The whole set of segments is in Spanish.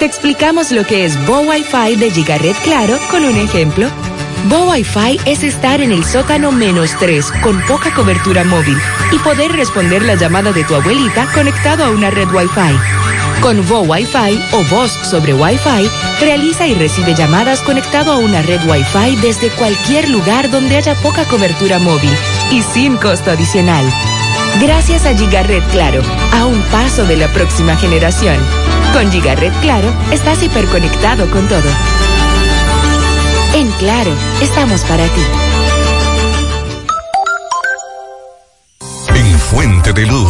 Te explicamos lo que es Bo Wi-Fi de Gigaret Claro con un ejemplo. Bo Wi-Fi es estar en el sótano menos 3 con poca cobertura móvil y poder responder la llamada de tu abuelita conectado a una red Wi-Fi. Con Bo Wi-Fi o voz sobre Wi-Fi, realiza y recibe llamadas conectado a una red Wi-Fi desde cualquier lugar donde haya poca cobertura móvil y sin costo adicional. Gracias a Gigaret Claro, a un paso de la próxima generación. Con Gigaret Claro, estás hiperconectado con todo. En Claro, estamos para ti. Fuente de Luz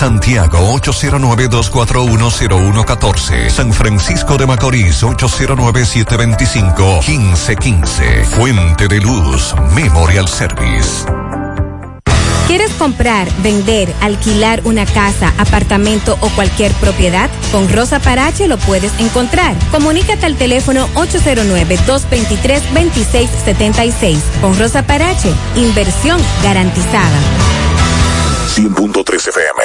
Santiago 809-2410114, San Francisco de Macorís 809-725-1515, Fuente de Luz, Memorial Service. ¿Quieres comprar, vender, alquilar una casa, apartamento o cualquier propiedad? Con Rosa Parache lo puedes encontrar. Comunícate al teléfono 809-223-2676. Con Rosa Parache, inversión garantizada. 100.3 FM.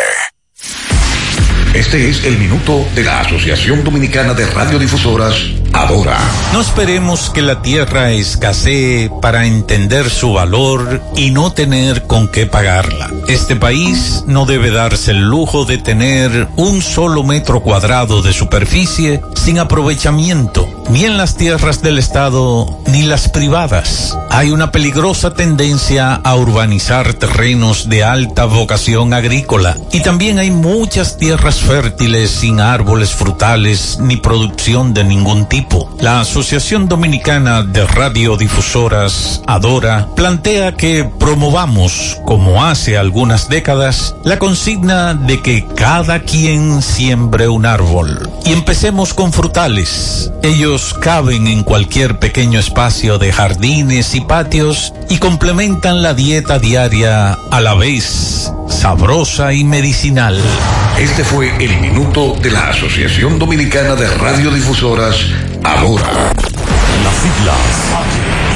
Este es el minuto de la Asociación Dominicana de Radiodifusoras, Adora. No esperemos que la tierra escasee para entender su valor y no tener con qué pagarla. Este país no debe darse el lujo de tener un solo metro cuadrado de superficie sin aprovechamiento, ni en las tierras del Estado ni las privadas. Hay una peligrosa tendencia a urbanizar terrenos de alta vocación agrícola y también hay muchas tierras fértiles sin árboles frutales ni producción de ningún tipo. La Asociación Dominicana de Radiodifusoras, Adora, plantea que promovamos, como hace algunas décadas, la consigna de que cada quien siembre un árbol. Y empecemos con frutales. Ellos caben en cualquier pequeño espacio de jardines y patios y complementan la dieta diaria a la vez sabrosa y medicinal. Este fue el minuto de la Asociación Dominicana de Radiodifusoras, ahora. Las siglas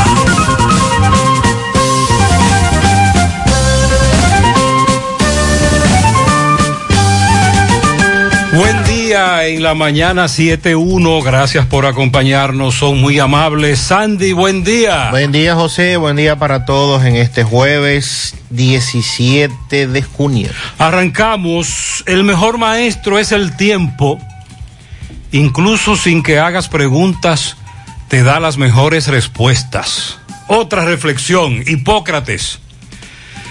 Buen día en la mañana 7.1. Gracias por acompañarnos. Son muy amables. Sandy, buen día. Buen día, José. Buen día para todos en este jueves 17 de junio. Arrancamos. El mejor maestro es el tiempo. Incluso sin que hagas preguntas, te da las mejores respuestas. Otra reflexión. Hipócrates.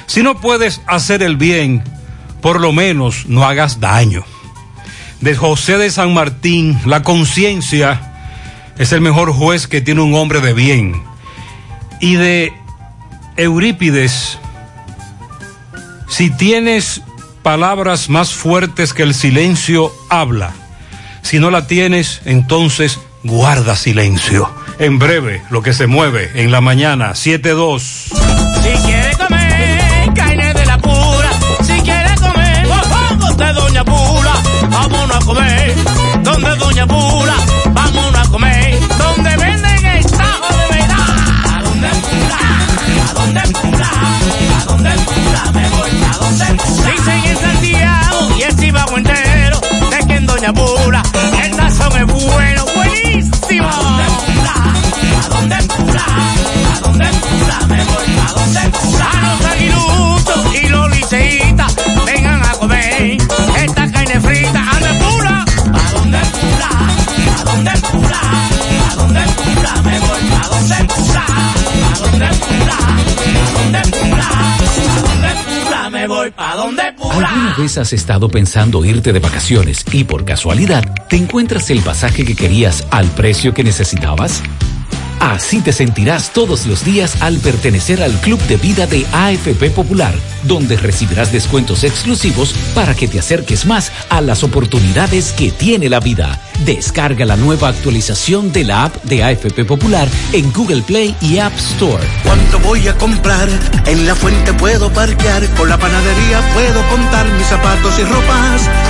Si no puedes hacer el bien, por lo menos no hagas daño de José de San Martín, la conciencia es el mejor juez que tiene un hombre de bien. Y de Eurípides, si tienes palabras más fuertes que el silencio, habla. Si no la tienes, entonces guarda silencio. En breve, lo que se mueve en la mañana, 7-2. Si quiere comer carne de la pura, si quiere comer mofongo de Doña Pula, vámonos a comer donde Doña Pula, vámonos a comer donde venden el tajo de verdad. ¿A dónde Pula? ¿A dónde Pula? ¿A dónde Pula? Me voy a dónde Pula. Dicen en Santiago y el Chivago entero de que en Doña Pula el sazón es bueno, buenísimo. ¿A dónde Pula? ¿A Pula? ¿Alguna vez has estado pensando irte de vacaciones y por casualidad te encuentras el pasaje que querías al precio que necesitabas? Así te sentirás todos los días al pertenecer al Club de Vida de AFP Popular, donde recibirás descuentos exclusivos para que te acerques más a las oportunidades que tiene la vida. Descarga la nueva actualización de la app de AFP Popular en Google Play y App Store. Cuando voy a comprar, en la fuente puedo parquear, con la panadería puedo contar mis zapatos y ropas.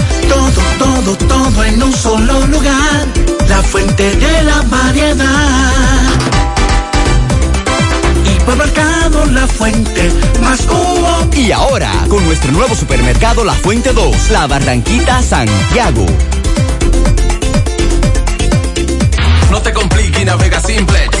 todo, todo, todo en un solo lugar, la fuente de la variedad. Hipermercado La Fuente, más cubo. Y ahora, con nuestro nuevo supermercado La Fuente 2, La Barranquita Santiago. No te compliques y navega simplex.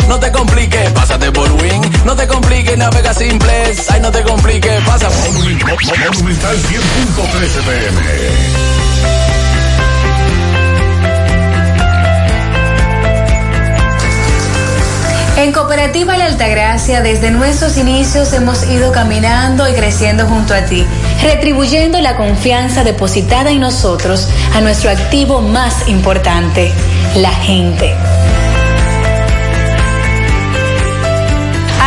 No te compliques, pásate por Win. No te compliques, navega simplex. Ay, no te compliques, pasa por Win. Monumental 100.13 pm. En Cooperativa La Altagracia, desde nuestros inicios hemos ido caminando y creciendo junto a ti, retribuyendo la confianza depositada en nosotros a nuestro activo más importante, la gente.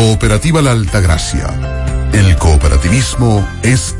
Cooperativa La Altagracia. El cooperativismo es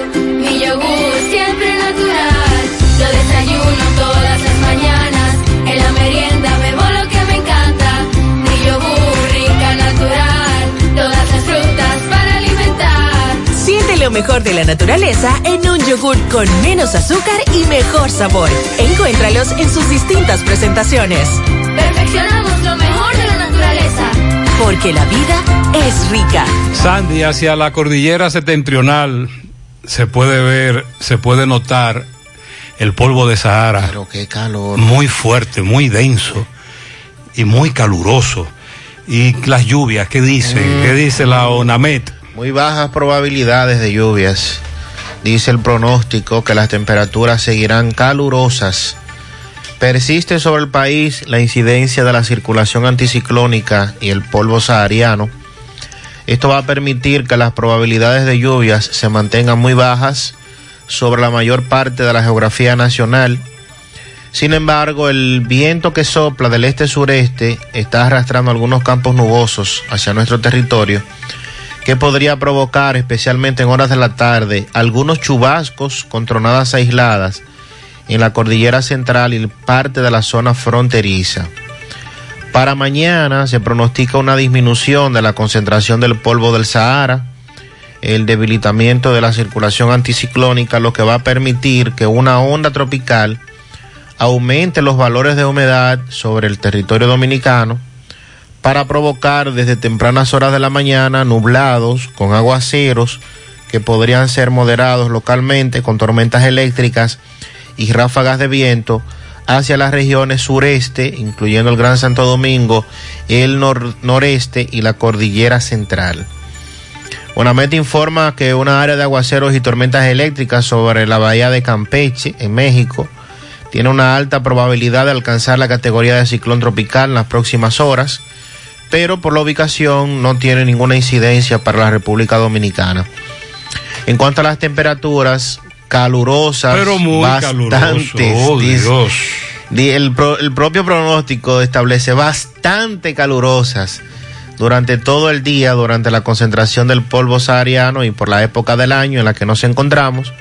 Lo mejor de la naturaleza en un yogur con menos azúcar y mejor sabor. Encuéntralos en sus distintas presentaciones. Perfeccionamos lo mejor de la naturaleza. Porque la vida es rica. Sandy, hacia la cordillera septentrional se puede ver, se puede notar el polvo de Sahara. Pero qué calor. Muy fuerte, muy denso y muy caluroso. Y las lluvias, ¿qué dice? Mm. ¿Qué dice la ONAMET? Muy bajas probabilidades de lluvias. Dice el pronóstico que las temperaturas seguirán calurosas. Persiste sobre el país la incidencia de la circulación anticiclónica y el polvo sahariano. Esto va a permitir que las probabilidades de lluvias se mantengan muy bajas sobre la mayor parte de la geografía nacional. Sin embargo, el viento que sopla del este-sureste está arrastrando algunos campos nubosos hacia nuestro territorio que podría provocar, especialmente en horas de la tarde, algunos chubascos con tronadas aisladas en la cordillera central y parte de la zona fronteriza. Para mañana se pronostica una disminución de la concentración del polvo del Sahara, el debilitamiento de la circulación anticiclónica, lo que va a permitir que una onda tropical aumente los valores de humedad sobre el territorio dominicano para provocar desde tempranas horas de la mañana nublados con aguaceros que podrían ser moderados localmente con tormentas eléctricas y ráfagas de viento hacia las regiones sureste, incluyendo el Gran Santo Domingo, el nor noreste y la cordillera central. Bonamente informa que una área de aguaceros y tormentas eléctricas sobre la bahía de Campeche, en México, tiene una alta probabilidad de alcanzar la categoría de ciclón tropical en las próximas horas, pero por la ubicación no tiene ninguna incidencia para la República Dominicana. En cuanto a las temperaturas calurosas, Pero muy caluroso, oh, Dios. el, pro- el propio pronóstico establece bastante calurosas durante todo el día, durante la concentración del polvo sahariano y por la época del año en la que nos encontramos.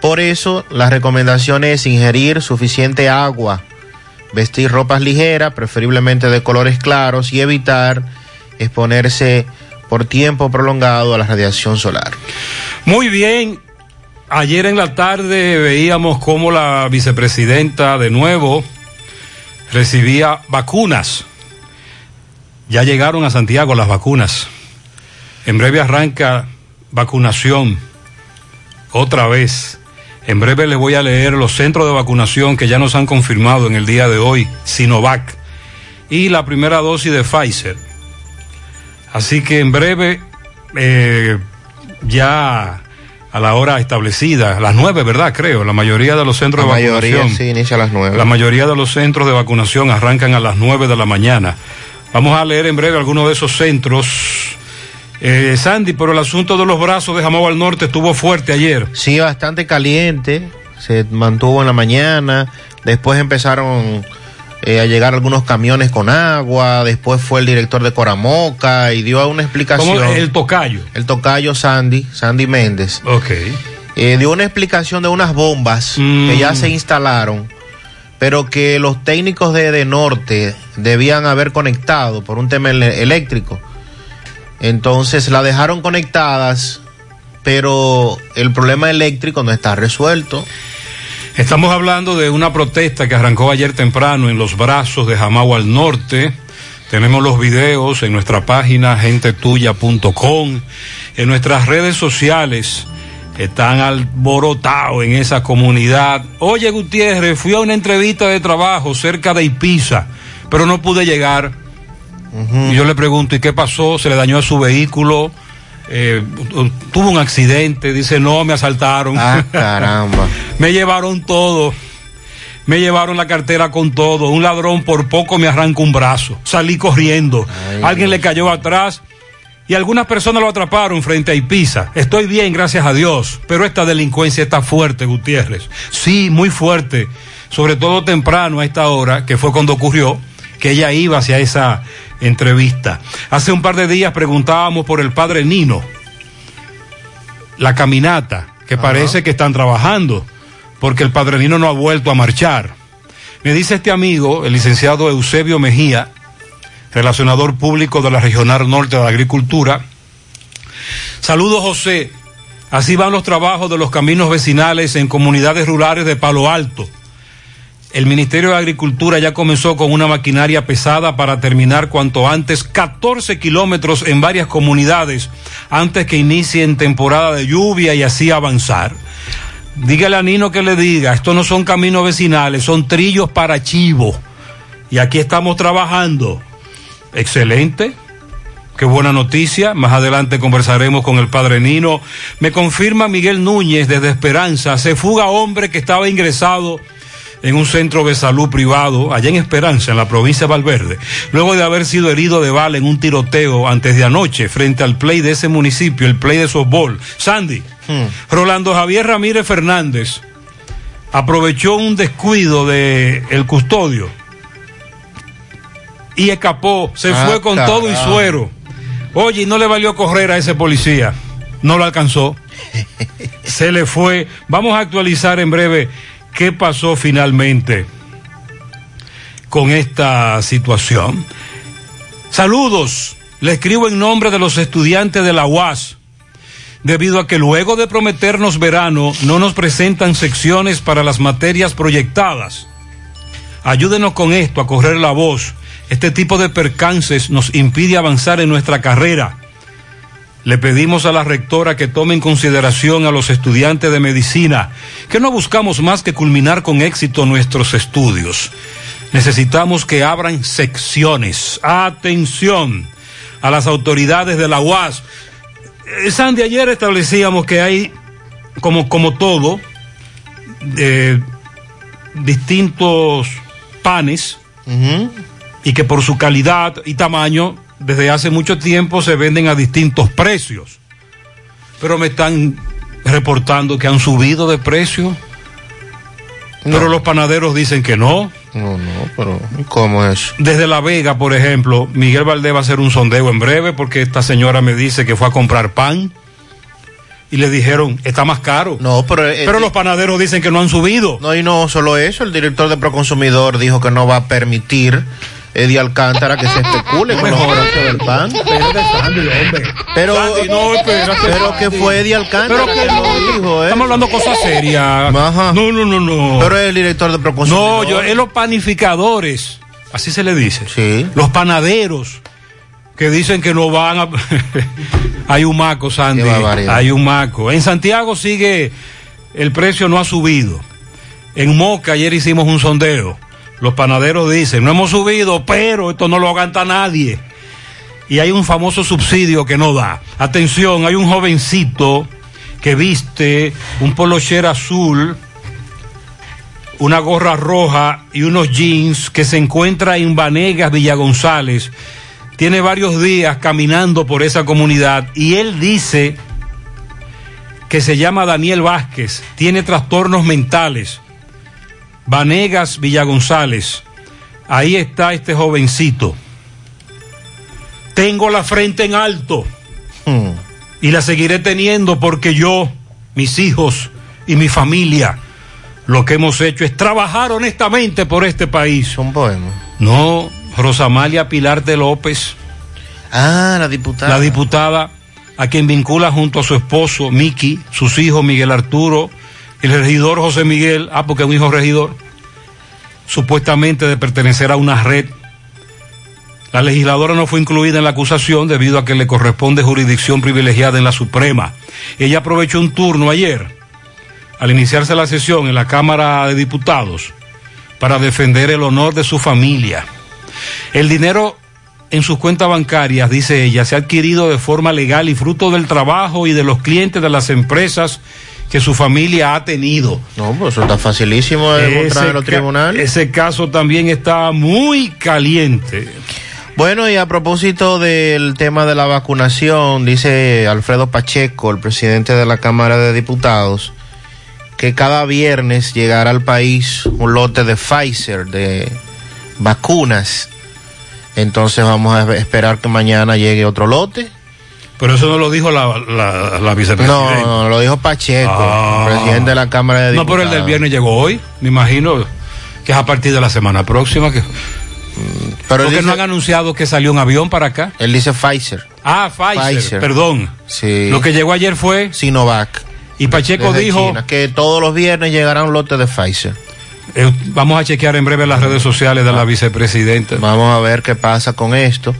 Por eso, la recomendación es ingerir suficiente agua, vestir ropas ligeras, preferiblemente de colores claros, y evitar exponerse por tiempo prolongado a la radiación solar. Muy bien. Ayer en la tarde veíamos cómo la vicepresidenta de nuevo recibía vacunas. Ya llegaron a Santiago las vacunas. En breve arranca vacunación. Otra vez. En breve les voy a leer los centros de vacunación que ya nos han confirmado en el día de hoy. Sinovac. Y la primera dosis de Pfizer. Así que en breve, eh, ya a la hora establecida, a las nueve, ¿verdad? Creo, la mayoría de los centros La de mayoría vacunación. sí inicia a las nueve. La mayoría de los centros de vacunación arrancan a las 9 de la mañana. Vamos a leer en breve algunos de esos centros. Eh, Sandy, pero el asunto de los brazos de Jamao al Norte estuvo fuerte ayer. Sí, bastante caliente. Se mantuvo en la mañana. Después empezaron eh, a llegar algunos camiones con agua. Después fue el director de Coramoca y dio una explicación. Como el tocayo. El tocayo Sandy, Sandy Méndez. Ok. Eh, dio una explicación de unas bombas que ya se instalaron, pero que los técnicos de, de Norte debían haber conectado por un tema eléctrico. Entonces la dejaron conectadas, pero el problema eléctrico no está resuelto. Estamos hablando de una protesta que arrancó ayer temprano en los brazos de Jamao al Norte. Tenemos los videos en nuestra página gentetuya.com, en nuestras redes sociales. Están alborotados en esa comunidad. Oye, Gutiérrez, fui a una entrevista de trabajo cerca de Ipiza, pero no pude llegar. Y yo le pregunto, ¿y qué pasó? ¿Se le dañó a su vehículo? Eh, tuvo un accidente, dice, no, me asaltaron. Ah, caramba. me llevaron todo. Me llevaron la cartera con todo. Un ladrón por poco me arranca un brazo. Salí corriendo. Alguien le cayó atrás y algunas personas lo atraparon frente a Ipiza. Estoy bien, gracias a Dios. Pero esta delincuencia está fuerte, Gutiérrez. Sí, muy fuerte. Sobre todo temprano a esta hora, que fue cuando ocurrió, que ella iba hacia esa entrevista. Hace un par de días preguntábamos por el padre Nino. La caminata, que parece que están trabajando, porque el padre Nino no ha vuelto a marchar. Me dice este amigo, el licenciado Eusebio Mejía, relacionador público de la Regional Norte de la Agricultura. Saludos, José. Así van los trabajos de los caminos vecinales en comunidades rurales de Palo Alto. El Ministerio de Agricultura ya comenzó con una maquinaria pesada para terminar cuanto antes 14 kilómetros en varias comunidades antes que inicien temporada de lluvia y así avanzar. Dígale a Nino que le diga, estos no son caminos vecinales, son trillos para chivo. Y aquí estamos trabajando. Excelente. Qué buena noticia. Más adelante conversaremos con el padre Nino. Me confirma Miguel Núñez desde Esperanza. Se fuga hombre que estaba ingresado en un centro de salud privado allá en Esperanza, en la provincia de Valverde, luego de haber sido herido de bala en un tiroteo antes de anoche frente al play de ese municipio, el play de softball. Sandy, Rolando Javier Ramírez Fernández aprovechó un descuido de el custodio y escapó, se Ah, fue con todo y suero. Oye, y no le valió correr a ese policía. No lo alcanzó. Se le fue. Vamos a actualizar en breve qué pasó finalmente con esta situación. Saludos. Le escribo en nombre de los estudiantes de la UAS. Debido a que luego de prometernos verano no nos presentan secciones para las materias proyectadas. Ayúdenos con esto a correr la voz. Este tipo de percances nos impide avanzar en nuestra carrera. Le pedimos a la rectora que tome en consideración a los estudiantes de medicina, que no buscamos más que culminar con éxito nuestros estudios. Necesitamos que abran secciones. Atención a las autoridades de la UAS. Eh, Sandy, ayer establecíamos que hay, como, como todo, eh, distintos panes y que por su calidad y tamaño desde hace mucho tiempo se venden a distintos precios. Pero me están reportando que han subido de precio. Pero los panaderos dicen que no. No, no, pero ¿cómo es? Desde La Vega, por ejemplo, Miguel Valdés va a hacer un sondeo en breve porque esta señora me dice que fue a comprar pan y le dijeron, está más caro. No, pero... eh, Pero los panaderos dicen que no han subido. No, y no solo eso, el director de Proconsumidor dijo que no va a permitir Eddie Alcántara que se especule con los del pan. Pero, no, espérate. pero que fue Eddie Alcántara Pero que que lo dijo, ¿eh? Estamos hablando cosas serias. No, no, no, no. Pero es el director de Proconsumidor. No, yo, es los panificadores, así se le dice. Sí. Los panaderos que dicen que no van a... Hay un maco, Sandy. Hay un maco. En Santiago sigue, el precio no ha subido. En Moca ayer hicimos un sondeo. Los panaderos dicen, no hemos subido, pero esto no lo aguanta nadie. Y hay un famoso subsidio que no da. Atención, hay un jovencito que viste un polocher azul, una gorra roja y unos jeans que se encuentra en Vanegas, Villa González. Tiene varios días caminando por esa comunidad y él dice que se llama Daniel Vázquez, tiene trastornos mentales. Vanegas, Villa González. Ahí está este jovencito. Tengo la frente en alto Hmm. y la seguiré teniendo porque yo, mis hijos y mi familia, lo que hemos hecho es trabajar honestamente por este país. Un poema. No, Rosamalia Pilar de López, Ah, la diputada. la diputada a quien vincula junto a su esposo Miki, sus hijos Miguel Arturo, el regidor José Miguel, ah, porque es un hijo regidor, supuestamente de pertenecer a una red. La legisladora no fue incluida en la acusación debido a que le corresponde jurisdicción privilegiada en la Suprema. Ella aprovechó un turno ayer, al iniciarse la sesión en la Cámara de Diputados, para defender el honor de su familia. El dinero en sus cuentas bancarias, dice ella, se ha adquirido de forma legal y fruto del trabajo y de los clientes de las empresas que su familia ha tenido. No, pues eso está facilísimo de demostrar en los tribunales. ese caso también está muy caliente. Bueno, y a propósito del tema de la vacunación, dice Alfredo Pacheco, el presidente de la Cámara de Diputados, que cada viernes llegará al país un lote de Pfizer, de vacunas. Entonces vamos a esperar que mañana llegue otro lote. Pero eso no lo dijo la, la, la vicepresidenta. No, no, lo dijo Pacheco, Ah. presidente de la Cámara de No, Diputados. pero el del viernes llegó hoy, me imagino que es a partir de la semana próxima. Que... Pero Porque dice- no han anunciado que salió un avión para acá. Él dice Pfizer. Ah, Pfizer, Pfizer. perdón. Sí. Lo que llegó ayer fue Sinovac. y Pacheco dijo, China, que todos los viernes llegará un lote de Pfizer. eh, vamos a chequear en breve las redes sociales de la vicepresidenta. Vamos a ver qué pasa con esto.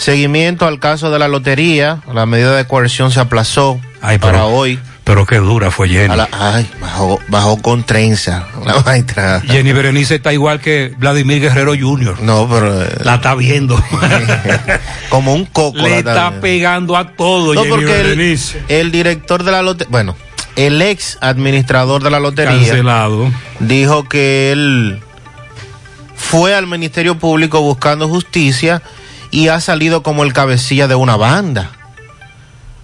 Seguimiento al caso de la lotería. La medida de coerción se aplazó Ay, para hoy. Pero qué dura fue Jenny. La- ay, bajó, bajó con trenza la maestra. Jenny Berenice está igual que Vladimir Guerrero Jr. No, pero eh, La está viendo. como un coco. Le está pegando a todo, No, Jenny porque el director de la lotería, bueno, el ex administrador de la lotería Cancelado. dijo que él fue al Ministerio Público buscando justicia y ha salido como el cabecilla de una banda.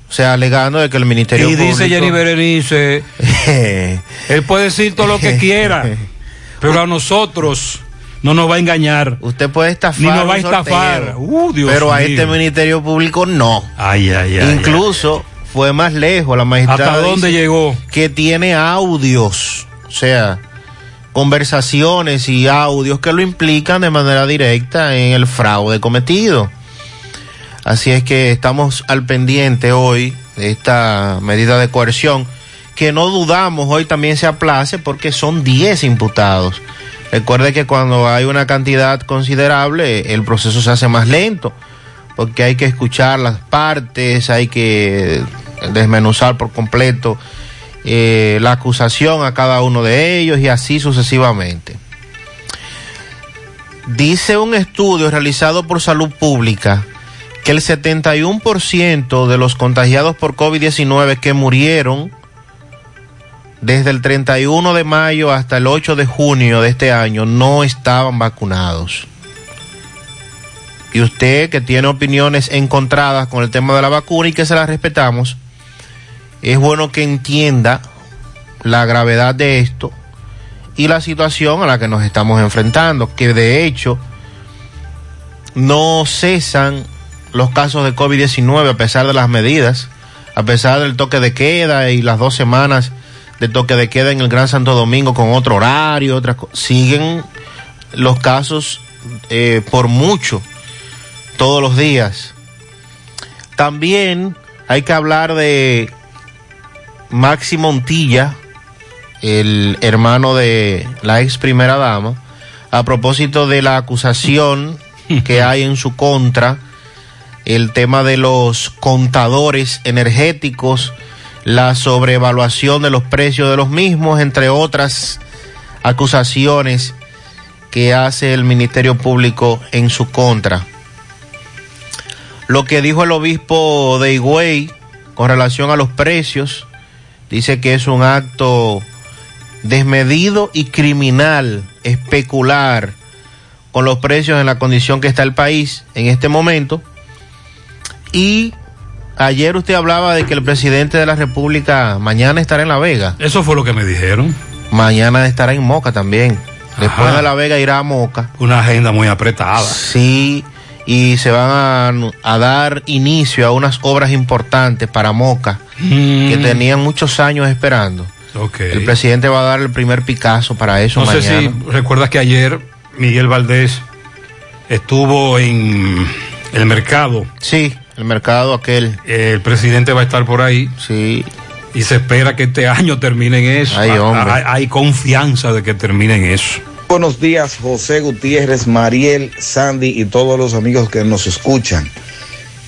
O sea, alegando de que el Ministerio Y Público... dice Jenny Berenice, él puede decir todo lo que quiera, pero a nosotros No nos va a engañar. Usted puede estafar. Ni nos va a estafar. Uh, Dios pero a este Ministerio Público no. Ay, ay, ay. Incluso fue más lejos la magistrada. ¿Hasta dónde llegó? Que tiene audios, o sea, conversaciones y audios que lo implican de manera directa en el fraude cometido. Así es que estamos al pendiente hoy de esta medida de coerción, que no dudamos hoy también se aplace porque son 10 imputados. Recuerde que cuando hay una cantidad considerable, el proceso se hace más lento, porque hay que escuchar las partes, hay que desmenuzar por completo eh, la acusación a cada uno de ellos y así sucesivamente. Dice un estudio realizado por Salud Pública que el 71% de los contagiados por COVID-19 que murieron desde el 31 de mayo hasta el 8 de junio de este año no estaban vacunados. Y usted que tiene opiniones encontradas con el tema de la vacuna y que se las respetamos, es bueno que entienda la gravedad de esto y la situación a la que nos estamos enfrentando, que de hecho no cesan los casos de COVID-19 a pesar de las medidas, a pesar del toque de queda y las dos semanas de toque de queda en el Gran Santo Domingo con otro horario, otras siguen los casos eh, por mucho todos los días. También hay que hablar de Maxi Montilla, el hermano de la ex primera dama, a propósito de la acusación que hay en su contra, el tema de los contadores energéticos, la sobrevaluación de los precios de los mismos, entre otras acusaciones que hace el Ministerio Público en su contra. Lo que dijo el obispo de Higüey con relación a los precios, dice que es un acto desmedido y criminal especular con los precios en la condición que está el país en este momento. Y ayer usted hablaba de que el presidente de la República mañana estará en La Vega. Eso fue lo que me dijeron. Mañana estará en Moca también. Después Ajá. de La Vega irá a Moca. Una agenda muy apretada. Sí, y se van a, a dar inicio a unas obras importantes para Moca que tenían muchos años esperando. Mm. El presidente va a dar el primer Picasso para eso No sé mañana. si recuerdas que ayer Miguel Valdés estuvo en el mercado. Sí, el mercado aquel. El presidente va a estar por ahí. Sí. Y se espera que este año termine en eso. Ay, Hay- hombre. Hay, hay confianza de que termine en eso. Buenos días, José Gutiérrez, Mariel, Sandy y todos los amigos que nos escuchan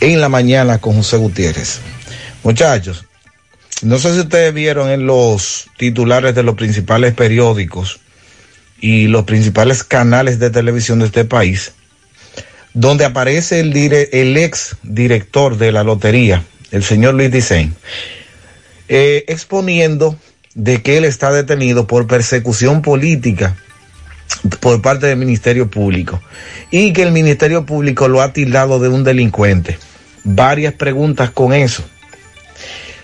en la mañana con José Gutiérrez. Muchachos, no sé si ustedes vieron en los titulares de los principales periódicos y los principales canales de televisión de este país, donde aparece el, ex director de la lotería, el señor Luis Dicen, eh, exponiendo de que él está detenido por persecución política por parte del Ministerio Público y que el Ministerio Público lo ha tildado de un delincuente. Varias preguntas con eso.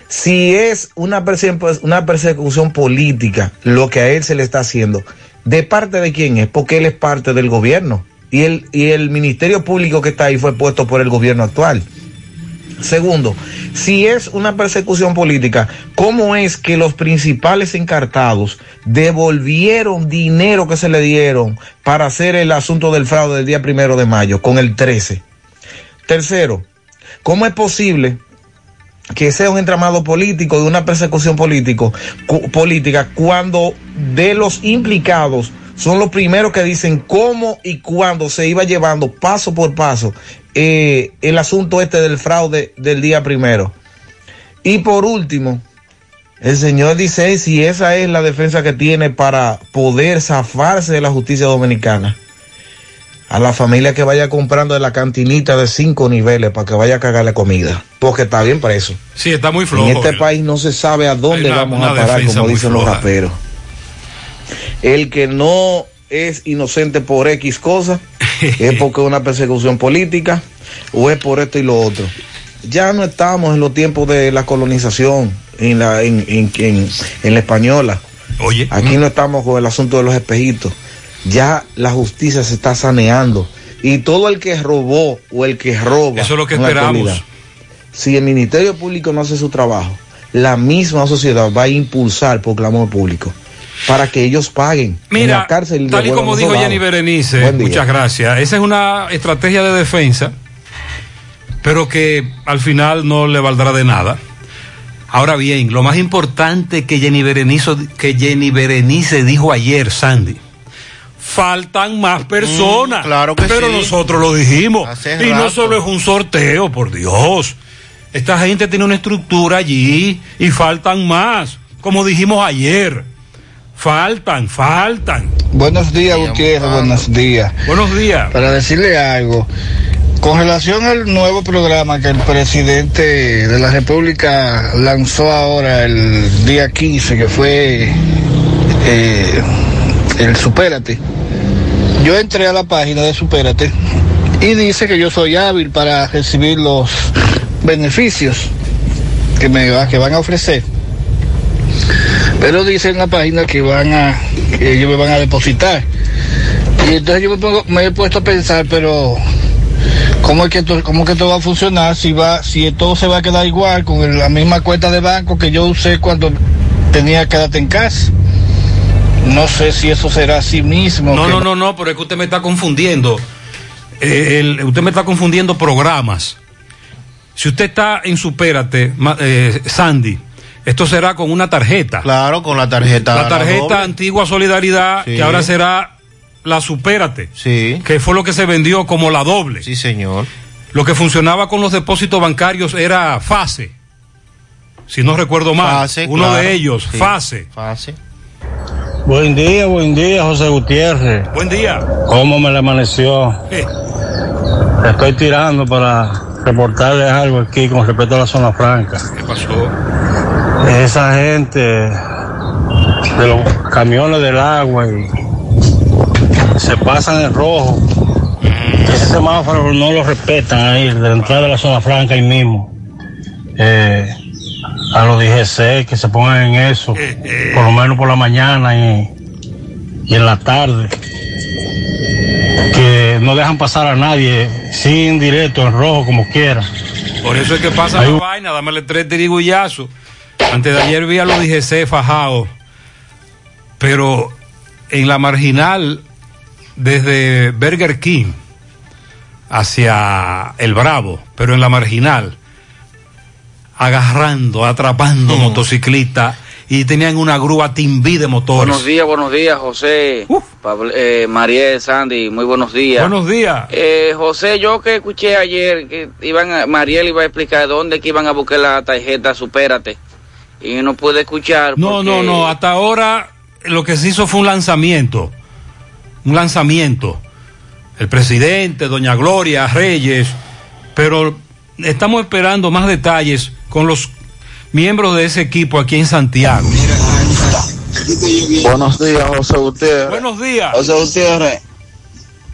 Si es una, perse- una persecución política lo que a él se le está haciendo, ¿de parte de quién es? Porque él es parte del gobierno y el, y el Ministerio Público que está ahí fue puesto por el gobierno actual. Segundo, si es una persecución política, ¿cómo es que los principales encartados devolvieron dinero que se le dieron para hacer el asunto del fraude del día primero de mayo con el 13? Tercero, ¿cómo es posible que sea un entramado político de una persecución política cuando de los implicados son los primeros que dicen cómo y cuándo se iba llevando paso por paso eh, el asunto este del fraude del día primero. Y por último, el señor dice si esa es la defensa que tiene para poder zafarse de la justicia dominicana. A la familia que vaya comprando de la cantinita de cinco niveles para que vaya a cagarle comida. Porque está bien preso. Sí, está muy flojo. En este el- país no se sabe a dónde una- vamos a parar, como dicen los raperos. El que no es inocente por X cosa es porque es una persecución política o es por esto y lo otro. Ya no estamos en los tiempos de la colonización en la, en, en- en- en la española. Oye. Aquí no estamos con el asunto de los espejitos. Ya la justicia se está saneando. Y todo el que robó o el que roba. Eso es lo que esperamos. Si el Ministerio Público no hace su trabajo, la misma sociedad va a impulsar por clamor público para que ellos paguen en Mira, la cárcel. y tal y como dijo. Jenny Berenice, muchas gracias. Esa es una estrategia de defensa, pero que al final no le valdrá de nada. Ahora bien, lo más importante que Jenny Berenice, que Jenny Berenice dijo ayer, Sandy, faltan más personas. Mm, claro que pero sí. nosotros lo dijimos. Hace y no solo es un sorteo, por Dios. Esta gente tiene una estructura allí y faltan más, como dijimos ayer. Faltan, faltan. Buenos días, Gutiérrez, buenos días. Buenos días. Para decirle algo, con relación al nuevo programa que el presidente de la República lanzó ahora el día 15, que fue eh, el Supérate, yo entré a la página de Supérate y dice que yo soy hábil para recibir los beneficios que me va- que van a ofrecer. Pero dice en la página que van a, que ellos me van a depositar. Y entonces yo me, pongo- me he puesto a pensar, pero ¿cómo es que esto, cómo que esto va a funcionar si va, si todo se va a quedar igual con el- la misma cuenta de banco que yo usé cuando tenía quédate en casa? No sé si eso será así mismo. No, que no, no, no, pero es que usted me está confundiendo. Eh, el- usted me está confundiendo programas. Si usted está en Supérate, eh, Sandy, esto será con una tarjeta. Claro, con la tarjeta. La tarjeta antigua Solidaridad, Sí. que ahora será la Supérate. Sí. Que fue lo que se vendió como la doble. Sí, señor. Lo que funcionaba con los depósitos bancarios era FASE. Si no recuerdo mal. Fase, uno claro. de ellos, Sí. FASE. Fase. Buen día, buen día, José Gutiérrez. Buen día. ¿Cómo me le amaneció? Eh, Estoy tirando para reportarles algo aquí con respecto a la zona franca. ¿Qué pasó? Esa gente de los camiones del agua y se pasan en rojo. Ese semáforo no lo respetan ahí, de la entrada de la zona franca ahí mismo. Eh, a los DGC que se pongan en eso, por lo menos por la mañana y, y en la tarde. Que no dejan pasar a nadie sin directo, en rojo, como quiera. Por eso es que pasa la vaina, dámele tres tirigullazos. Antes de ayer vi a los DGC fajados, pero en la marginal, desde Burger King hacia el Bravo, pero en la marginal, agarrando, atrapando motociclistas y tenían una grúa timbí de motores. Buenos días, buenos días, José. Pablo- eh, Mariel, Sandy, muy buenos días. Buenos días. Eh, José, yo que escuché ayer que iban a, Mariel iba a explicar dónde que iban a buscar la tarjeta Supérate. Y no pude escuchar. No, porque- no, no. Hasta ahora lo que se hizo fue un lanzamiento. Un lanzamiento. El presidente, doña Gloria Reyes. Pero estamos esperando más detalles con los miembros de ese equipo aquí en Santiago. Buenos días, José Gutiérrez. Buenos días. José Gutiérrez,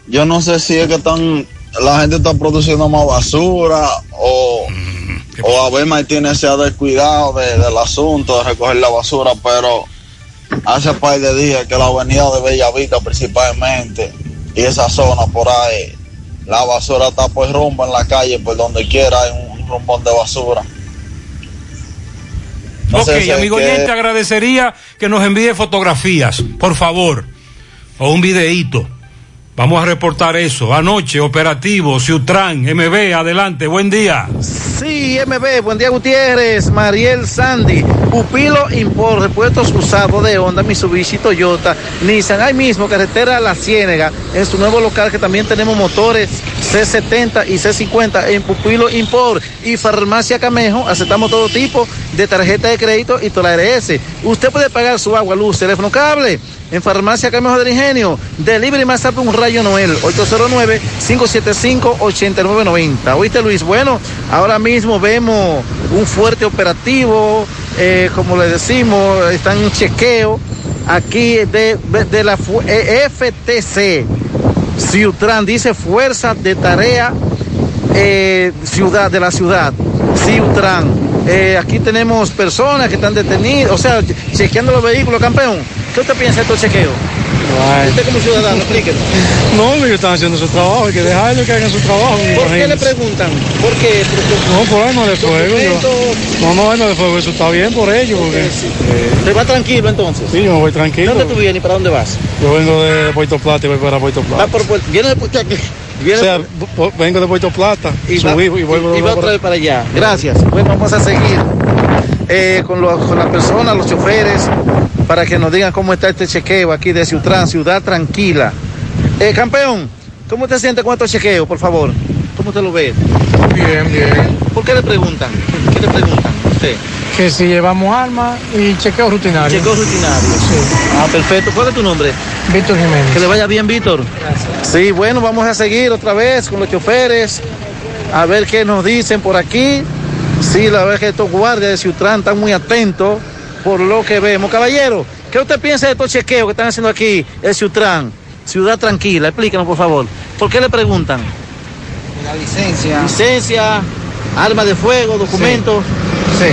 yo no sé si es que están, la gente está produciendo más basura o, o Abel Martínez se ha descuidado de- del asunto de recoger la basura, pero hace par de días que la avenida de Bellavista principalmente y esa zona por ahí, la basura está por rumbo en la calle, por donde quiera hay un rumbón de basura. No ok, si amigo que- oyente, agradecería que nos envíe fotografías, por favor, o un videíto. Vamos a reportar eso. Anoche, operativo, Ciutran, MB, adelante, buen día. Sí, MB, buen día Gutiérrez, Mariel Sandy, Pupilo Import, repuestos usados de Honda, Mitsubishi, Toyota, Nissan, ahí mismo, carretera La Ciénega, en su nuevo local que también tenemos motores C70 y C50 en Pupilo Import y Farmacia Camejo, aceptamos todo tipo de tarjeta de crédito y toda la RS. Usted puede pagar su agua, luz, teléfono, cable. En Farmacia Camejo del Ingenio, Delivery más tarde un rayo Noel, 809-575-8990. ¿Oíste Luis? Bueno, ahora mismo vemos un fuerte operativo, eh, como le decimos, están en chequeo aquí de, de la fu- eh, FTC. Ciutran dice Fuerza de Tarea eh, Ciudad de la Ciudad, Ciutran. Aquí tenemos personas que están detenidas, o sea, chequeando los vehículos, campeón. ¿Qué usted piensa de estos chequeos? Usted como ciudadano, explíquenos. No, ellos están haciendo su trabajo, hay que dejarlo que hagan su trabajo. ¿Por qué le preguntan? ¿Por qué? No, por arma de fuego. yo- No, no, arma de fuego, eso está bien por ellos. Porque, ¿Te va tranquilo entonces? Sí, yo me voy tranquilo. ¿Dónde tú vienes y para dónde vas? Yo vengo de Puerto Plata y voy para Puerto Plata. Va por Puerto- ¿Viene de Puerto o sea, vengo de Puerto Plata, y va, subí y vuelvo y de va otra vez para allá. Gracias. Bueno, vamos a seguir eh, con, los- con las personas, los choferes, para que nos digan cómo está este chequeo aquí de Ciutrán, Ciudad Tranquila. Eh, campeón, ¿cómo te sientes con estos chequeos, por favor? ¿Cómo te lo ves? Bien, bien. ¿Por qué le preguntan? ¿Qué le preguntan a usted? Que si llevamos armas y chequeo rutinario. Chequeo rutinario. Ah, perfecto. ¿Cuál es tu nombre? Víctor Jiménez. Que le vaya bien, Víctor. Sí, bueno, vamos a seguir otra vez con los choferes, a ver qué nos dicen por aquí. Sí, la verdad es que estos guardias de Ciutrán están muy atentos por lo que vemos. Caballero, ¿qué usted piensa de estos chequeos que están haciendo aquí en Ciutrán? Ciudad tranquila, explícanos por favor. ¿Por qué le preguntan? La licencia. Licencia, arma de fuego, documentos. Sí.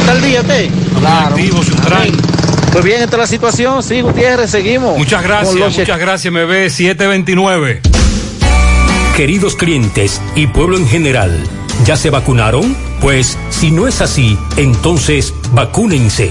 ¿Está al día usted? Claro. Activo, Ciutrán. Pues bien, esta es la situación. Sí, Gutiérrez, seguimos. Muchas gracias, muchas gracias, me ve 729. Queridos clientes y pueblo en general, ¿ya se vacunaron? Pues si no es así, entonces vacúnense.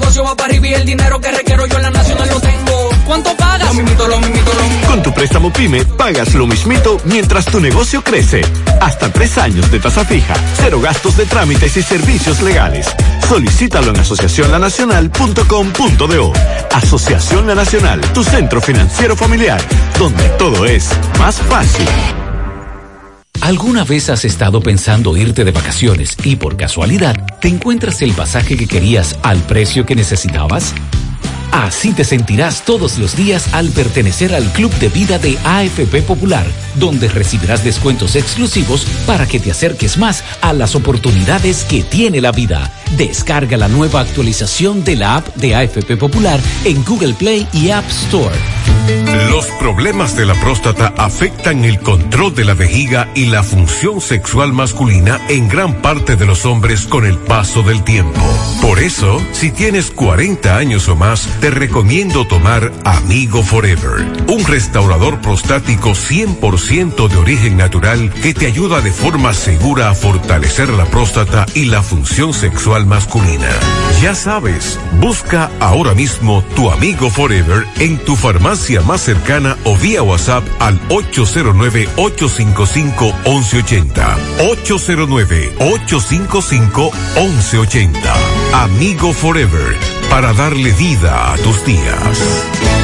Negocio va para arriba y el dinero que requiero yo en la nacional lo tengo. ¿Cuánto pagas? Lo mismito, lo mismito, lo mismito. Con tu préstamo PYME pagas lo mismito mientras tu negocio crece. Hasta tres años de tasa fija, cero gastos de trámites y servicios legales. Solicítalo en asociacionlanacional.com.do. Asociación La Nacional, tu centro financiero familiar, donde todo es más fácil. ¿Alguna vez has estado pensando irte de vacaciones y por casualidad te encuentras el pasaje que querías al precio que necesitabas? Así te sentirás todos los días al pertenecer al Club de Vida de AFP Popular, donde recibirás descuentos exclusivos para que te acerques más a las oportunidades que tiene la vida. Descarga la nueva actualización de la app de AFP Popular en Google Play y App Store. Los problemas de la próstata afectan el control de la vejiga y la función sexual masculina en gran parte de los hombres con el paso del tiempo. Por eso, si tienes 40 años o más, te recomiendo tomar Amigo Forever, un restaurador prostático 100% de origen natural que te ayuda de forma segura a fortalecer la próstata y la función sexual masculina. Ya sabes, busca ahora mismo tu Amigo Forever en tu farmacia más cercana o vía WhatsApp al 809-855-1180. 809-855-1180. Amigo Forever, para darle vida a tus días.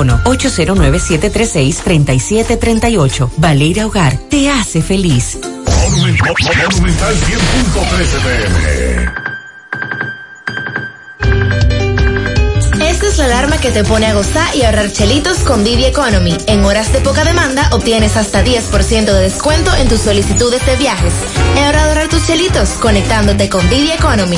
809-736-3738. Valeira Hogar, te hace feliz. Monumental 100.13 pm. Esta es la alarma que te pone a gozar y ahorrar chelitos con Didi Economy. En horas de poca demanda obtienes hasta 10% de descuento en tus solicitudes de viajes. Es hora de ahorrar tus chelitos conectándote con Didi Economy.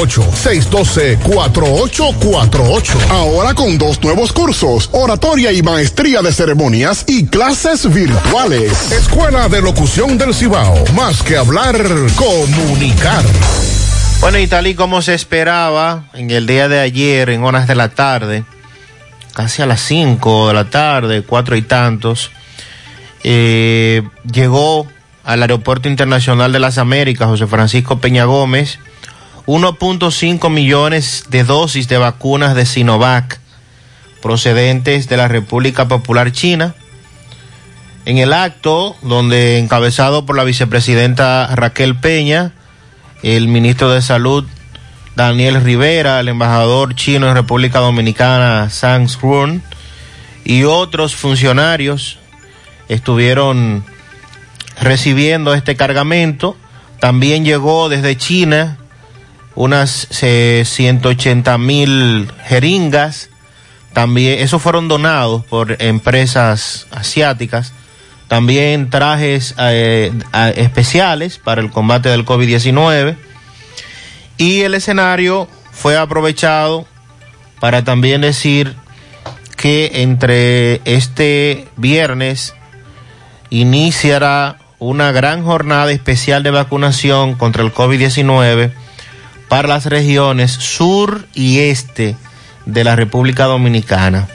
612-4848. Ahora con dos nuevos cursos, oratoria y maestría de ceremonias y clases virtuales. Escuela de Locución del Cibao. Más que hablar, comunicar. Bueno, y tal y como se esperaba en el día de ayer, en horas de la tarde, casi a las 5 de la tarde, cuatro y tantos, eh, llegó al Aeropuerto Internacional de las Américas José Francisco Peña Gómez 1.5 millones de dosis de vacunas de Sinovac procedentes de la República Popular China. En el acto, donde encabezado por la vicepresidenta Raquel Peña, el ministro de Salud Daniel Rivera, el embajador chino en República Dominicana Sang Run y otros funcionarios estuvieron recibiendo este cargamento. También llegó desde China unas 180 mil jeringas. También, esos fueron donados por empresas asiáticas. También trajes eh, especiales para el combate del COVID-19. Y el escenario fue aprovechado para también decir que entre este viernes iniciará una gran jornada especial de vacunación contra el COVID-19 para las regiones sur y este de la República Dominicana.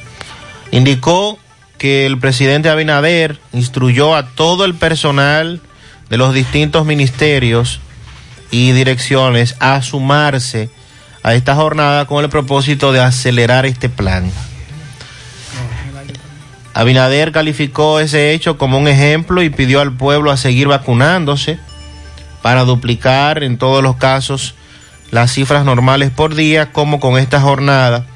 Indicó que el presidente Abinader instruyó a todo el personal de los distintos ministerios y direcciones a sumarse a esta jornada con el propósito de acelerar este plan. Abinader calificó ese hecho como un ejemplo y pidió al pueblo a seguir vacunándose para duplicar en todos los casos las cifras normales por día, como con esta jornada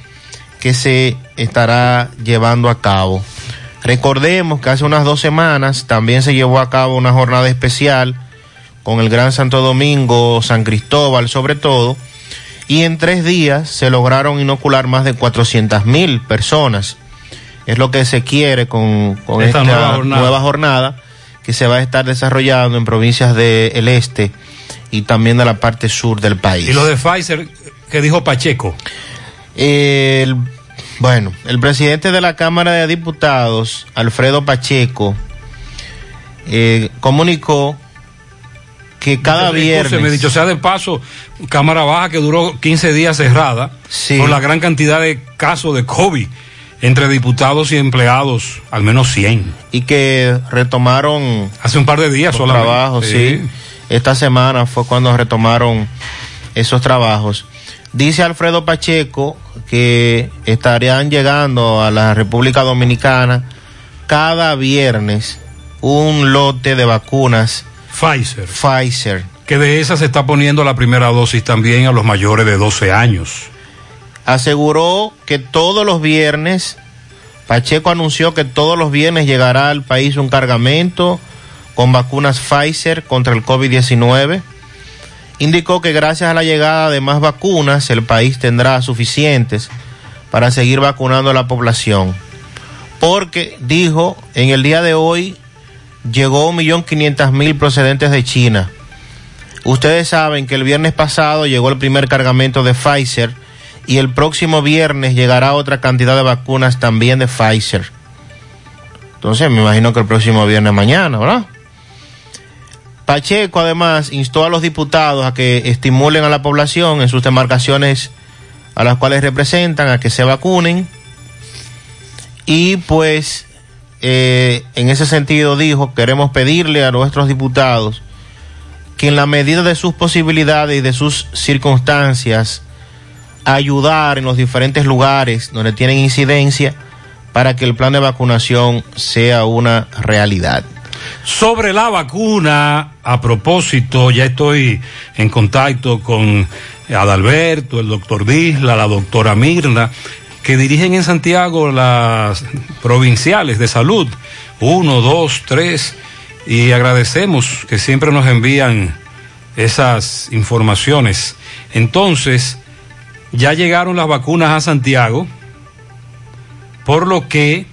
que se estará llevando a cabo. Recordemos que hace unas dos semanas también se llevó a cabo una jornada especial con el Gran Santo Domingo, San Cristóbal sobre todo, y en tres días se lograron inocular más de 400 mil personas. Es lo que se quiere con, esta, nueva, jornada. Que se va a estar desarrollando en provincias del este y también de la parte sur del país. ¿Y lo de Pfizer que dijo Pacheco? El, bueno, el presidente de la Cámara de Diputados, Alfredo Pacheco, eh, comunicó que cada viernes... Me dicho sea de paso, Cámara Baja que duró 15 días cerrada por la gran cantidad de casos de COVID entre diputados y empleados, al menos 100. Y que retomaron... Hace un par de días los trabajos, sí. Esta semana fue cuando retomaron esos trabajos. Dice Alfredo Pacheco que estarían llegando a la República Dominicana cada viernes un lote de vacunas Pfizer. Pfizer. Que de esas se está poniendo la primera dosis también a los mayores de 12 años. Aseguró que todos los viernes, Pacheco anunció que todos los viernes llegará al país un cargamento con vacunas Pfizer contra el COVID-19. Indicó que gracias a la llegada de más vacunas, el país tendrá suficientes para seguir vacunando a la población. Porque, dijo, en el día de hoy llegó un millón quinientas mil procedentes de China. Ustedes saben que el viernes pasado llegó el primer cargamento de Pfizer y el próximo viernes llegará otra cantidad de vacunas también de Pfizer. Entonces me imagino que el próximo viernes mañana, ¿verdad? Pacheco además instó a los diputados a que estimulen a la población en sus demarcaciones a las cuales representan a que se vacunen y pues eh, en ese sentido dijo, queremos pedirle a nuestros diputados que en la medida de sus posibilidades y de sus circunstancias, ayudar en los diferentes lugares donde tienen incidencia para que el plan de vacunación sea una realidad. Sobre la vacuna, a propósito, ya estoy en contacto con Adalberto, el doctor Disla, la doctora Mirna, que dirigen en Santiago las provinciales de salud, uno, dos, tres, y agradecemos que siempre nos envían esas informaciones. Entonces, ya llegaron las vacunas a Santiago, por lo que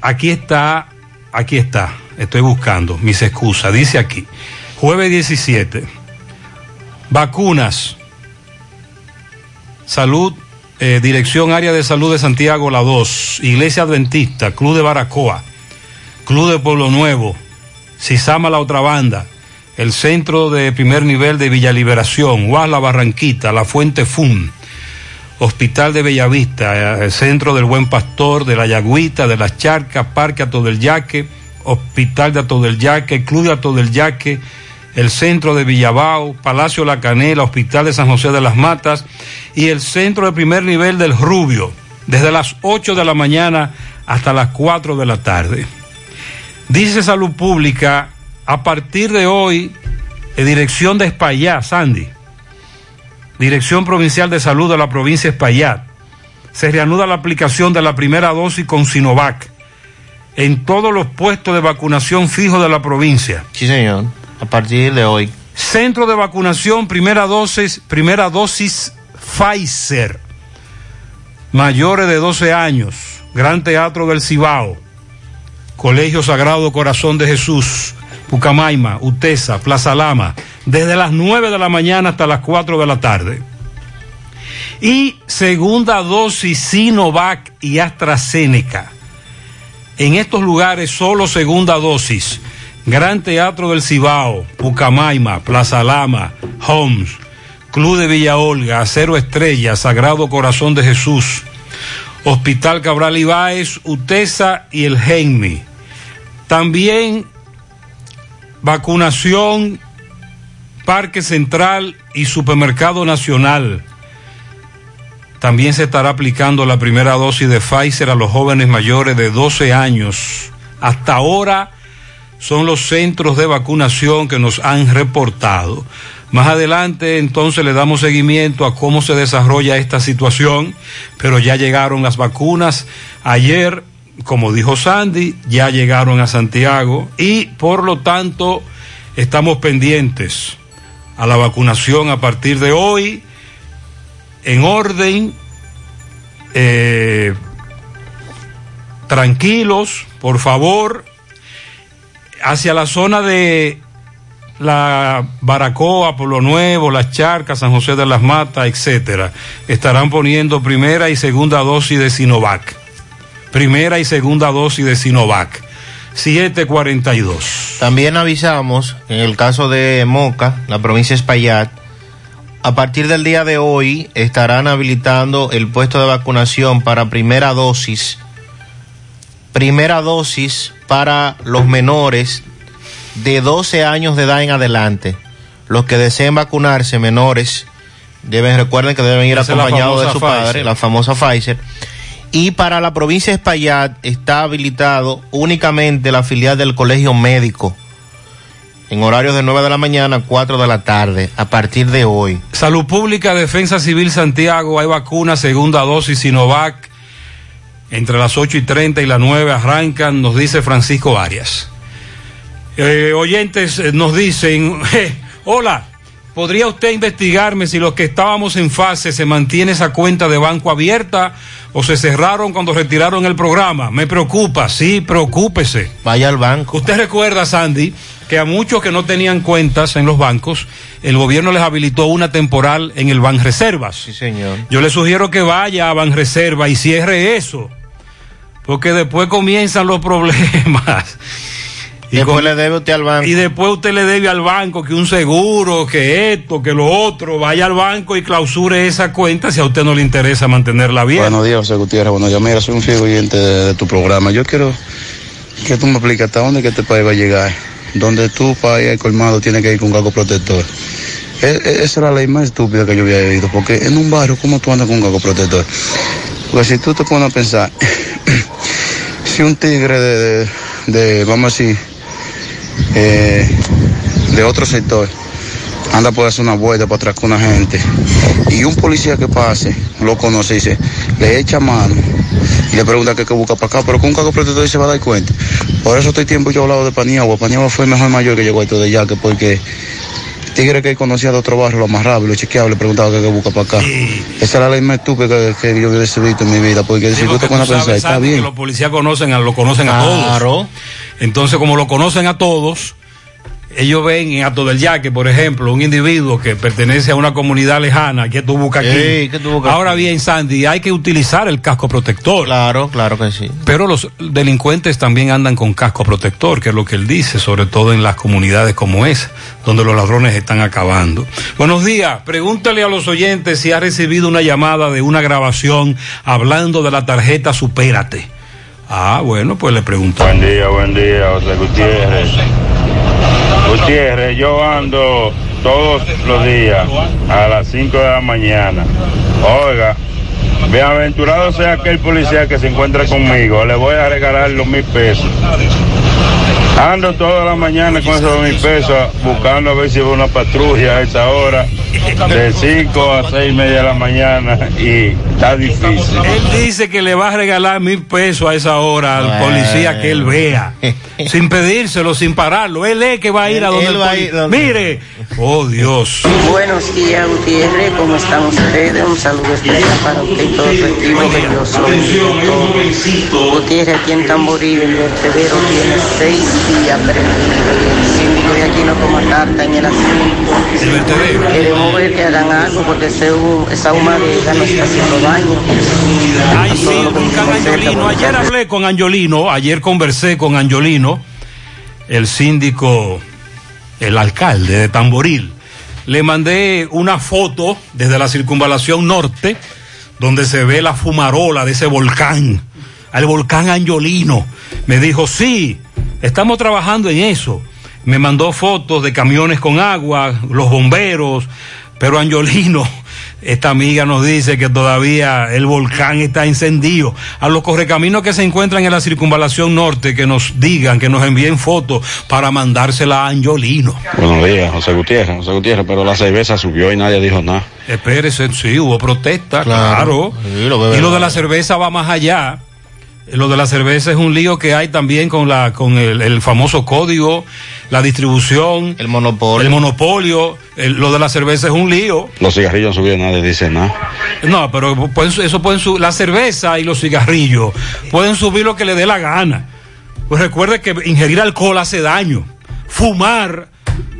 aquí está, aquí está, estoy buscando mis excusas, dice aquí, jueves 17, vacunas Salud, eh, Dirección Área de Salud de Santiago, la 2, Iglesia Adventista, Club de Baracoa, Club de Pueblo Nuevo, Cisama La Otra Banda, el Centro de Primer Nivel de Villa Liberación, La Barranquita, La Fuente Fun, Hospital de Bellavista, eh, el Centro del Buen Pastor, de la Yagüita, de las Charcas, Parque Ato del Yaque, Hospital de Ato del Yaque, Club de Ato del Yaque, el centro de Villabao, Palacio La Canela, Hospital de San José de las Matas y el centro de primer nivel del Rubio, desde las 8 de la mañana hasta las 4 de la tarde. Dice Salud Pública, a partir de hoy, en dirección de Espaillat, Sandy, Dirección Provincial de Salud de la provincia de Espaillat, se reanuda la aplicación de la primera dosis con Sinovac en todos los puestos de vacunación fijos de la provincia. Sí, señor a partir de hoy. Centro de vacunación, primera dosis, primera dosis Pfizer. Mayores de 12 años, Gran Teatro del Cibao, Colegio Sagrado Corazón de Jesús, Pucamaima, Utesa, Plaza Lama, desde las 9 de la mañana hasta las 4 de la tarde. Y segunda dosis Sinovac y AstraZeneca. En estos lugares solo segunda dosis Gran Teatro del Cibao, Pucamaima, Plaza Lama, Homes, Club de Villa Olga, Acero Estrella, Sagrado Corazón de Jesús, Hospital Cabral Ibáez, Utesa y el Genmi. También vacunación, Parque Central y Supermercado Nacional. También se estará aplicando la primera dosis de Pfizer a los jóvenes mayores de 12 años. Hasta ahora, son los centros de vacunación que nos han reportado. Más adelante entonces le damos seguimiento a cómo se desarrolla esta situación, pero ya llegaron las vacunas. Ayer, como dijo Sandy, ya llegaron a Santiago y por lo tanto estamos pendientes a la vacunación a partir de hoy en orden. Eh, tranquilos, por favor, hacia la zona de la Baracoa, Pueblo Nuevo, Las Charcas, San José de las Matas, etcétera, estarán poniendo primera y segunda dosis de Sinovac. Primera y segunda dosis de Sinovac. 742. También avisamos, en el caso de Moca, la provincia de Espaillat, a partir del día de hoy estarán habilitando el puesto de vacunación para primera dosis. Primera dosis para los menores de 12 años de edad en adelante. Los que deseen vacunarse menores deben recuerden que deben ir acompañados de su padre, la famosa Pfizer. Y para la provincia de Espaillat está habilitado únicamente la filial del Colegio Médico en horarios de 9 de la mañana a 4 de la tarde a partir de hoy. Salud Pública, Defensa Civil Santiago, hay vacuna, segunda dosis Sinovac. Entre las 8 y 30 y las 9 arrancan, nos dice Francisco Arias. Eh, oyentes eh, nos dicen, hola, ¿podría usted investigarme si los que estábamos en fase se mantiene esa cuenta de banco abierta o se cerraron cuando retiraron el programa? Me preocupa, sí, preocúpese. Vaya al banco. Usted recuerda, Sandy, que a muchos que no tenían cuentas en los bancos, el gobierno les habilitó una temporal en el Banreservas. Sí, señor. Yo le sugiero que vaya a Banreserva y cierre eso, porque después comienzan los problemas. Y Después con- le debe usted al banco. y después usted le debe al banco que un seguro, que esto, que lo otro, vaya al banco y clausure esa cuenta si a usted no le interesa mantenerla bien. Buenos días, José Gutiérrez. Bueno, yo mira, soy un fiel oyente de, de tu programa. Yo quiero que tú me expliques hasta dónde que este país va a llegar. Donde tú, para ir al colmado, tienes que ir con gago protector. E- e- esa era la ley más estúpida que yo había oído. Porque en un barrio, ¿cómo tú andas con un gago protector? Porque si tú te pones a pensar, si un tigre de, de- de, vamos a decir, eh, de otro sector anda por hacer una vuelta para atrás con una gente y un policía que pase lo conoce y dice, le echa mano y le pregunta qué que busca para acá, pero con un cargo protector se va a dar cuenta. Por eso estoy tiempo yo he hablado de Paniagua. Paniagua fue el mejor mayor que llegó a esto de Yaque porque el tigre que conocía de otro barrio lo amarraba y lo chequeaba y le preguntaba qué que busca para acá. Esa era la ley más estúpida que, que yo hubiese visto en mi vida porque si Digo tú te que pones a pensar, está que bien. los policías conocen a, lo conocen a todos. Entonces, como lo conocen a todos, ellos ven en Acto del Yaque, por ejemplo, un individuo que pertenece a una comunidad lejana, que tú buscas aquí. Ey, ¿qué tú buscas Ahora aquí? bien, Sandy, hay que utilizar el casco protector. Claro, claro que sí. Pero los delincuentes también andan con casco protector, que es lo que él dice, sobre todo en las comunidades como esa, donde los ladrones están acabando. Buenos días, pregúntale a los oyentes si ha recibido una llamada de una grabación hablando de la tarjeta Supérate. Ah, bueno, pues le pregunto. Buen día, buen día, José Gutiérrez. Gutiérrez, yo ando todos los días a las 5 de la mañana. Oiga, bienaventurado sea aquel policía que se encuentra conmigo. Le voy a regalar los mil pesos. Ando toda la mañana con esos mil pesos buscando a ver si veo una patrulla a esa hora, de 5 a 6 y media de la mañana, y está difícil. Él dice que le va a regalar mil pesos a esa hora al Bueno. policía que él vea, sin pedírselo, sin pararlo. Él es que va a ir a donde él el va a ir donde- Mire, oh Dios. Buenos días, Gutiérrez. ¿Cómo están ustedes? Un saludo especial para usted y todo su equipo que yo soy. Gutiérrez, aquí en Tamboril, el vertedero tiene seis días prendido y el síndico de aquí no toma carta en el asunto. Queremos ver que hagan algo porque ese esa humareda nos está haciendo daño. Ay, sí, volcán Angiolino. Ayer hablé con Angiolino, ayer conversé con Angiolino, el síndico, el alcalde de Tamboril. Le mandé una foto desde la circunvalación norte, donde se ve la fumarola de ese volcán, al volcán Angiolino. Me dijo, sí, estamos trabajando en eso. Me mandó fotos de camiones con agua, los bomberos, pero Angiolino, esta amiga nos dice que todavía el volcán está encendido. A los correcaminos que se encuentran en la circunvalación norte, que nos digan, que nos envíen fotos para mandársela a Angiolino. Buenos días, José Gutiérrez, José Gutiérrez, pero la cerveza subió y nadie dijo nada. Espérese, sí, hubo protesta, Claro. claro. Sí, lo bebe y lo de la cerveza va más allá. Lo de la cerveza es un lío que hay también con la con el, el famoso código, la distribución, el monopolio. El monopolio, el- lo de la cerveza es un lío. Los cigarrillos subieron, nadie dice nada. No, pero pueden su- eso pueden subir, la cerveza y los cigarrillos pueden subir lo que le dé la gana. Pues recuerde que ingerir alcohol hace daño, fumar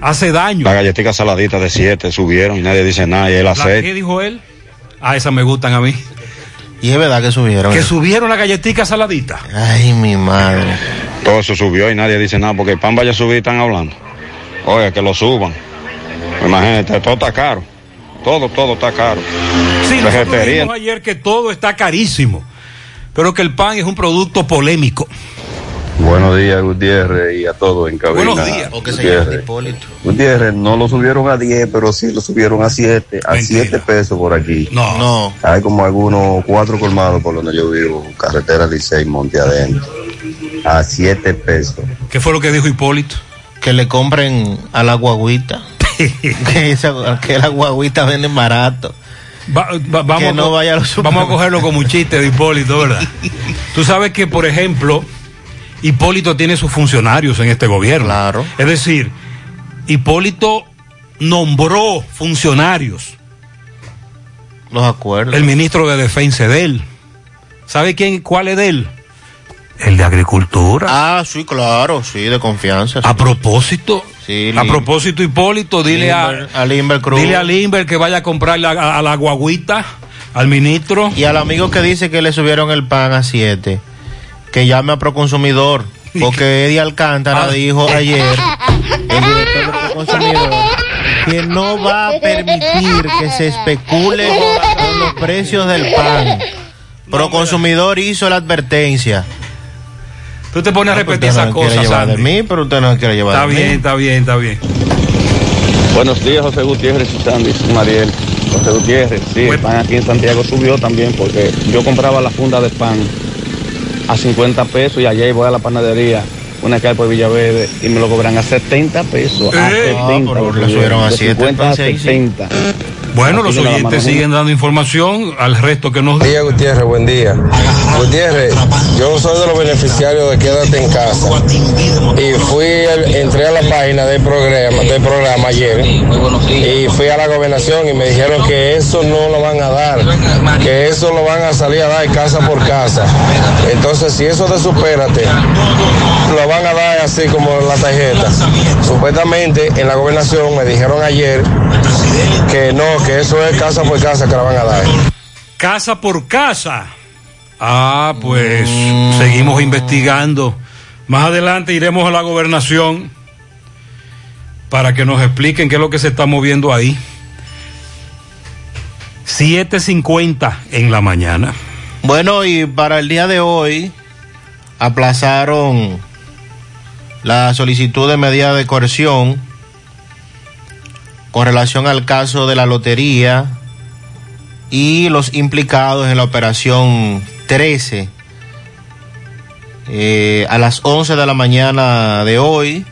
hace daño. Las galletitas saladitas de 7 subieron y nadie dice nada. Y el ¿La qué aceite. dijo él? Ah, esas me gustan a mí. Y es verdad que subieron. Que subieron la galletica saladita. Ay, mi madre. Todo eso subió y nadie dice nada porque el pan vaya a subir y están hablando. Oiga, que lo suban. Imagínate, todo está caro. Todo, todo está caro. Sí, nosotros Vejetería. dijimos ayer que todo está carísimo, pero que el pan es un producto polémico. Buenos días, Gutiérrez, y a todos en cabina. Buenos días. O que se llama Gutiérrez. Hipólito. Gutiérrez, no lo subieron a 10, pero sí lo subieron a 7, a 7 pesos por aquí. No. No. Hay como algunos cuatro colmados por donde yo vivo, carretera Licey, Monte Adentro. A 7 pesos. ¿Qué fue lo que dijo Hipólito? Que le compren a la guaguita. que, esa- que la guaguita venden barato. Va- va- vamos, Que no vaya a los vamos a cogerlo como un chiste de Hipólito, ¿verdad? Tú sabes que, por ejemplo, Hipólito tiene sus funcionarios en este gobierno. Claro. Es decir, Hipólito nombró funcionarios. Los acuerdos. El ministro de Defensa es de él. ¿Sabe quién, cuál es de él? El de Agricultura. Ah, sí, claro, sí, de confianza. A propósito, Sí, a propósito, Hipólito, dile a, Limber- a Limber Cruz. dile a Limber que vaya a comprarle a, a- a la guaguita, al ministro. Y al amigo que dice que le subieron el pan a 7, que llame a Proconsumidor. Porque Eddie Alcántara Ah. dijo ayer, el director de Proconsumidor, que no va a permitir que se especule con los precios del pan. Proconsumidor hizo la advertencia. Tú te pones a Ah, pues repetir esas cosas, de mí, pero usted no quiere llevar Está de bien, mí. está bien, está bien. Buenos días, José Gutiérrez y Sandy, Mariel. José Gutiérrez, sí, el pan aquí en Santiago subió también porque yo compraba la funda de pan a 50 pesos y ayer voy a la panadería, una hay por Villaverde, y me lo cobran a 70 pesos. A Eh. 70, Ah, lo subieron a de siete, 50 a entonces ahí sí. 70. Bueno, los oyentes siguen dando información al resto que nos Buen día, Gutiérrez, buen día. Gutiérrez, yo soy de los beneficiarios de Quédate en casa. Y fui, entré a la página del programa, del programa ayer y fui a la gobernación y me dijeron que eso no lo van a dar, que eso lo van a salir a dar casa por casa. Entonces, si eso te supérate, lo van a dar así como la tarjeta. Supuestamente en la gobernación me dijeron ayer que no, que eso es casa por casa que la van a dar. Casa por casa. Ah, pues Mm. seguimos investigando. Más adelante iremos a la gobernación para que nos expliquen qué es lo que se está moviendo ahí. 7.50 en la mañana. Bueno, y para el día de hoy aplazaron la solicitud de medida de coerción con relación al caso de la lotería y los implicados en la operación 13. Eh, a las 11 de la mañana de hoy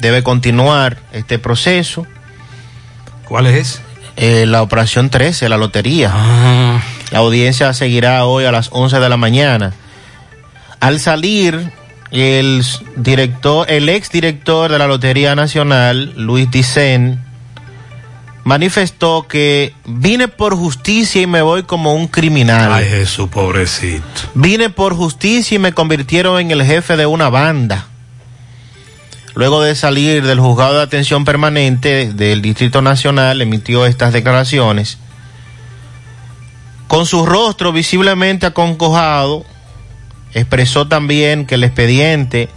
debe continuar este proceso. ¿Cuál es? Eh, la operación 13, la lotería. La audiencia seguirá hoy a las 11 de la mañana. Al salir, el director, el ex director de la Lotería Nacional, Luis Dicen, manifestó que vine por justicia y me voy como un criminal. Ay, Jesús, pobrecito. Vine por justicia y me convirtieron en el jefe de una banda. Luego de salir del juzgado de atención permanente del Distrito Nacional, emitió estas declaraciones. Con su rostro visiblemente aconcojado, expresó también que el expediente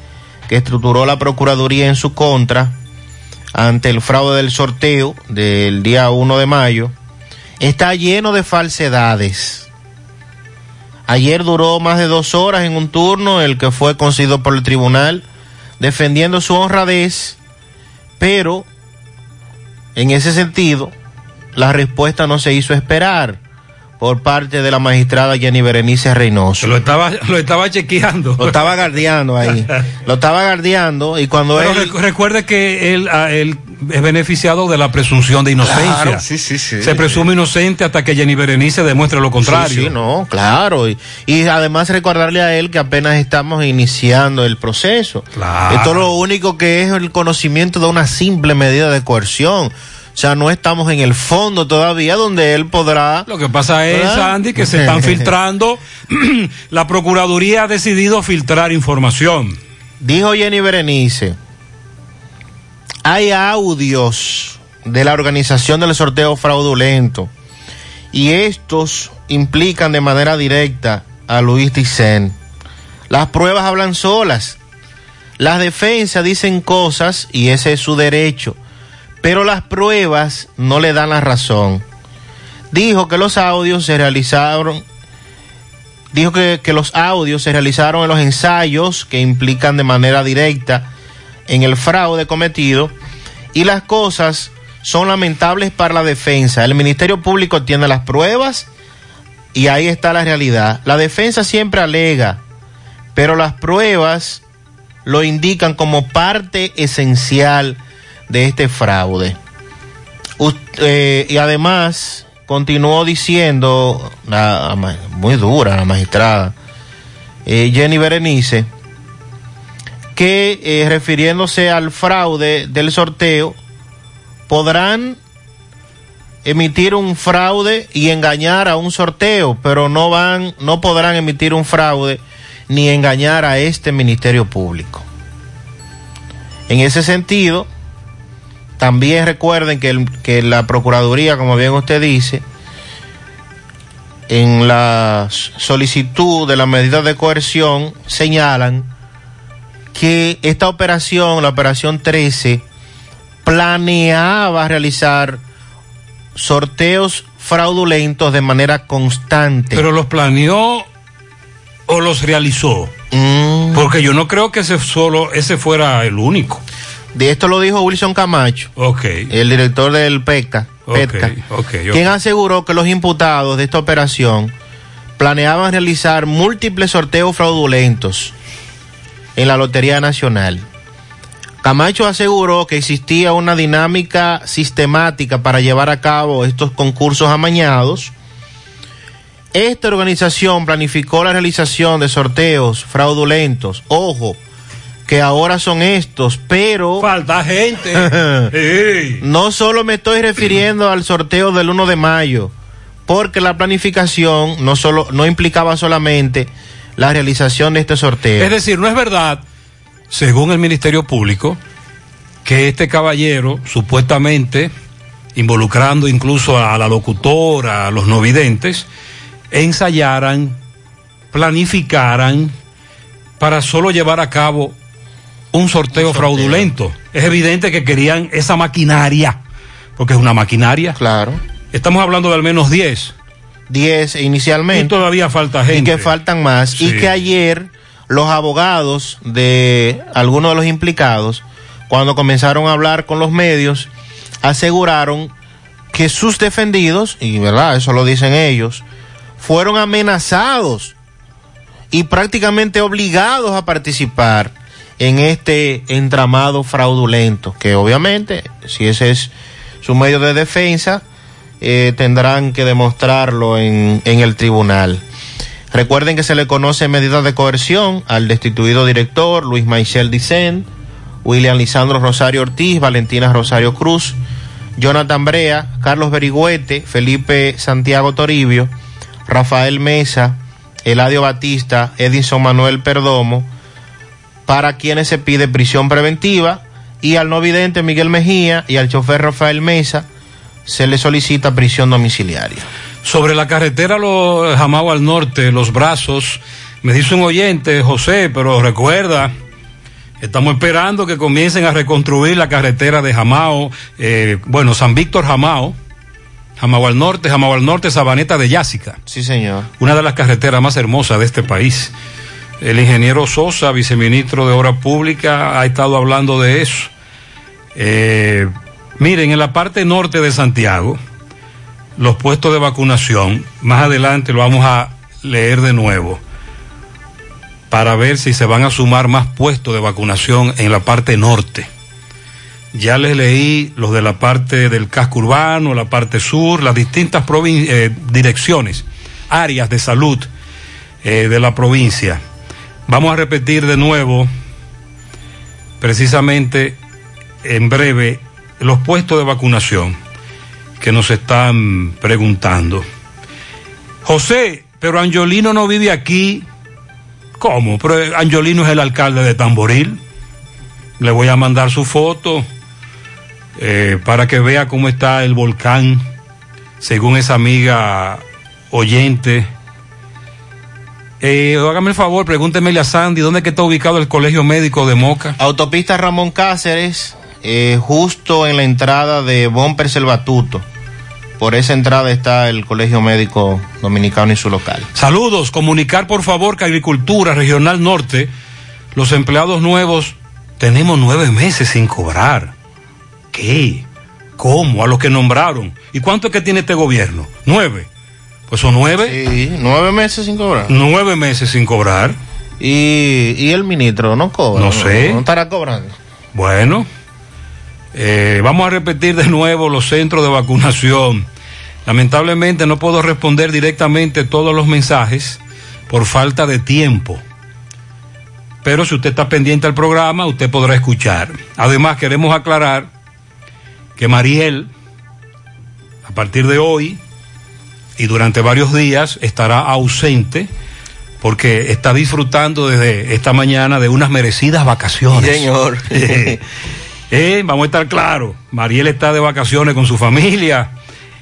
que estructuró la Procuraduría en su contra ante el fraude del sorteo del día 1 de mayo está lleno de falsedades. Ayer duró más de dos horas en un turno, el que fue concedido por el tribunal, defendiendo su honradez, pero en ese sentido, la respuesta no se hizo esperar por parte de la magistrada Jenny Berenice Reynoso. Lo estaba, lo estaba chequeando. Lo estaba guardiando ahí. Lo estaba guardiando y cuando Pero él... recu- recuerde que él, a- él es beneficiado de la presunción de inocencia. Claro, sí, sí, sí. Se presume inocente hasta que Jenny Berenice demuestre lo contrario. Sí, sí, no, claro. Y, y además recordarle a él que apenas estamos iniciando el proceso. Claro. Esto lo único que es el conocimiento de una simple medida de coerción. O sea, no estamos en el fondo todavía donde él podrá... Lo que pasa es, ¿Verdad? Andy, que se están filtrando. la Procuraduría ha decidido filtrar información. Dijo Jenny Berenice, hay audios de la organización del sorteo fraudulento y estos implican de manera directa a Luis Dicen. Las pruebas hablan solas. Las defensas dicen cosas y ese es su derecho, pero las pruebas no le dan la razón. Dijo que los audios se realizaron, dijo que, que los audios se realizaron en los ensayos que implican de manera directa en el fraude cometido y las cosas son lamentables para la defensa. El Ministerio Público tiene las pruebas y ahí está la realidad. La defensa siempre alega, pero las pruebas lo indican como parte esencial de este fraude. Eh, y además continuó diciendo, muy dura la magistrada, eh, Jenny Berenice, que eh, refiriéndose al fraude del sorteo, podrán emitir un fraude y engañar a un sorteo, pero no van, no podrán emitir un fraude ni engañar a este Ministerio Público. En ese sentido, también recuerden que, el- que la Procuraduría, como bien usted dice, en la solicitud de la medida de coerción señalan que esta operación, la operación 13, planeaba realizar sorteos fraudulentos de manera constante. Pero los planeó o los realizó. Mm. Porque yo no creo que ese solo ese fuera el único. De esto lo dijo Wilson Camacho, el director del PECA, PETCA, quien aseguró que los imputados de esta operación planeaban realizar múltiples sorteos fraudulentos en la Lotería Nacional. Camacho aseguró que existía una dinámica sistemática para llevar a cabo estos concursos amañados. Esta organización planificó la realización de sorteos fraudulentos. Ojo, que ahora son estos, pero... Falta gente. No solo me estoy refiriendo al sorteo del 1 de mayo, porque la planificación no, solo, no implicaba solamente la realización de este sorteo. Es decir, no es verdad, según el Ministerio Público, que este caballero, supuestamente, involucrando incluso a la locutora, a los no videntes, ensayaran, planificaran para solo llevar a cabo un sorteo, fraudulento. Es evidente que querían esa maquinaria, porque es una maquinaria. Claro. Estamos hablando de al menos 10. 10 inicialmente. Y todavía falta Y gente. que faltan más. Sí. Y que ayer los abogados de algunos de los implicados, cuando comenzaron a hablar con los medios, aseguraron que sus defendidos, y verdad, eso lo dicen ellos, fueron amenazados y prácticamente obligados a participar en este entramado fraudulento, que obviamente, si ese es su medio de defensa, eh, tendrán que demostrarlo en, en el tribunal. Recuerden que se le conoce medidas de coerción al destituido director Luis Michel Dicen, William Lisandro Rosario Ortiz, Valentina Rosario Cruz, Jonathan Brea, Carlos Berigüete, Felipe Santiago Toribio, Rafael Mesa, Eladio Batista, Edison Manuel Perdomo, para quienes se pide prisión preventiva, y al no vidente Miguel Mejía y al chofer Rafael Mesa se le solicita prisión domiciliaria. Sobre la carretera lo, Jamao al norte, los brazos, me dice un oyente, José, pero recuerda, estamos esperando que comiencen a reconstruir la carretera de Jamao, eh, bueno, San Víctor Jamao, Jamao al norte, Jamao al norte, Sabaneta de Yásica. Sí, señor. Una de las carreteras más hermosas de este país. El ingeniero Sosa, viceministro de Obra Pública, ha estado hablando de eso. Eh, miren, en la parte norte de Santiago, los puestos de vacunación, más adelante lo vamos a leer de nuevo, para ver si se van a sumar más puestos de vacunación en la parte norte. Ya les leí los de la parte del casco urbano, la parte sur, las distintas eh, direcciones, áreas de salud eh, de la provincia. Vamos a repetir de nuevo, precisamente en breve, los puestos de vacunación que nos están preguntando. José, pero Angiolino no vive aquí. ¿Cómo? Pero Angiolino es el alcalde de Tamboril. Le voy a mandar su foto eh, para que vea cómo está el volcán, según esa amiga oyente Eh, hágame el favor, pregúntemele a Sandy, ¿dónde que está ubicado el Colegio Médico de Moca? Autopista Ramón Cáceres, eh, justo en la entrada de Bomper Selvatuto. Por esa entrada está el Colegio Médico Dominicano y su local. Saludos, comunicar por favor que Agricultura Regional Norte, los empleados nuevos, tenemos nueve meses sin cobrar. ¿Qué? ¿Cómo? A los que nombraron. ¿Y cuánto es que tiene este gobierno? ¿Nueve? Pues son nueve. Sí, nueve meses sin cobrar. Nueve meses sin cobrar. Y, y el ministro no cobra. No sé. No estará cobrando. Bueno, eh, vamos a repetir de nuevo los centros de vacunación. Lamentablemente no puedo responder directamente todos los mensajes por falta de tiempo. Pero si usted está pendiente al programa, usted podrá escuchar. Además, queremos aclarar que Mariel, a partir de hoy y durante varios días, estará ausente porque está disfrutando desde esta mañana de unas merecidas vacaciones. Señor. Eh, vamos a estar claros, Mariel está de vacaciones con su familia,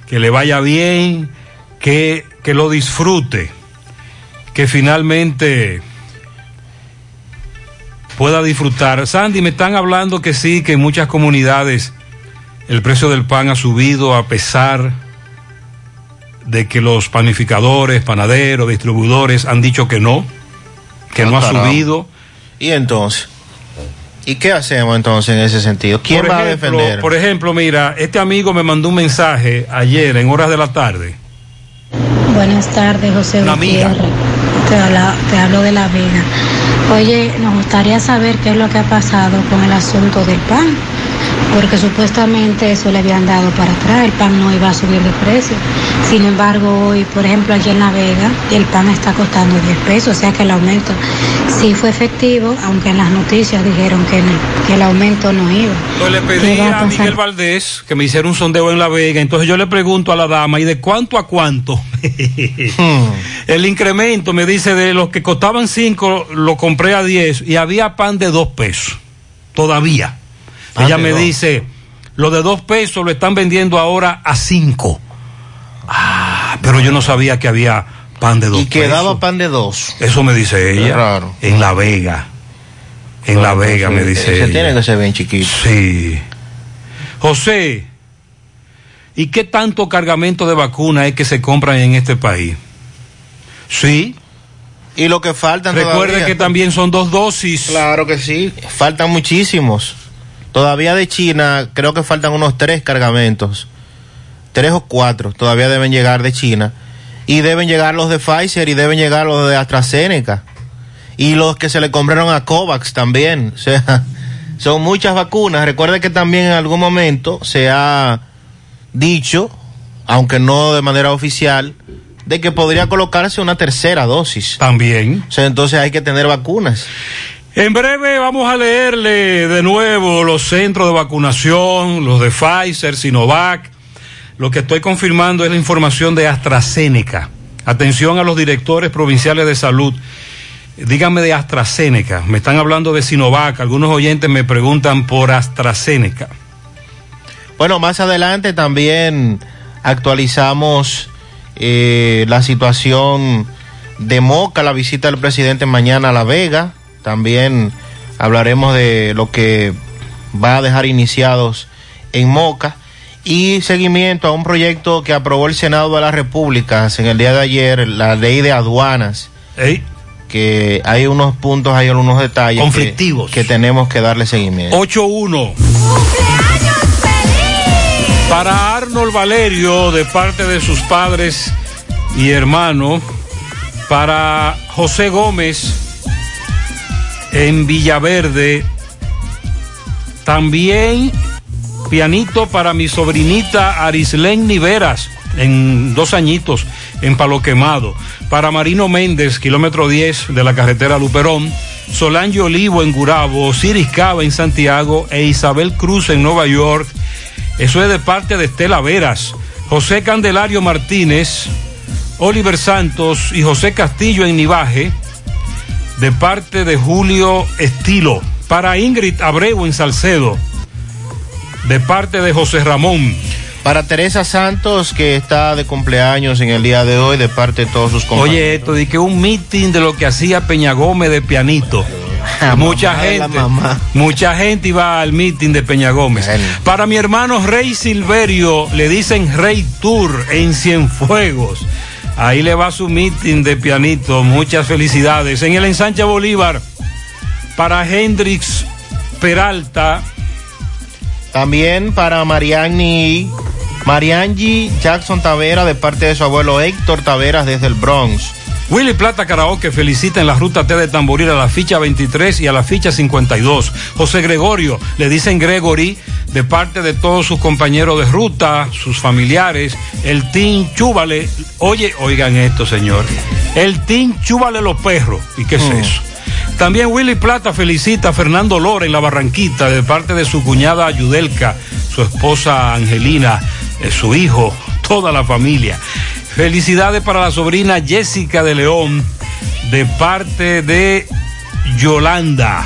que le vaya bien, que, que lo disfrute, que finalmente pueda disfrutar. Sandy, me están hablando que sí, que en muchas comunidades el precio del pan ha subido a pesar de que los panificadores, panaderos, distribuidores han dicho que no, que no, ha subido. ¿Y entonces? ¿Y qué hacemos entonces en ese sentido? ¿Quién por va ejemplo, a defender? Por ejemplo, mira, este amigo me mandó un mensaje ayer en horas de la tarde. Buenas tardes, José Una amiga. Gutiérrez. Te, te hablo de La Vega. Oye, nos gustaría saber qué es lo que ha pasado con el asunto del pan, porque supuestamente eso le habían dado para atrás, el pan no iba a subir de precio. Sin embargo, hoy, por ejemplo, aquí en La Vega, el pan está costando 10 pesos, o sea que el aumento sí fue efectivo, aunque en las noticias dijeron que, no- que el aumento no iba. Pues le pedí ¿Qué va a? Miguel Valdés que me hiciera un sondeo en La Vega. Entonces yo le pregunto a la dama, ¿y de cuánto a cuánto? El incremento me dice de los que costaban 5, lo compré a 10 y había pan de 2 pesos. Todavía. Pan Ella me dos. dice, lo de 2 pesos lo están vendiendo ahora a 5. Ah, pero yo no sabía que había pan de 2 Y pesos. quedaba pan de dos. Eso me dice ella. raro. En La Vega. En La Vega me dice Se ella. tiene que ser bien chiquito. Sí. José, ¿y qué tanto cargamento de vacuna es que se compran en este país? Sí. Y lo que faltan Recuerde todavía. que también son dos dosis. Claro que sí. Faltan muchísimos. Todavía de China creo que faltan unos tres cargamentos. Tres o cuatro todavía deben llegar de China. Y deben llegar los de Pfizer y deben llegar los de AstraZeneca. Y los que se le compraron a COVAX también. O sea, son muchas vacunas. Recuerde que también en algún momento se ha dicho, aunque no de manera oficial, de que podría colocarse una tercera dosis. También. O sea, entonces hay que tener vacunas. En breve vamos a leerle de nuevo los centros de vacunación, los de Pfizer, Sinovac. Lo que estoy confirmando es la información de AstraZeneca. Atención a los directores provinciales de salud. Díganme de AstraZeneca. Me están hablando de Sinovac. Algunos oyentes me preguntan por AstraZeneca. Bueno, más adelante también actualizamos eh, la situación de Moca, la visita del presidente mañana a La Vega. También hablaremos de lo que va a dejar iniciados en Moca. Y seguimiento a un proyecto que aprobó el Senado de la República en el día de ayer, la ley de aduanas. Que hay unos puntos, hay algunos detalles. Conflictivos. Que, tenemos que darle seguimiento. 8-1. Para Arnold Valerio, de parte de sus padres y hermanos, para José Gómez en Villaverde, también pianito para mi sobrinita Arislén Niveras, en dos añitos, en Palo Quemado. Para Marino Méndez, kilómetro 10 de la carretera Luperón. Solange Olivo en Gurabo, Ciris Cava en Santiago e Isabel Cruz en Nueva York. Eso es de parte de Estela Veras, José Candelario Martínez, Oliver Santos y José Castillo en Nivaje, de parte de Julio Estilo. Para Ingrid Abreu en Salcedo, de parte de José Ramón. Para Teresa Santos, que está de cumpleaños en el día de hoy, de parte de todos sus compañeros. Oye, esto de que un meeting de lo que hacía Peña Gómez de pianito. mucha mamá gente, mucha gente iba al meeting de Peña Gómez. Para mi hermano Rey Silverio, le dicen Rey Tour en Cienfuegos. Ahí le va su meeting de pianito. Muchas felicidades. En el ensanche Bolívar, para Hendrix Peralta. También para Mariani, Mariangi Jackson Tavera, de parte de su abuelo Héctor Taveras desde el Bronx. Willy Plata Karaoke felicita en la ruta T de Tamboril a la ficha 23 y a la ficha 52. José Gregorio, le dicen Gregory, de parte de todos sus compañeros de ruta, sus familiares, el Team Chúbale. Oye, oigan esto, señor. El Team Chúbale los perros. ¿Y qué es Mm. eso? También Willy Plata felicita a Fernando Lora en la Barranquita de parte de su cuñada Yudelka, su esposa Angelina, eh, su hijo, toda la familia. Felicidades para la sobrina Jessica de León de parte de Yolanda.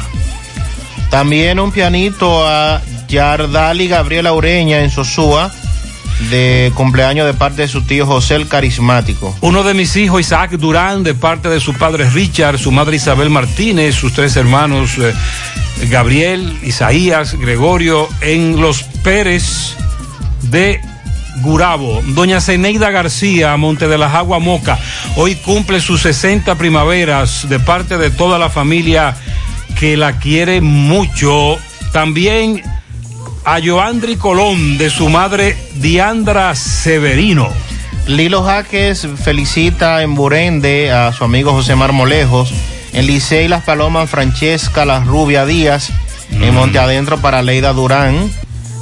También un pianito a Yardali Gabriela Ureña en Sosúa, de cumpleaños de parte de su tío José el Carismático. Uno de mis hijos, Isaac Durán, de parte de su padre Richard, su madre Isabel Martínez, sus tres hermanos eh, Gabriel, Isaías, Gregorio, en Los Pérez de Gurabo. Doña Zeneida García, Monte de las Aguas Moca, hoy cumple sus 60 primaveras de parte de toda la familia que la quiere mucho. También a Joandri Colón, de su madre Diandra Severino. Lilo Jaques felicita en Burende a su amigo José Marmolejos. En Licey Las Palomas, Francesca La Rubia Díaz. En Monte Adentro para Leida Durán,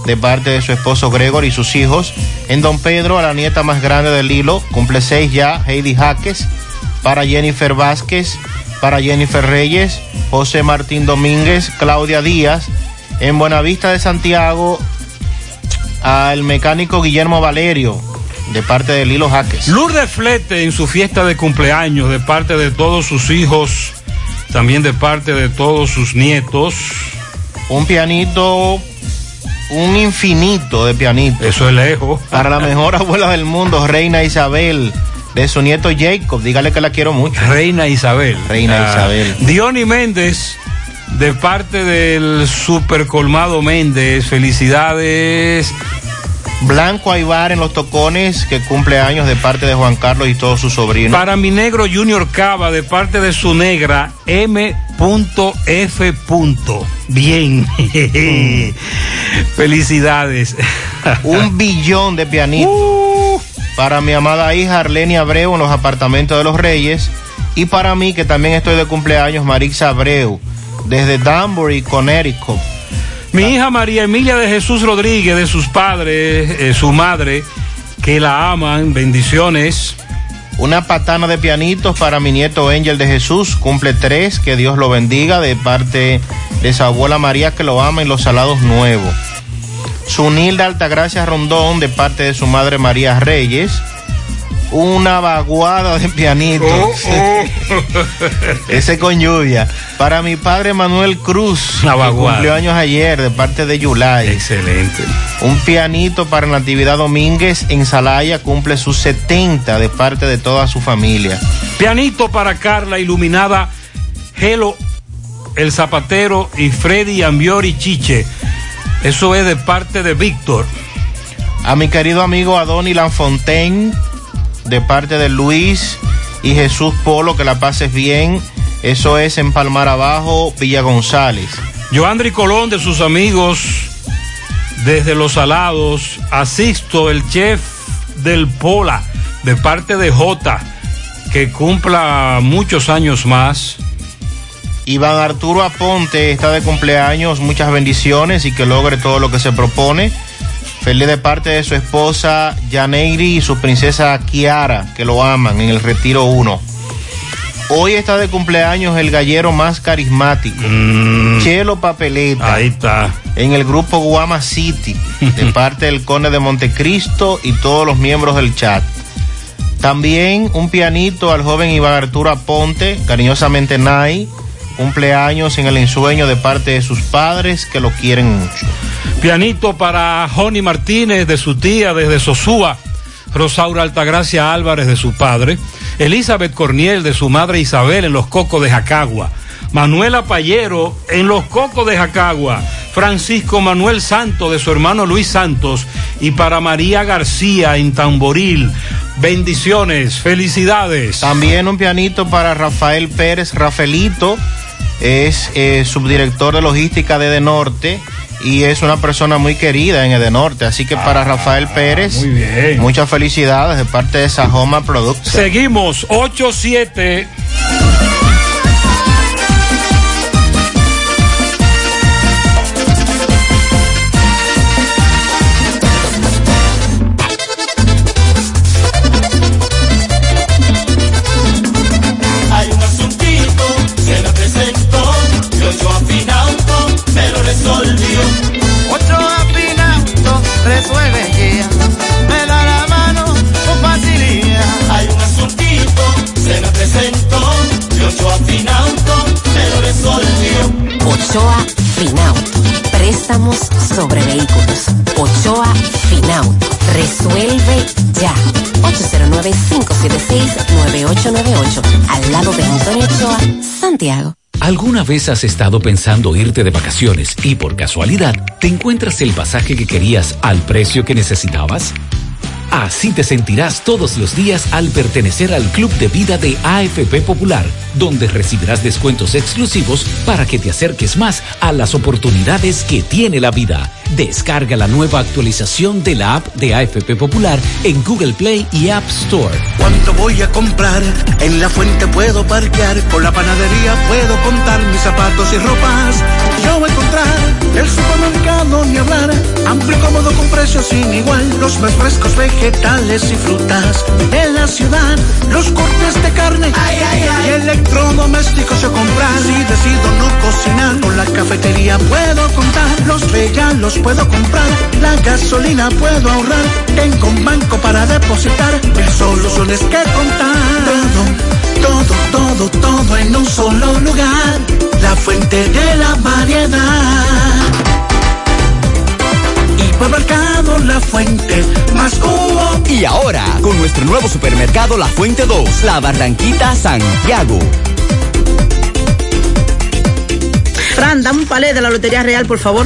de parte de su esposo Gregor y sus hijos. En Don Pedro, a la nieta más grande de Lilo, cumple seis ya, Heidi Jaques. Para Jennifer Vázquez, para Jennifer Reyes, José Martín Domínguez, Claudia Díaz. En Buenavista de Santiago, al mecánico Guillermo Valerio, de parte de Lilo Jaques. Lourdes Flete en su fiesta de cumpleaños de parte de todos sus hijos, también de parte de todos sus nietos. Un pianito, un infinito de pianito. Eso es lejos. Para la mejor abuela del mundo, Reina Isabel, de su nieto Jacob. Dígale que la quiero mucho. Reina Isabel. Reina Ah, Isabel. Diony Méndez, de parte del super colmado Méndez, felicidades. Blanco Aybar en los tocones, que cumple años de parte de Juan Carlos y todos sus sobrinos. Para mi negro Junior Cava, de parte de su negra M.F. Bien. Felicidades. un billón de pianitos. Uh. Para mi amada hija Arlene Abreu en los apartamentos de los Reyes. Y para mí, que también estoy de cumpleaños, Marixa Abreu, desde Danbury, Connecticut. Mi hija María Emilia de Jesús Rodríguez, de sus padres, eh, su madre, que la aman, bendiciones. Una patana de pianitos para mi nieto Angel de Jesús, cumple tres, que Dios lo bendiga, de parte de su abuela María que lo ama en los salados nuevos. Sunilda Altagracia Rondón, de parte de su madre María Reyes. Una vaguada de pianitos. Ese con lluvia. Para mi padre Manuel Cruz, que vaguada. cumplió años ayer, de parte de Yulay. Excelente. Un pianito para Natividad Domínguez en Salaya cumple sus 70 de parte de toda su familia. Pianito para Carla, iluminada, Gelo, el zapatero y Freddy Ambiori Chiche. Eso es de parte de Víctor. A mi querido amigo Adoni Lanfontaine, de parte de Luis y Jesús Polo, que la pases bien. Eso es en Palmar Abajo, Villa González. Joandri Colón de sus amigos desde Los Salados. Asisto, el chef del Pola, de parte de J, que cumpla muchos años más. Iván Arturo Aponte está de cumpleaños, muchas bendiciones y que logre todo lo que se propone. Feliz de parte de su esposa Janeiri y su princesa Kiara, que lo aman en el Retiro 1. Hoy está de cumpleaños el gallero más carismático, Chelo Papeleta. Mm. Ahí está. En el grupo Guama City, de parte del conde de Montecristo y todos los miembros del chat. También un pianito al joven Iván Arturo Aponte, cariñosamente Nay, cumpleaños en el ensueño de parte de sus padres que lo quieren mucho. Pianito para Joni Martínez de su tía desde Sosúa. Rosaura Altagracia Álvarez de su padre. Elizabeth Corniel de su madre Isabel en los Cocos de Jacagua. Manuela Payero en los Cocos de Jacagua. Francisco Manuel Santos de su hermano Luis Santos. Y para María García en Tamboril. Bendiciones, felicidades. También un pianito para Rafael Pérez. Rafaelito es eh, subdirector de logística de Edenorte y es una persona muy querida en Edenorte. Así que para Rafael Pérez, muy bien. muchas felicidades de parte de Sajoma Products. Seguimos, 8-7. Sobre vehículos. Ochoa Finauto. Resuelve ya. 809-576-9898. Al lado de Antonio Ochoa, Santiago. ¿Alguna vez has estado pensando irte de vacaciones y por casualidad te encuentras el pasaje que querías al precio que necesitabas? Así te sentirás todos los días al pertenecer al Club de Vida de AFP Popular, donde recibirás descuentos exclusivos para que te acerques más a las oportunidades que tiene la vida. Descarga la nueva actualización de la app de AFP Popular en Google Play y App Store. ¿Cuánto voy a comprar? En la fuente puedo parquear, con la panadería puedo contar mis zapatos y ropas. Yo voy a encontrar el supermercado ni hablar, amplio y cómodo con precios sin igual, los más frescos vegetales y frutas. En la ciudad, los cortes de carne y electrodomésticos yo comprar. Si decido no cocinar, con la cafetería puedo contar, los regalos puedo comprar, la gasolina puedo ahorrar, tengo un banco para depositar, mil soluciones que contar. Todo, todo, todo, todo en un solo lugar, la fuente de la variedad. Hipermercado La Fuente, más cubo. Y ahora, con nuestro nuevo supermercado La Fuente 2, La Barranquita, Santiago. Fran, dame un palé de la Lotería Real, por favor.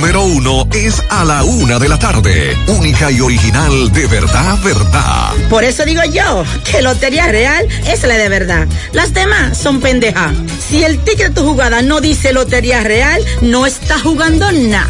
uno es a la una de la tarde. Única y original de verdad, verdad. Por eso digo yo que Lotería Real es la de verdad. Las demás son pendejas. Si el ticket de tu jugada no dice Lotería Real, no está jugando nada.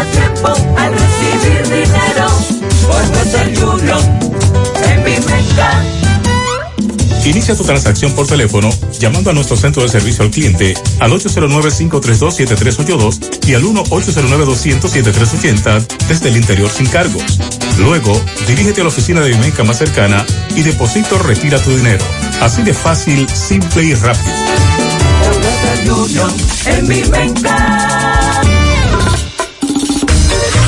al recibir dinero. Por Union en mi Meca. Inicia tu transacción por teléfono llamando a nuestro centro de servicio al cliente al 809-532-7382 y al 1-809-200-7380 desde el interior sin cargos. Luego, dirígete a la oficina de Vimenca más cercana y deposito o retira tu dinero. Así de fácil, simple y rápido. En.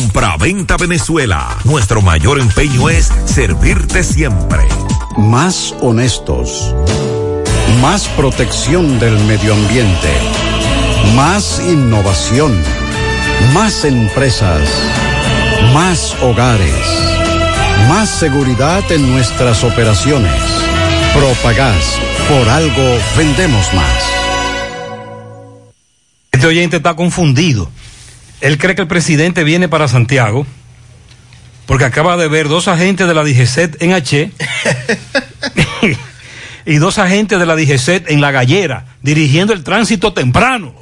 Compra-venta Venezuela. Nuestro mayor empeño es servirte siempre. Más honestos. Más protección del medio ambiente. Más innovación. Más empresas. Más hogares. Más seguridad en nuestras operaciones. Propagás. Por algo vendemos más. Este oyente está confundido. Él cree que el presidente viene para Santiago porque acaba de ver dos agentes de la DGCET en H y dos agentes de la DGCET en La Gallera dirigiendo el tránsito temprano.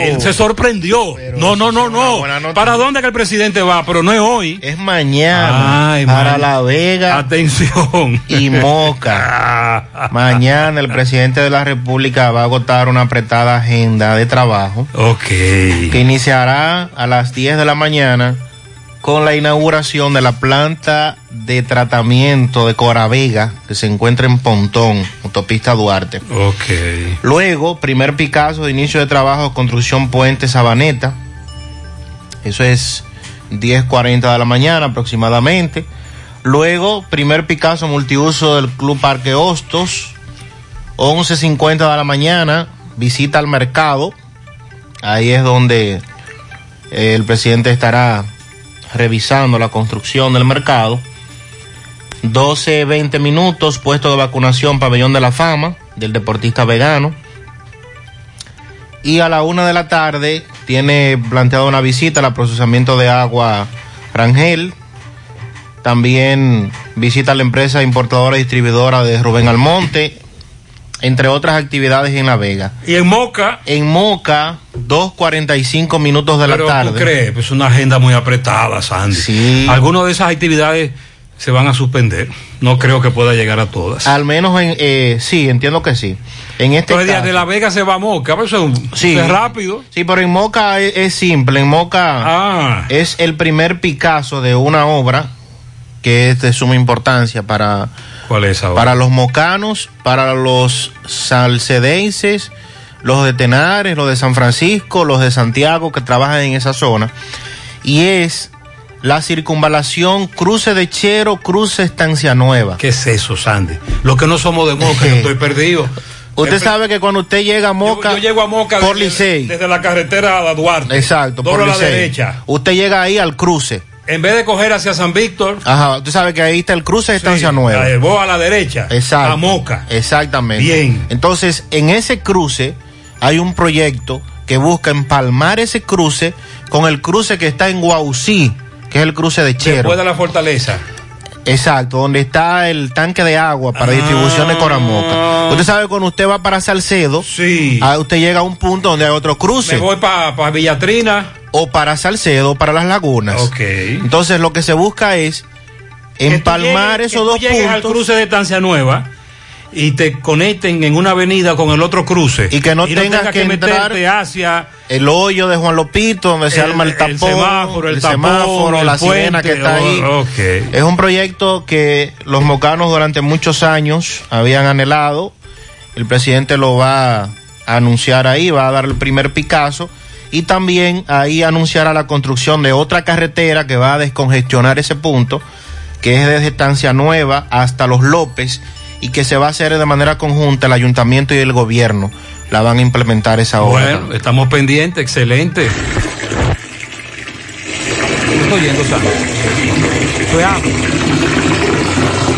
Él se sorprendió. No, no, no, no. ¿Para dónde que el presidente va? Pero no es hoy. Es mañana. Ay, para man- La Vega. Atención. Y Moca. mañana el presidente de la República va a agotar una apretada agenda de trabajo. Ok. Que iniciará a las 10 de la mañana con la inauguración de la planta de tratamiento de Coravega que se encuentra en Pontón, autopista Duarte. Ok. Luego, primer Picasso de inicio de trabajo, construcción puente Sabaneta. Eso es 10.40 de la mañana aproximadamente. Luego, primer Picasso multiuso del Club Parque Hostos. 11.50 de la mañana, visita al mercado. Ahí es donde eh, el presidente estará revisando la construcción del mercado. 12, 20 minutos, puesto de vacunación, pabellón de la fama del deportista vegano. Y a la una de la tarde tiene planteado una visita al procesamiento de agua Rangel. También visita a la empresa importadora y distribuidora de Rubén Almonte, entre otras actividades en La Vega. Y en Moca. En Moca, 2.45 minutos de la Pero tarde. tú crees, pues una agenda muy apretada, Sandy. Sí. Algunas de esas actividades se van a suspender. No creo que pueda llegar a todas. Al menos en, eh, sí, entiendo que sí. En este Entonces, caso, de La Vega se va a Moca, pero eso es un- Sí. eso es rápido. Sí, pero en Moca es, es simple. En Moca Ah. es el primer Picasso de una obra que es de suma importancia para, ¿Cuál es ahora? para los mocanos, para los salcedenses, los de Tenares, los de San Francisco, los de Santiago que trabajan en esa zona. Y es la circunvalación cruce de Chero, cruce Estancia Nueva. ¿Qué es eso, Sandy? Los que no somos de Moca, yo estoy perdido. Usted sabe que cuando usted llega a Moca, Yo, yo llego a Moca por desde, Licey. desde la carretera a la Duarte. Exacto, por a la Licey. derecha. Usted llega ahí al cruce. En vez de coger hacia San Víctor, Ajá, usted sabe que ahí está el cruce de Estancia sí, Nueva. la llevó a la derecha. Exacto. A Moca. Exactamente. Bien. Entonces, en ese cruce hay un proyecto que busca empalmar ese cruce con el cruce que está en Guaucí, que es el cruce de Chero. Después de la fortaleza. Exacto, donde está el tanque de agua para distribución de Coramoca. Usted sabe que cuando usted va para Salcedo, Sí. ah, usted llega a un punto donde hay otro cruce. Me voy para Villatrina. O para Salcedo o para las lagunas. Ok. Entonces lo que se busca es empalmar Que llegues- esos que dos llegues al puntos cruce de Estancia Nueva y te conecten en una avenida con el otro cruce. y que no tengas que, entrar meterte hacia el hoyo de Juan Lopito donde se arma el el tapón, semáforo, el tapón, semáforo, el la sirena puente, que está ahí. oh, ok. Es un proyecto que los mocanos durante muchos años habían anhelado. El presidente lo va a anunciar ahí, va a dar el primer Picasso y también ahí anunciará la construcción de otra carretera que va a descongestionar ese punto, que es desde Estancia Nueva hasta Los López y que se va a hacer de manera conjunta el ayuntamiento y el gobierno. La van a implementar esa obra. Bueno, estamos pendientes, excelente. Estoy yendo. Estoy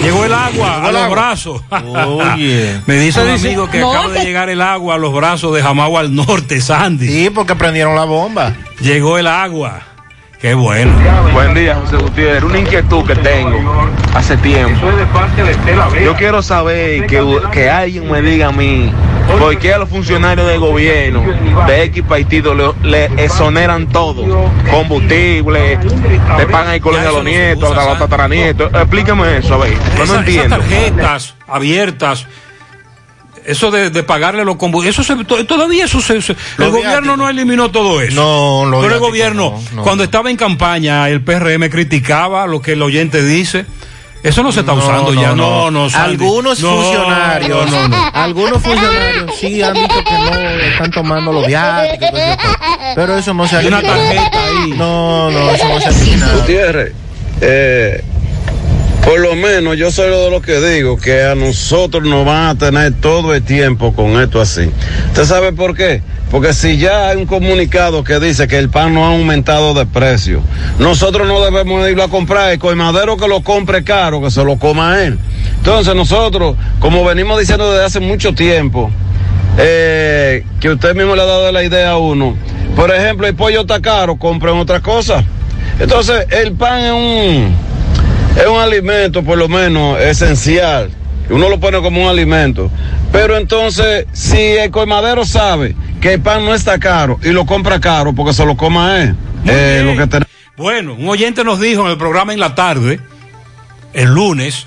Llegó el agua a los brazos. Oye. Me dice un amigo que No, acaba de llegar el agua a los brazos de Jamagua al norte, Sandy. Sí, porque prendieron la bomba. Llegó el agua. Qué bueno. Buen día, José Gutiérrez. Una inquietud que tengo hace tiempo. Yo quiero saber que, que alguien me diga a mí por qué a los funcionarios del gobierno de X partido le, le exoneran todo. Combustible, le pagan el colegio a los nietos, a los tataranietos. Explíqueme eso, a ver. Yo no entiendo. tarjetas abiertas. Eso de, de pagarle los combustibles, eso se, to- todavía eso se, se- el gobierno no eliminó todo eso. No, los Pero el gobierno, no, no. cuando estaba en campaña, el PRM criticaba lo que el oyente dice. Eso no se está usando ya, no, no. Sandy. Algunos No, funcionarios, no, no, no. algunos funcionarios sí han dicho que no están tomando los viáticos, y todo eso, pero eso no se ha Hay una eliminado. tarjeta ahí. No, no, eso no se ha eliminado. Gutiérrez, eh, por lo menos yo soy de lo que digo, que a nosotros nos van a tener todo el tiempo con esto así. ¿Usted sabe por qué? Porque si ya hay un comunicado que dice que el pan no ha aumentado de precio, nosotros no debemos irlo a comprar. El coimadero que lo compre caro, que se lo coma él. Entonces nosotros, como venimos diciendo desde hace mucho tiempo, eh, que usted mismo le ha dado la idea a uno. Por ejemplo, el pollo está caro, compren otra cosa. Entonces, el pan es un, es un alimento, por lo menos, esencial. Uno lo pone como un alimento. Pero entonces, si el colmadero sabe que el pan no está caro y lo compra caro porque se lo coma él, eh, lo que tenemos. Bueno, un oyente nos dijo en el programa en la tarde, el lunes,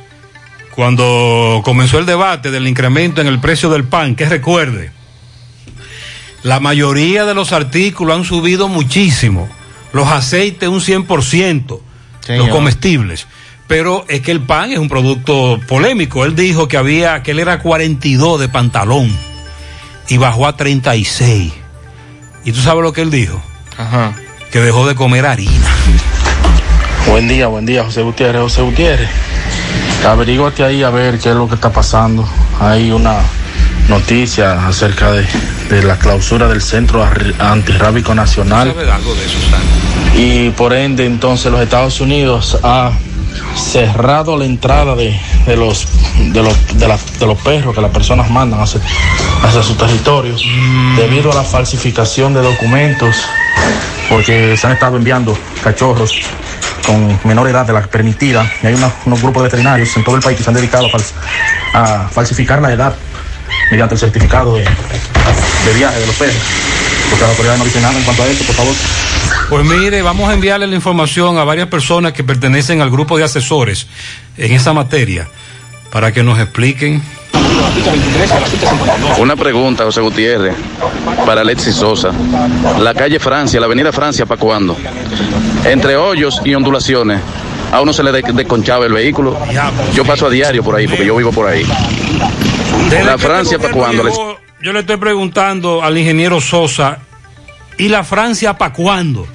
cuando comenzó el debate del incremento en el precio del pan, que recuerde, la mayoría de los artículos han subido muchísimo, los aceites un 100%, los Señor. comestibles. Pero es que el pan es un producto polémico. Él dijo que había, que él era 42 de pantalón y bajó a 36. ¿Y tú sabes lo que él dijo? Ajá. Que dejó de comer harina. Buen día, buen día, José Gutiérrez. José Gutiérrez, averíguate ahí a ver qué es lo que está pasando. Hay una noticia acerca de, de la clausura del Centro Antirrábico Nacional ¿Sabes algo de eso, Sandy? y por ende entonces los Estados Unidos ha cerrado la entrada de, de los de los de, la- de los perros que las personas mandan hacia, hacia su territorio debido a la falsificación de documentos porque se han estado enviando cachorros con menor edad de la permitida y hay unos grupos de veterinarios en todo el país que se han dedicado a falsificar la edad mediante el certificado de, de viaje de los perros porque las autoridades no dicen nada en cuanto a esto por favor Pues mire, vamos a enviarle la información a varias personas que pertenecen al grupo de asesores en esa materia para que nos expliquen. Una pregunta, José Gutiérrez, para Alexis Sosa. La calle Francia, la avenida Francia, ¿para cuándo? Entre hoyos y ondulaciones, a uno se le de- desconchaba el vehículo. Yo paso a diario por ahí, porque yo vivo por ahí. La este Francia, ¿para cuándo? yo le estoy preguntando al ingeniero Sosa, ¿y la Francia para cuándo?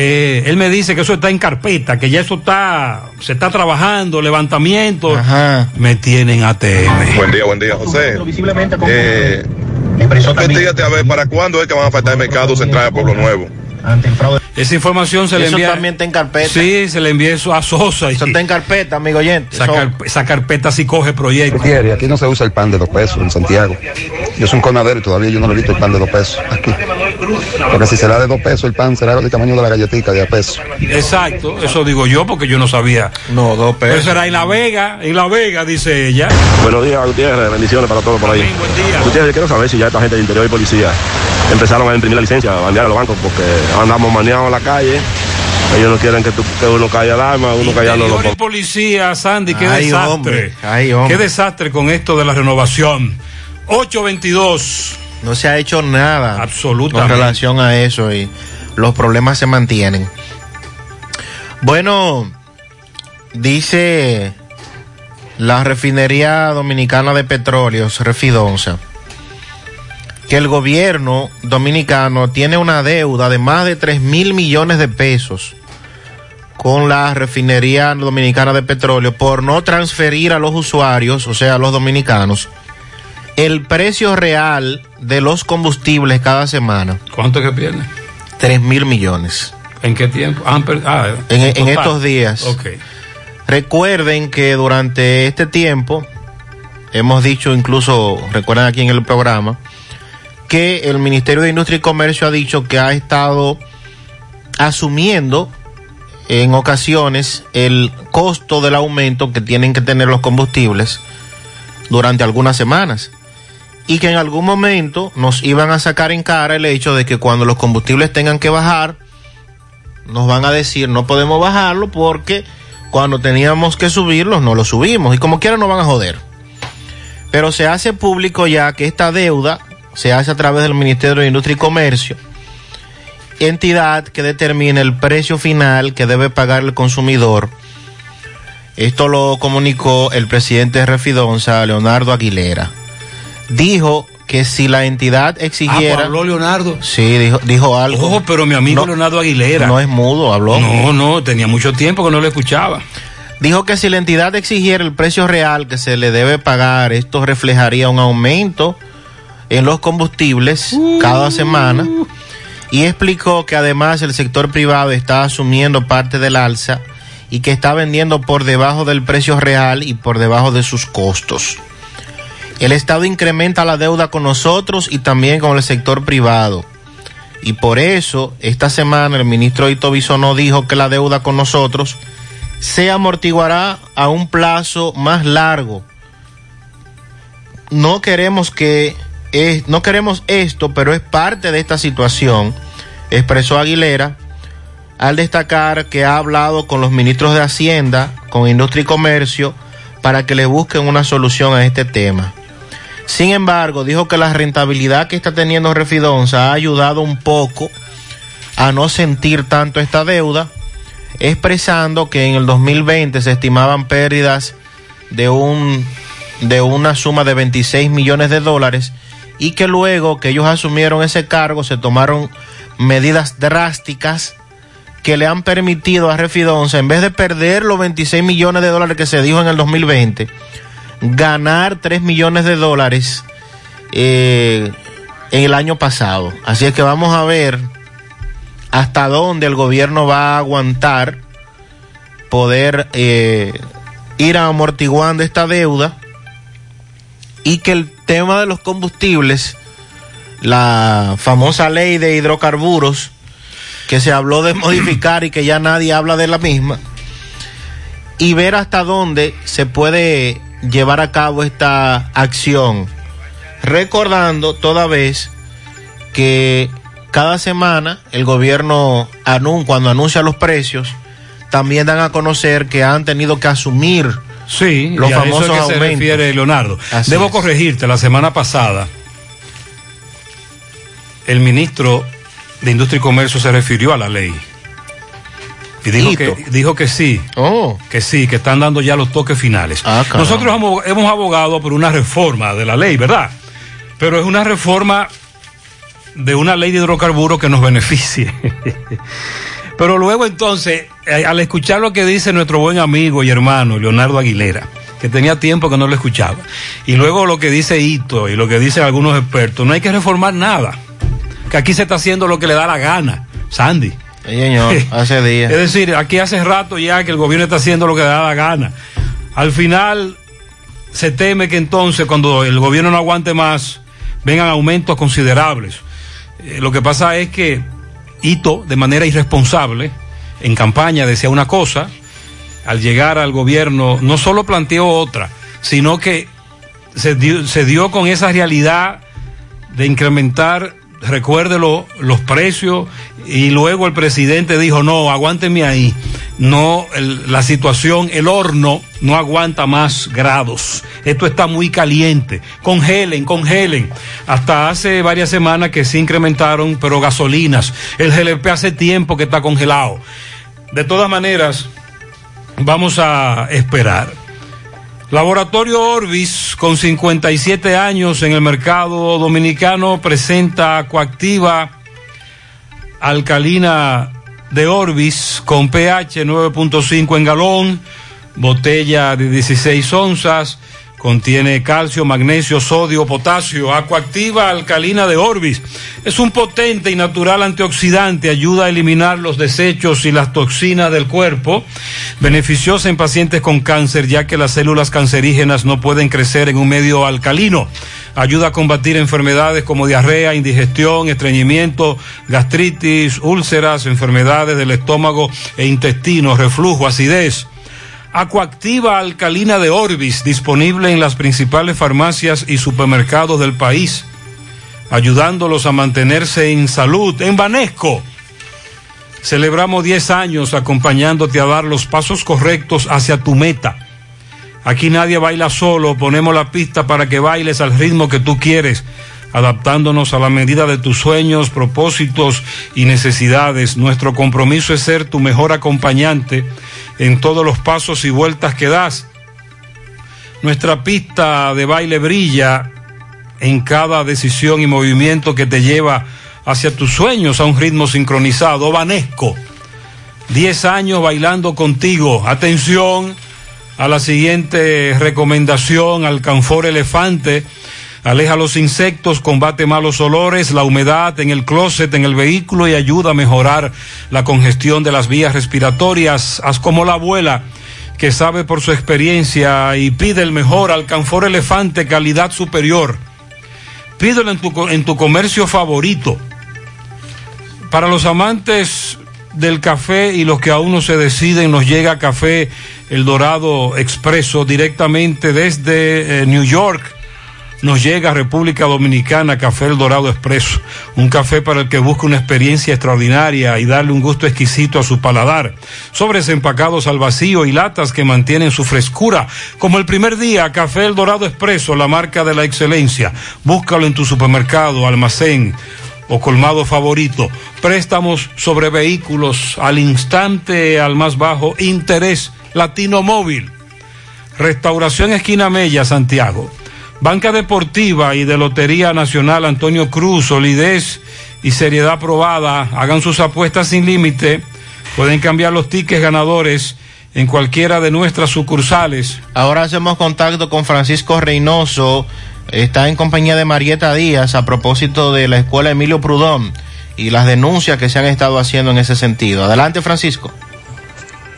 Eh, él me dice que eso está en carpeta, que ya eso está, se está trabajando, levantamiento. Me tienen ATM. Buen día, buen día, José. Eh, a ver para cuándo es que van a faltar el mercado central de Pueblo Nuevo. Esa información se le Eso envía. también está en carpeta. Sí, se le envía eso a Sosa. Y Eso está en carpeta, amigo oyente. esa, carpeta sí coge proyectos. Aquí no se usa el pan de dos pesos en Santiago. Yo soy un conadero y todavía yo no le he visto el pan de dos pesos aquí. Porque si será de dos pesos el pan, será del tamaño de la galletita de a peso. Exacto, eso digo yo porque yo no sabía. No, dos Pero eso era en La Vega, en La Vega, dice ella. Buenos días, Gutiérrez. Bendiciones para todos por ahí. Gutiérrez, yo quiero saber si ya esta gente de interior y policía empezaron a imprimir la licencia, a bandear a los bancos, porque andamos maneados en la calle. Ellos no quieren que, tú- que uno caiga alarma, uno callando los Interior y policía, Sandy, qué Ay, desastre. hombre, ay, hombre. Qué desastre con esto de la renovación. 822. No se ha hecho nada Absolutamente. con relación a eso y los problemas se mantienen. Bueno, dice la refinería dominicana de petróleos, Refidonza, que el gobierno dominicano tiene una deuda de más de 3 mil millones de pesos con la refinería dominicana de petróleo por no transferir a los usuarios, o sea, a los dominicanos, el precio real de los combustibles cada semana. ¿Cuánto que pierde? 3 mil millones. ¿En qué tiempo? Ah, ah, En, estos días. Ok. Recuerden que durante este tiempo, hemos dicho incluso, recuerdan aquí en el programa, que el Ministerio de Industria y Comercio ha dicho que ha estado asumiendo en ocasiones el costo del aumento que tienen que tener los combustibles durante algunas semanas y que en algún momento nos iban a sacar en cara el hecho de que cuando los combustibles tengan que bajar, nos van a decir no podemos bajarlo porque cuando teníamos que subirlos no lo subimos y como quiera nos van a joder. Pero se hace público ya que esta deuda se hace a través del Ministerio de Industria y Comercio, entidad que determina el precio final que debe pagar el consumidor. Esto lo comunicó el presidente de Refidonza, Leonardo Aguilera. Dijo que si la entidad Ah, pues exigiera... habló Leonardo. Sí, dijo, dijo algo. Ojo, pero mi amigo Leonardo Aguilera. No es mudo, habló. No, no, tenía mucho tiempo que no lo escuchaba. Dijo que si la entidad exigiera el precio real que se le debe pagar, esto reflejaría un aumento en los combustibles cada semana. Y explicó que además el sector privado está asumiendo parte del alza y que está vendiendo por debajo del precio real y por debajo de sus costos. El Estado incrementa la deuda con nosotros y también con el sector privado. Y por eso, esta semana el ministro Ito Bisonó dijo que la deuda con nosotros se amortiguará a un plazo más largo. No queremos que no queremos esto, pero es parte de esta situación, expresó Aguilera al destacar que ha hablado con los ministros de Hacienda, con Industria y Comercio, para que le busquen una solución a este tema. Sin embargo, dijo que la rentabilidad que está teniendo Refidonza ha ayudado un poco a no sentir tanto esta deuda, expresando que en el 2020 se estimaban pérdidas de un de una suma de 26 millones de dólares y que luego que ellos asumieron ese cargo se tomaron medidas drásticas que le han permitido a Refidonza, en vez de perder los 26 millones de dólares que se dijo en el 2020, ganar 3 millones de dólares eh, en el año pasado. Así es que vamos a ver hasta dónde el gobierno va a aguantar poder eh, ir amortiguando esta deuda y que el tema de los combustibles, la famosa ley de hidrocarburos, que se habló de modificar y que ya nadie habla de la misma, y ver hasta dónde se puede llevar a cabo esta acción, recordando toda vez que cada semana el gobierno anun, cuando anuncia los precios, también dan a conocer que han tenido que asumir Sí, los y a famosos eso es que se refiere Leonardo. Así Debo es. corregirte, la semana pasada el ministro de Industria y Comercio se refirió a la ley. Y dijo Hito. que, dijo que sí, Oh. que sí, que están dando ya los toques finales. Ah. Nosotros hemos, hemos abogado por una reforma de la ley, ¿verdad? Pero es una reforma de una ley de hidrocarburos que nos beneficie. Pero luego entonces, eh, al escuchar lo que dice nuestro buen amigo y hermano Leonardo Aguilera, que tenía tiempo que no lo escuchaba, y luego lo que dice Ito y lo que dicen algunos expertos, no hay que reformar nada, que aquí se está haciendo lo que le da la gana, Sandy. Sí, señor, hace días. Es decir, aquí hace rato ya que el gobierno está haciendo lo que le da la gana. Al final se teme que entonces cuando el gobierno no aguante más vengan aumentos considerables. Eh, lo que pasa es que Ito, de manera irresponsable, en campaña decía una cosa, al llegar al gobierno no solo planteó otra, sino que se dio, se dio con esa realidad de incrementar, recuérdelo, los precios y luego el presidente dijo, no, aguánteme ahí, no, la situación, el horno no aguanta más grados, esto está muy caliente, congelen, congelen, hasta hace varias semanas que se incrementaron, pero gasolinas, el GLP hace tiempo que está congelado. De todas maneras, vamos a esperar. Laboratorio Orbis, con 57 años en el mercado dominicano, presenta coactiva alcalina de Orbis con pH 9.5 en galón, botella de 16 onzas, contiene calcio, magnesio, sodio, potasio, acuactiva alcalina de Orbis. Es un potente y natural antioxidante, ayuda a eliminar los desechos y las toxinas del cuerpo, beneficiosa en pacientes con cáncer ya que las células cancerígenas no pueden crecer en un medio alcalino. Ayuda a combatir enfermedades como diarrea, indigestión, estreñimiento, gastritis, úlceras, enfermedades del estómago e intestino, reflujo, acidez. Acuactiva alcalina de Orbis, disponible en las principales farmacias y supermercados del país, ayudándolos a mantenerse en salud. En Banesco, celebramos 10 años acompañándote a dar los pasos correctos hacia tu meta. Aquí nadie baila solo, ponemos la pista para que bailes al ritmo que tú quieres, adaptándonos a la medida de tus sueños, propósitos y necesidades. Nuestro compromiso es ser tu mejor acompañante en todos los pasos y vueltas que das. Nuestra pista de baile brilla en cada decisión y movimiento que te lleva hacia tus sueños a un ritmo sincronizado. Vanesco, 10 años bailando contigo. Atención a la siguiente recomendación, alcanfor elefante. Aleja los insectos, combate malos olores, la humedad en el closet, en el vehículo y ayuda a mejorar la congestión de las vías respiratorias. Haz como la abuela que sabe por su experiencia y pide el mejor alcanfor elefante calidad superior. Pídelo en tu, en tu comercio favorito. Para los amantes del café y los que aún no se deciden, nos llega café El Dorado Expreso directamente desde eh, New York. Nos llega a República Dominicana Café El Dorado Expreso, un café para el que busca una experiencia extraordinaria y darle un gusto exquisito a su paladar. Sobres empacados al vacío y latas que mantienen su frescura. Como el primer día, Café El Dorado Expreso, la marca de la excelencia. Búscalo en tu supermercado, almacén o colmado favorito. Préstamos sobre vehículos al instante, al más bajo interés. Latino Móvil. Restauración Esquina Mella, Santiago. Banca Deportiva y de Lotería Nacional Antonio Cruz, solidez y seriedad probada. Hagan sus apuestas sin límite. Pueden cambiar los tickets ganadores en cualquiera de nuestras sucursales. Ahora hacemos contacto con Francisco Reynoso. Está en compañía de Marieta Díaz a propósito de la escuela Emilio Prudón y las denuncias que se han estado haciendo en ese sentido. Adelante, Francisco.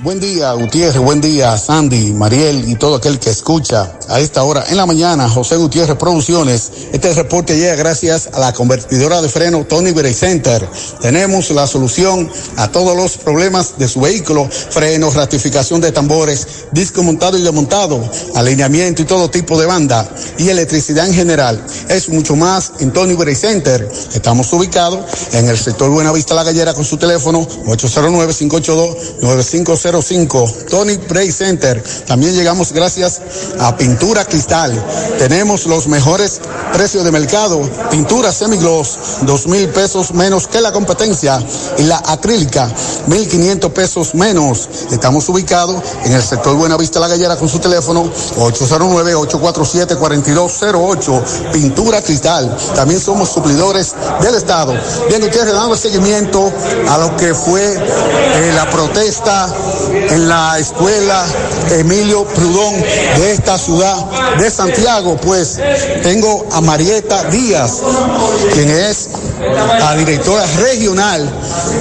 Buen día, Gutiérrez, buen día, Sandy, Mariel y todo aquel que escucha a esta hora en la mañana, José Gutiérrez Producciones. Este reporte llega gracias a la convertidora de freno Tony Bray Center. Tenemos la solución a todos los problemas de su vehículo, frenos, ratificación de tambores, disco montado y desmontado, alineamiento y todo tipo de banda y electricidad en general. Es mucho más en Tony Bray Center. Estamos ubicados en el sector Buenavista La Gallera con su teléfono 809-582-9505. Tony Bray Center. También llegamos gracias a Pintura Cristal. Tenemos los mejores precios de mercado. Pintura semigloss, dos mil pesos menos que la competencia. Y la acrílica, mil quinientos pesos menos. Estamos ubicados en el sector Buenavista La Gallera con su teléfono 809-847-4208. Pintura Cristal. También somos suplidores del Estado. Bien, ustedes dando seguimiento a lo que fue eh, la protesta en la escuela Emilio Prudón de esta ciudad de Santiago, pues tengo a Marieta Díaz, quien es la directora regional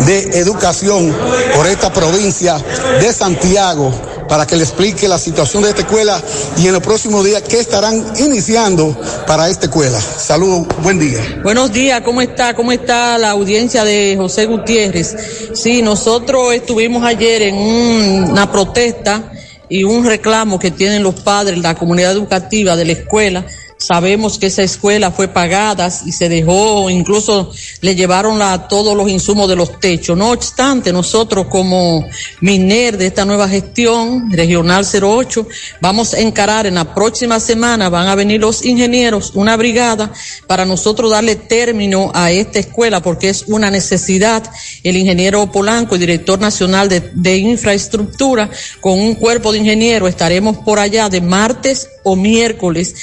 de educación por esta provincia de Santiago para que le explique la situación de esta escuela y en los próximos días qué estarán iniciando para esta escuela. Saludos, buen día. Buenos días, ¿cómo está? ¿Cómo está la audiencia de José Gutiérrez? Sí, nosotros estuvimos ayer en un- una protesta y un reclamo que tienen los padres, la comunidad educativa de la escuela. Sabemos que esa escuela fue pagada y se dejó, incluso le llevaron la- todos los insumos de los techos. No obstante, nosotros como MINER de esta nueva gestión, Regional 08, vamos a encarar en la próxima semana, van a venir los ingenieros, una brigada, para nosotros darle término a esta escuela porque es una necesidad. El ingeniero Polanco, el director nacional de, de infraestructura, con un cuerpo de ingenieros, estaremos por allá de martes o miércoles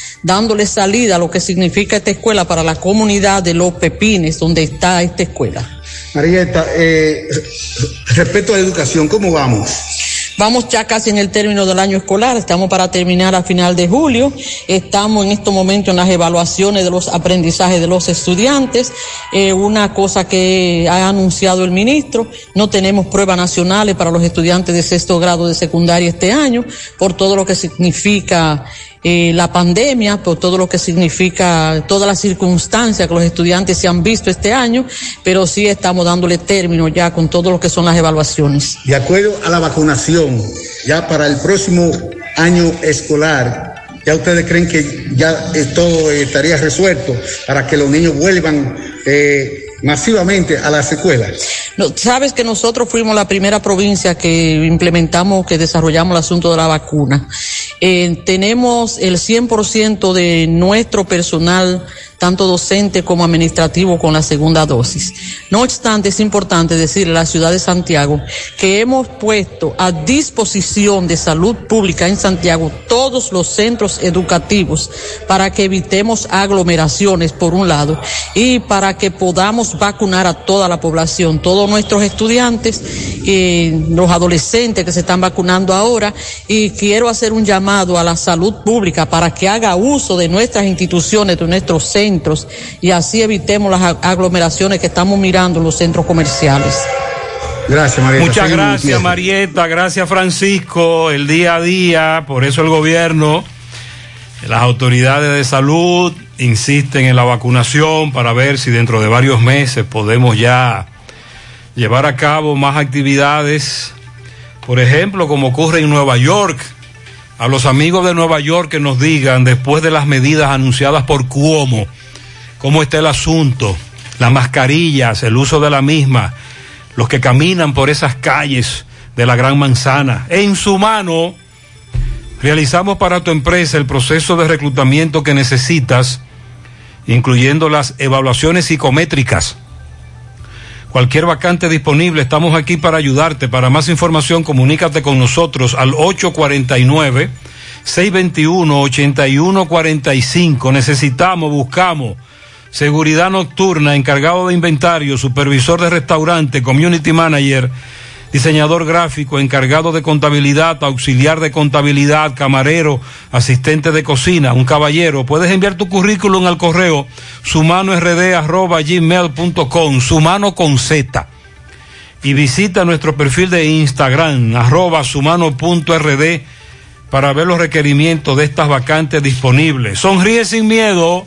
salida lo que significa esta escuela para la comunidad de Los Pepines, donde está esta escuela. Marieta, eh, respecto a la educación, ¿cómo vamos? Vamos ya casi en el término del año escolar, estamos para terminar a final de julio, estamos en estos momentos en las evaluaciones de los aprendizajes de los estudiantes, Eh, una cosa que ha anunciado el ministro, no tenemos pruebas nacionales para los estudiantes de sexto grado de secundaria este año, por todo lo que significa eh, la pandemia, por todo lo que significa, todas las circunstancias que los estudiantes se han visto este año, pero sí estamos dándole término ya con todo lo que son las evaluaciones. De acuerdo a la vacunación, ya para el próximo año escolar, ¿ya ustedes creen que ya todo eh, estaría resuelto para que los niños vuelvan eh, masivamente a las escuelas? No, Sabes que nosotros fuimos la primera provincia que implementamos, que desarrollamos el asunto de la vacuna. Eh, tenemos el 100% de nuestro personal, tanto docente como administrativo, con la segunda dosis. No obstante, es importante decirle a la ciudad de Santiago que hemos puesto a disposición de salud pública en Santiago todos los centros educativos para que evitemos aglomeraciones, por un lado, y para que podamos vacunar a toda la población, todos nuestros estudiantes, eh, los adolescentes que se están vacunando ahora, y quiero hacer un llamado a la salud pública para que haga uso de nuestras instituciones, de nuestros centros, y así evitemos las ag- aglomeraciones que estamos mirando en los centros comerciales. Gracias, Marieta. Muchas Seguimos, gracias. Marieta. Gracias, Francisco. El día a día, por eso el gobierno, las autoridades de salud insisten en la vacunación para ver si dentro de varios meses podemos ya llevar a cabo más actividades. Por ejemplo, como ocurre en Nueva York. A los amigos de Nueva York que nos digan, después de las medidas anunciadas por Cuomo, cómo está el asunto, las mascarillas, el uso de la misma, los que caminan por esas calles de la Gran Manzana. En su mano, realizamos para tu empresa el proceso de reclutamiento que necesitas, incluyendo las evaluaciones psicométricas. Cualquier vacante disponible, estamos aquí para ayudarte. Para más información, comunícate con nosotros al 849 621 8145. Necesitamos, buscamos seguridad nocturna, encargado de inventario, supervisor de restaurante, community manager, diseñador gráfico, encargado de contabilidad, auxiliar de contabilidad, camarero, asistente de cocina, un caballero. Puedes enviar tu currículum al correo sumanord@gmail.com, sumano con Z. Y visita nuestro perfil de Instagram, arroba sumano.rd, para ver los requerimientos de estas vacantes disponibles. Sonríe sin miedo.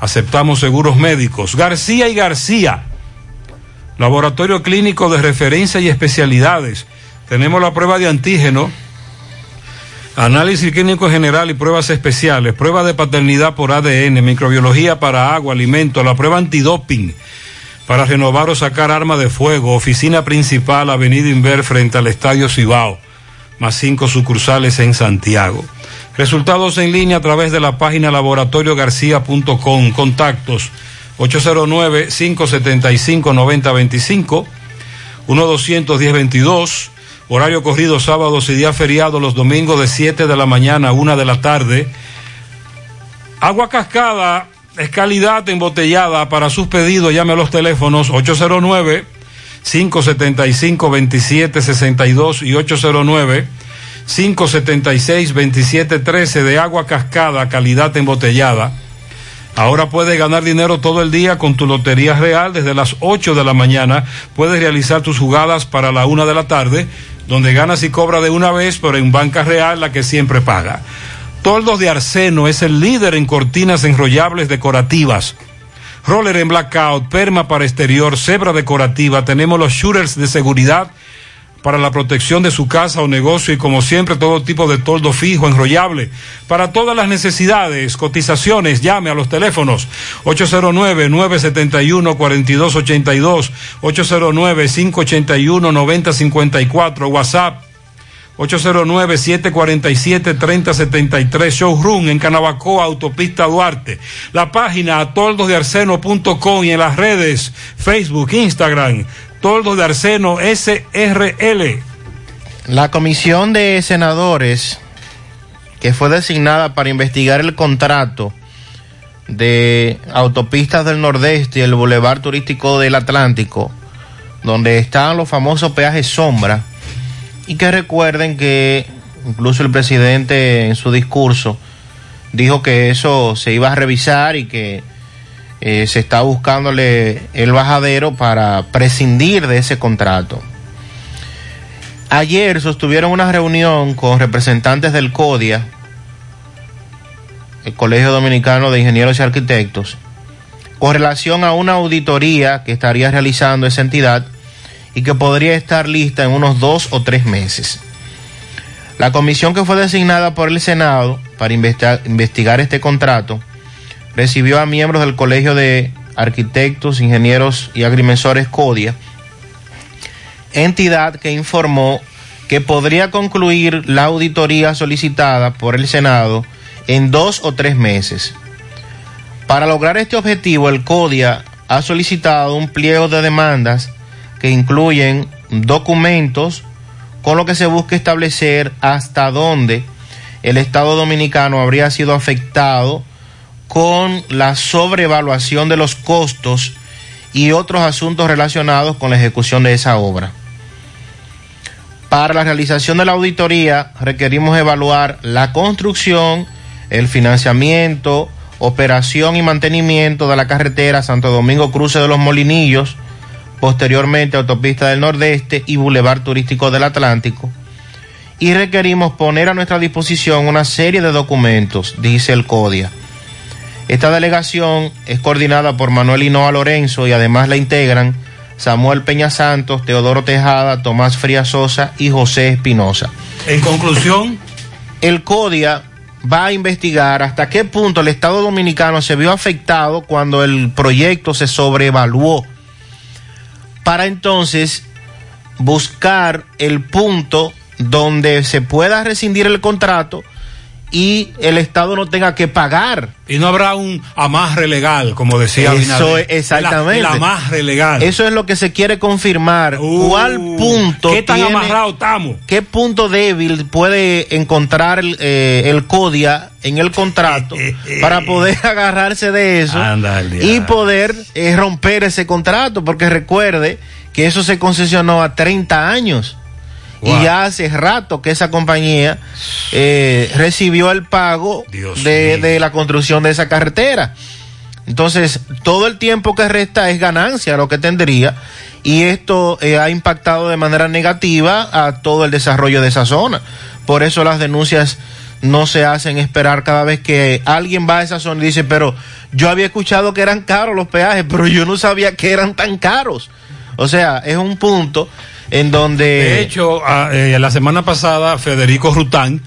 Aceptamos seguros médicos. García y García, laboratorio clínico de referencia y especialidades. Tenemos la prueba de antígeno, análisis clínico general y pruebas especiales, prueba de paternidad por ADN, microbiología para agua, alimento, la prueba antidoping para renovar o sacar arma de fuego, oficina principal, Avenida Inver frente al Estadio Cibao, más cinco sucursales en Santiago. Resultados en línea a través de la página laboratoriogarcía.com. Contactos 809-575-9025 1-210-22. Horario corrido sábados y día feriado los domingos de 7 de la mañana a 1 de la tarde. Agua cascada es calidad embotellada. Para sus pedidos llame a los teléfonos 809 575 2762 y 809 576 2713 de agua cascada, calidad embotellada. Ahora puedes ganar dinero todo el día con tu Lotería Real. Desde las 8 de la mañana puedes realizar tus jugadas para la 1 de la tarde, donde ganas y cobras de una vez, pero en Banca Real la que siempre paga. Toldos de Arseno es el líder en cortinas enrollables decorativas. Roller en blackout, perma para exterior, cebra decorativa. Tenemos los shooters de seguridad para la protección de su casa o negocio y como siempre todo tipo de toldo fijo, enrollable. Para todas las necesidades, cotizaciones, llame a los teléfonos. 809-971-4282, 809-581-9054, WhatsApp. 809-747-3073, Showroom en Canabacoa, Autopista Duarte. La página toldosdearseno.com y en las redes Facebook, Instagram, Toldos de Arseno SRL. La comisión de senadores que fue designada para investigar el contrato de autopistas del Nordeste y el Boulevard Turístico del Atlántico, donde están los famosos peajes sombra, y que recuerden que incluso el presidente en su discurso dijo que eso se iba a revisar y que eh, se está buscándole el bajadero para prescindir de ese contrato. Ayer sostuvieron una reunión con representantes del CODIA, el Colegio Dominicano de Ingenieros y Arquitectos, con relación a una auditoría que estaría realizando esa entidad y que podría estar lista en unos dos o tres meses. La comisión que fue designada por el Senado para investigar este contrato recibió a miembros del Colegio de Arquitectos, Ingenieros y Agrimensores CODIA, entidad que informó que podría concluir la auditoría solicitada por el Senado en dos o tres meses. Para lograr este objetivo, el CODIA ha solicitado un pliego de demandas que incluyen documentos con lo que se busca establecer hasta dónde el Estado dominicano habría sido afectado con la sobrevaluación de los costos y otros asuntos relacionados con la ejecución de esa obra. Para la realización de la auditoría requerimos evaluar la construcción, el financiamiento, operación y mantenimiento de la carretera Santo Domingo Cruce de los Molinillos, posteriormente Autopista del Nordeste y Boulevard Turístico del Atlántico. Y requerimos poner a nuestra disposición una serie de documentos, dice el CODIA esta delegación es coordinada por Manuel Hinoa Lorenzo y además la integran Samuel Peña Santos, Teodoro Tejada, Tomás Frías Sosa y José Espinosa. En conclusión, el CODIA va a investigar hasta qué punto el Estado Dominicano se vio afectado cuando el proyecto se sobrevaluó, para entonces buscar el punto donde se pueda rescindir el contrato y el Estado no tenga que pagar. Y no habrá un amarre legal, como decía Eso es, exactamente. El, amarre legal. Eso es lo que se quiere confirmar. ¿Cuál punto ¿Qué tan amarrado estamos? ¿Qué punto débil puede encontrar el, eh, el CODIA en el contrato para poder agarrarse de eso y poder eh, romper ese contrato? Porque recuerde que eso se concesionó a 30 años. Y ya hace rato que esa compañía eh, recibió el pago de, de, la construcción de esa carretera. Entonces, todo el tiempo que resta es ganancia lo que tendría y esto eh, ha impactado de manera negativa a todo el desarrollo de esa zona. Por eso las denuncias no se hacen esperar cada vez que alguien va a esa zona y dice, pero yo había escuchado que eran caros los peajes, pero yo no sabía que eran tan caros. O sea, es un punto en donde... De hecho, eh, la semana pasada Federico Rután,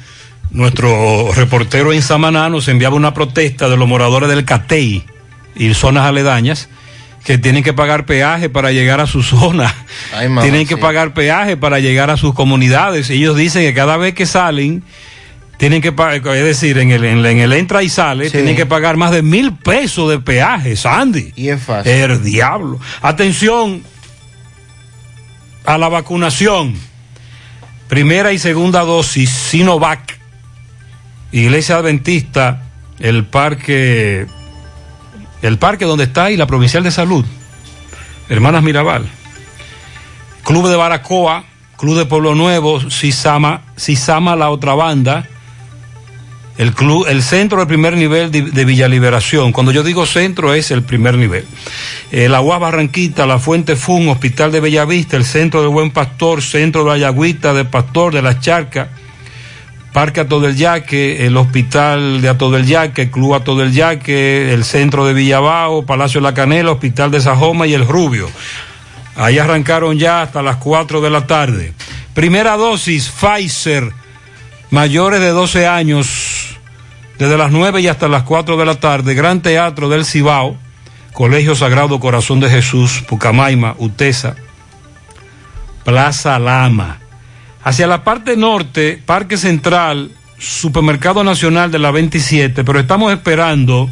nuestro reportero en Samaná, nos enviaba una protesta de los moradores del Catey y zonas aledañas que tienen que pagar peaje para llegar a su zona, tienen que pagar peaje para llegar a sus comunidades. Ellos dicen que cada vez que salen, tienen que pagar, es decir, en el, en, el entra y sale, tienen que pagar más de mil pesos de peaje, Sandy. Y es fácil. El diablo. Atención, a la vacunación. Primera y segunda dosis, Sinovac. Iglesia Adventista, el parque, el parque donde está y la Provincial de Salud, Hermanas Mirabal. Club de Baracoa, Club de Pueblo Nuevo, Sisama, Sisama la otra banda, el club, el centro del primer nivel de, de Villa Liberación. Cuando yo digo centro es el primer nivel. Eh, la Barranquita, la Fuente Fun, Hospital de Bellavista, el centro de Buen Pastor, centro de Ayagüita, de Pastor, de las Charcas, Parque Ato del Yaque, el Hospital de Ato del Yaque, Club Ato del Yaque, el centro de Villabao, Palacio de la Canela, Hospital de Sajoma y el Rubio. Ahí arrancaron ya hasta las 4 de la tarde. Primera dosis, Pfizer, mayores de 12 años, desde las 9 y hasta las 4 de la tarde, Gran Teatro del Cibao, Colegio Sagrado Corazón de Jesús, Pucamaima, Utesa, Plaza Lama. Hacia la parte norte, Parque Central, Supermercado Nacional de la 27, pero estamos esperando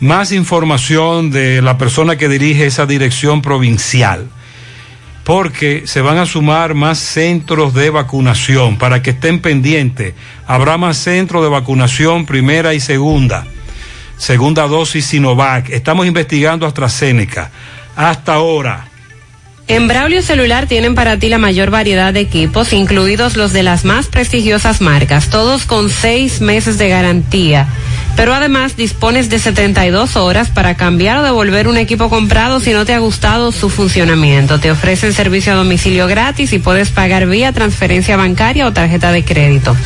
más información de la persona que dirige esa dirección provincial, porque se van a sumar más centros de vacunación para que estén pendientes. Habrá más centros de vacunación primera y segunda, segunda dosis Sinovac. Estamos investigando AstraZeneca. Hasta ahora. En Braulio Celular tienen para ti la mayor variedad de equipos, incluidos los de las más prestigiosas marcas, todos con seis meses de garantía. Pero además dispones de 72 horas para cambiar o devolver un equipo comprado si no te ha gustado su funcionamiento. Te ofrecen servicio a domicilio gratis y puedes pagar vía transferencia bancaria o tarjeta de crédito.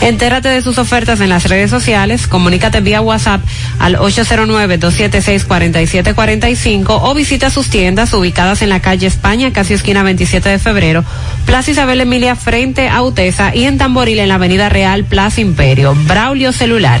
Entérate de sus ofertas en las redes sociales, comunícate vía WhatsApp al 809-276-4745 o visita sus tiendas ubicadas en la calle España, casi esquina 27 de febrero, Plaza Isabel Emilia frente a Utesa y en Tamboril en la Avenida Real, Plaza Imperio. Braulio Celular.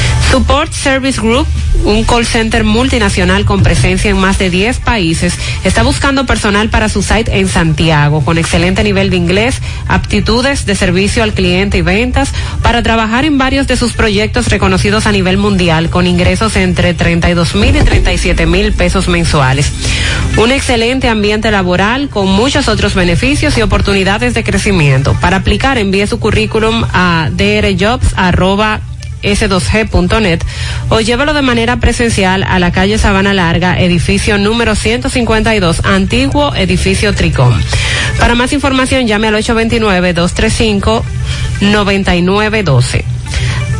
Support Service Group, un call center multinacional con presencia en más de 10 países, está buscando personal para su site en Santiago, con excelente nivel de inglés, aptitudes de servicio al cliente y ventas, para trabajar en varios de sus proyectos reconocidos a nivel mundial, con ingresos entre 32 mil y 37 mil pesos mensuales. Un excelente ambiente laboral con muchos otros beneficios y oportunidades de crecimiento. Para aplicar, envíe su currículum a drjobs@ s2g.net o llévalo de manera presencial a la calle Sabana Larga, edificio número 152, antiguo edificio Tricom. Para más información llame al 829-235-9912.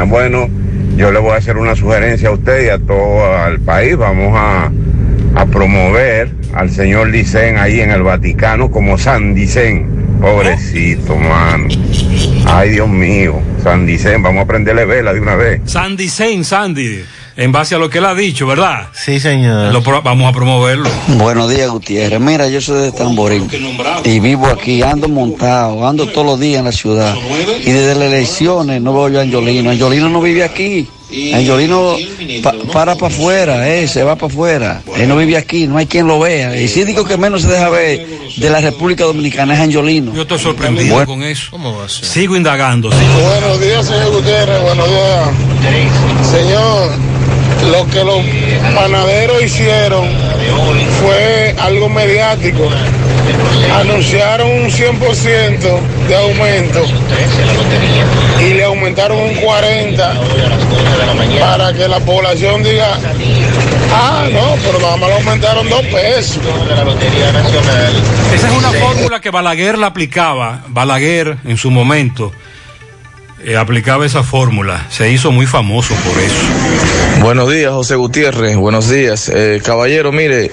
Bueno, yo le voy a hacer una sugerencia a usted y a todo el país. Vamos a, promover al señor Dicen ahí en el Vaticano como San Dicen. Pobrecito, mano. Ay, Dios mío. San Dicen, vamos a prenderle vela de una vez. Sandy Sain, Sandy, en base a lo que él ha dicho, ¿verdad? Sí, señor. Lo vamos a promoverlo. Buenos días, Gutiérrez. Mira, yo soy de Tamboril y vivo aquí, ando montado, ando todos los días en la ciudad. Y desde las elecciones no veo yo a Angelino. Angelino no vive aquí. Angelino pa- para para afuera, eh, se va para afuera. Él no vive aquí, no hay quien lo vea. Y si digo que menos se deja ver de la República Dominicana es Angelino. Yo estoy sorprendido Bueno. con eso. Sigo indagando. sigo- Buenos días, señor Gutiérrez. Buenos días. Señor, lo que los panaderos hicieron fue algo mediático. Anunciaron un 100% de aumento y le aumentaron un 40% para que la población diga, ah, no, pero nada más le aumentaron dos pesos. Esa es una fórmula que Balaguer la aplicaba. Balaguer en su momento eh, aplicaba esa fórmula. Se hizo muy famoso por eso. Buenos días, José Gutiérrez. Buenos días. Eh, caballero, mire,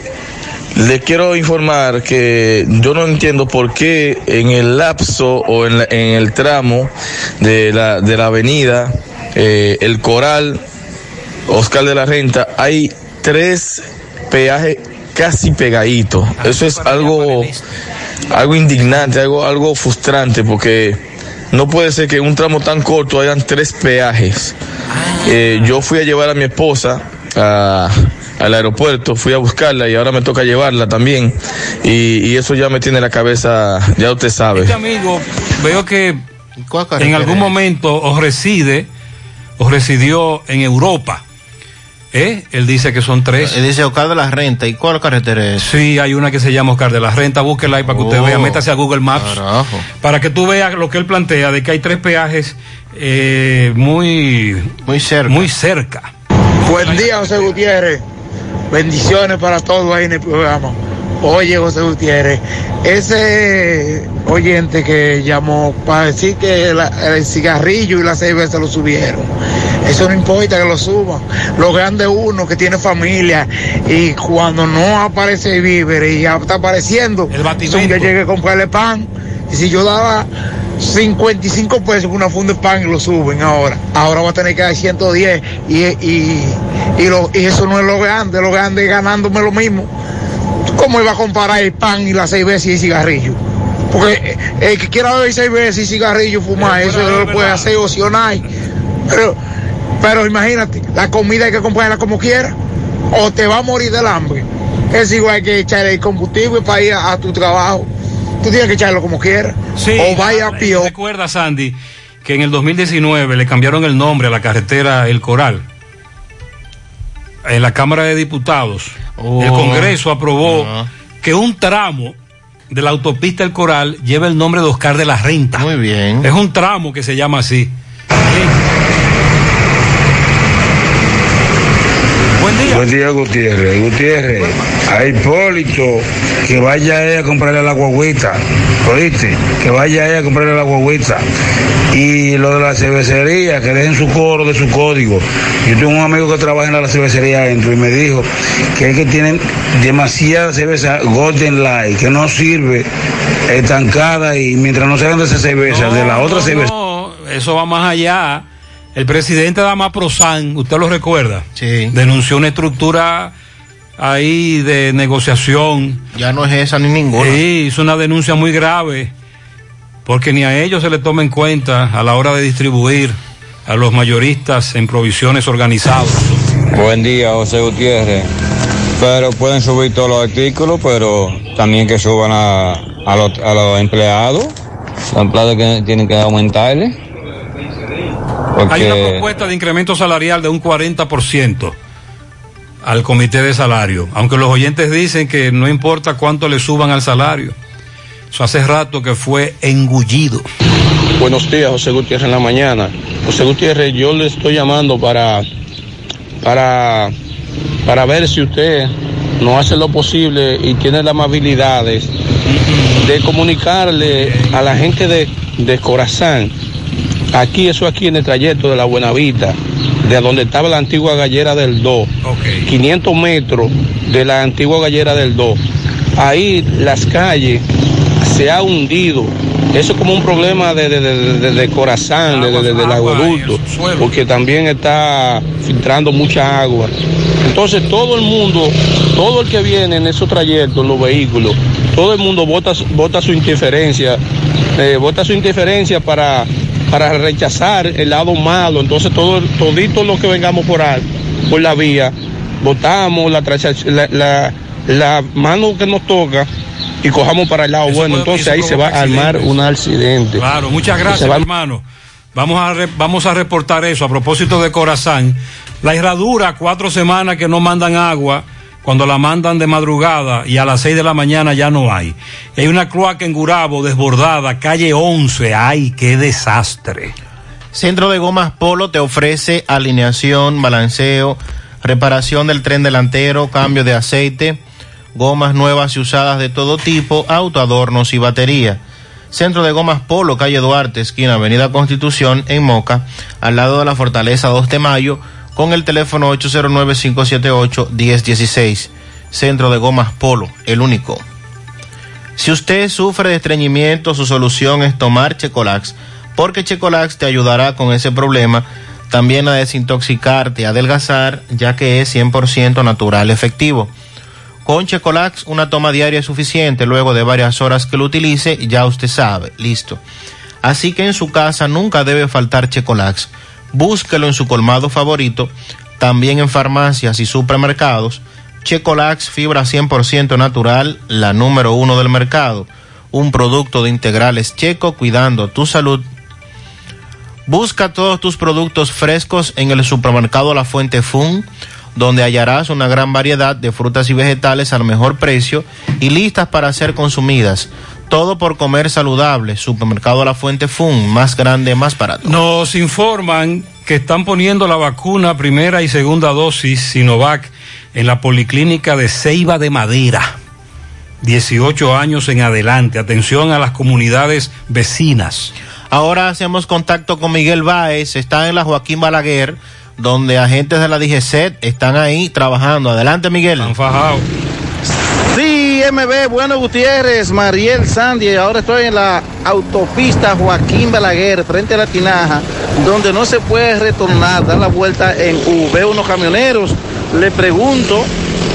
le quiero informar que yo no entiendo por qué en el lapso o en, la- en el tramo de la, de la avenida, eh, el Coral, Oscar de la Renta, hay tres peajes casi pegaditos. Eso es algo, algo indignante, algo, algo frustrante, porque no puede ser que en un tramo tan corto hayan tres peajes. Eh, yo fui a llevar a mi esposa a- al aeropuerto, fui a buscarla y ahora me toca llevarla también. Y, y eso ya me tiene la cabeza, ya usted sabe. Este amigo, veo que en algún momento o reside o residió en Europa. ¿Eh? Él dice que son tres. Él dice Oscar de la Renta. ¿Y cuál carretera es? Sí, hay una que se llama Oscar de la Renta, búsquela ahí para que usted Oh, vea, métase a Google Maps. Carajo. Para que tú veas lo que él plantea de que hay tres peajes eh, muy, muy cerca. Muy cerca. Buen día, José Gutiérrez. Bendiciones para todos ahí en el programa. Oye, José Gutiérrez, ese oyente que llamó para decir que la- el cigarrillo y la cerveza lo subieron, eso no importa que lo suban. Lo grande uno que tiene familia y cuando no aparece víveres y ya está apareciendo, son que llegue a comprarle pan. Y si yo daba 55 pesos por una funda de pan y lo suben ahora, ahora va a tener que dar 110 y, y, y, lo- y eso no es lo grande, lo grande es ganándome lo mismo. ¿Cómo iba a comparar el pan y la cerveza y el cigarrillo? Porque el que quiera beber cerveza y cigarrillo, fumar, eso lo puede hacer opcional. Pero, pero imagínate, la comida hay que comprarla como quiera, o te va a morir del hambre. Es igual que echar el combustible para ir a, a tu trabajo. Tú tienes que echarlo como quieras. Sí, o vaya a pío. Recuerda, Sandy, que en el 2019 le cambiaron el nombre a la carretera El Coral. En la Cámara de Diputados, Oh. el Congreso aprobó que un tramo de la autopista El Coral lleve el nombre de Oscar de la Renta. Muy bien. Es un tramo que se llama así. Día. Buen día, Gutiérrez. Gutiérrez, a Hipólito, que vaya a comprarle la guaguita. ¿Oíste? Que vaya a comprarle la guaguita. Y lo de la cervecería, que dejen su coro de su código. Yo tengo un amigo que trabaja en la cervecería adentro y me dijo que es que tienen demasiada cerveza Golden Light, que no sirve, estancada y mientras no salgan de esa cerveza, de la otra cerveza. No, eso va más allá. El presidente Dama Prosan, ¿usted lo recuerda? Sí. Denunció una estructura ahí de negociación. Ya no es esa ni ninguna. Sí, hizo una denuncia muy grave, porque ni a ellos se le toma en cuenta a la hora de distribuir a los mayoristas en provisiones organizadas. Buen día, José Gutiérrez. Pero pueden subir todos los artículos, pero también que suban a, a los, a los empleados. Los empleados que tienen que aumentarle. Hay una propuesta de incremento salarial de un 40% al comité de salario, aunque los oyentes dicen que no importa cuánto le suban al salario. Eso hace rato que fue engullido. Buenos días, José Gutiérrez en la mañana. José Gutiérrez, yo le estoy llamando para, para, para ver si usted no hace lo posible y tiene las amabilidades de comunicarle a la gente de, de Corazán, aquí, eso aquí en el trayecto de la Buenavista, de donde estaba la antigua gallera del 2, 500 metros de la antigua gallera del 2. Ahí las calles se ha hundido. Eso es como un problema de, de, de, de- de- del aguaducto, porque también está filtrando mucha agua. Entonces todo el mundo, todo el que viene en esos trayectos, en los vehículos, todo el mundo vota, vota su indiferencia, eh, vota su indiferencia para, para rechazar el lado malo. Entonces todo, todito lo que vengamos por ahí, por la vía, votamos la, la, la, la mano que nos toca y cojamos para el lado bueno. Entonces ahí se va a armar un accidente. Claro, muchas gracias, va- hermano. Vamos a, re- vamos a reportar eso a propósito de Corazán. La herradura, cuatro semanas que no mandan agua, cuando la mandan de madrugada y a las seis de la mañana ya no hay. Hay una cloaca en Gurabo desbordada, calle 11. ¡Ay, qué desastre! Centro de Gomas Polo te ofrece alineación, balanceo, reparación del tren delantero, cambio de aceite, gomas nuevas y usadas de todo tipo, autoadornos y batería. Centro de Gomas Polo, calle Duarte, esquina Avenida Constitución, en Moca, al lado de la Fortaleza 2 de Mayo, con el teléfono 809-578-1016. Centro de Gomas Polo, el único. Si usted sufre de estreñimiento, su solución es tomar Checolax, porque Checolax te ayudará con ese problema, también a desintoxicarte, a adelgazar, ya que es 100% natural efectivo. Con Checolax, una toma diaria es suficiente, luego de varias horas que lo utilice, ya usted sabe, listo. Así que en su casa nunca debe faltar Checolax. Búsquelo en su colmado favorito, también en farmacias y supermercados. Checolax, fibra 100% natural, la número uno del mercado. Un producto de integrales checo cuidando tu salud. Busca todos tus productos frescos en el supermercado La Fuente Fun, donde hallarás una gran variedad de frutas y vegetales al mejor precio y listas para ser consumidas. Todo por comer saludable. Supermercado La Fuente Fun, más grande, más barato. Nos informan que están poniendo la vacuna primera y segunda dosis Sinovac en la policlínica de Ceiba de Madera. 18 años en adelante. Atención a las comunidades vecinas. Ahora hacemos contacto con Miguel Báez, está en la Joaquín Balaguer, donde agentes de la DGCET están ahí trabajando. Adelante, Miguel. Están fajados. Sí, MB, bueno Gutiérrez, Mariel Sandy, ahora estoy en la autopista Joaquín Balaguer, frente a la Tinaja, donde no se puede retornar, dar la vuelta en U. Veo unos camioneros, le pregunto,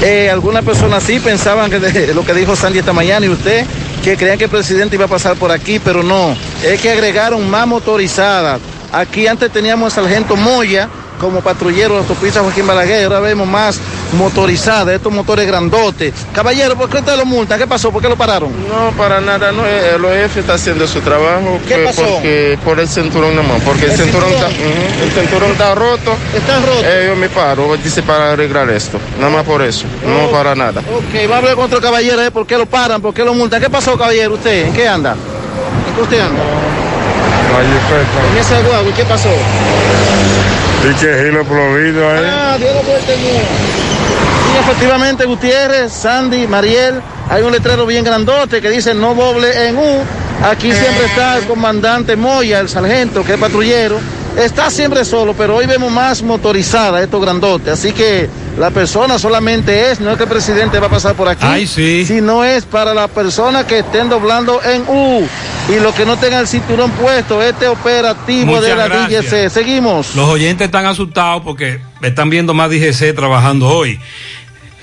eh, algunas personas sí pensaban que de- lo que dijo Sandy esta mañana y usted, que creían que el presidente iba a pasar por aquí, pero no, es que agregaron más motorizadas. Aquí antes teníamos al sargento Moya como patrullero de la autopista Joaquín Balaguer, ahora vemos más motorizadas, estos motores grandotes. Caballero, ¿por qué usted lo multan? ¿Qué pasó? ¿Por qué lo pararon? No, para nada, no, el OEF está haciendo su trabajo. ¿Qué que- pasó? Porque, por el cinturón nomás, porque el, ¿El cinturón, cinturón? Está, el cinturón está roto. ¿Está roto? Eh, yo me paro, dice para arreglar esto, nada más por eso, no para nada. Ok, va a hablar con otro caballero, ¿eh? ¿por qué lo paran? ¿Por qué lo multan? ¿Qué pasó, caballero? ¿Usted? ¿En qué anda? ¿En qué usted anda? En esa guagua, ¿y qué pasó? Dice Gilo Provido ahí. Ah, dio la vuelta en U. Sí, efectivamente, Gutiérrez, Sandy, Mariel, hay un letrero bien grandote que dice no doble en U. Aquí siempre está el comandante Moya, el sargento, que es patrullero. Está siempre solo, pero hoy vemos más motorizada estos grandotes. Así que la persona solamente es, no es que el presidente va a pasar por aquí. Ay, sí. Sino es para las personas que estén doblando en U. Y los que no tengan el cinturón puesto, este operativo de la gracias. DGC. Seguimos. Los oyentes están asustados porque están viendo más DGC trabajando hoy.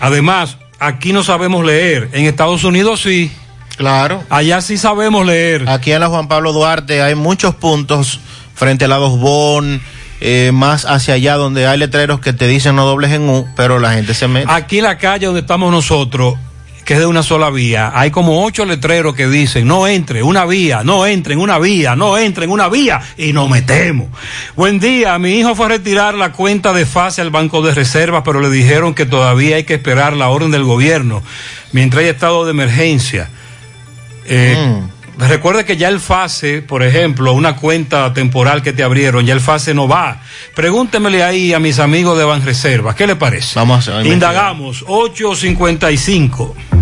Además, aquí no sabemos leer. En Estados Unidos sí. Claro. Allá sí sabemos leer. Aquí en la Juan Pablo Duarte hay muchos puntos frente a la Dos Bon, eh, más hacia allá donde hay letreros que te dicen no dobles en U, pero la gente se mete. Aquí en la calle donde estamos nosotros, que es de una sola vía, hay como ocho letreros que dicen no entre, una vía, no entre en una vía, no entre en una vía y nos metemos. Buen día, mi hijo fue a retirar la cuenta de fase al Banco de Reservas, pero le dijeron que todavía hay que esperar la orden del gobierno mientras hay estado de emergencia. Eh, Recuerde que ya el FASE, por ejemplo, una cuenta temporal que te abrieron, ya el FASE no va. Pregúntemele ahí a mis amigos de Banreservas, ¿qué le parece? Vamos a Indagamos, 855.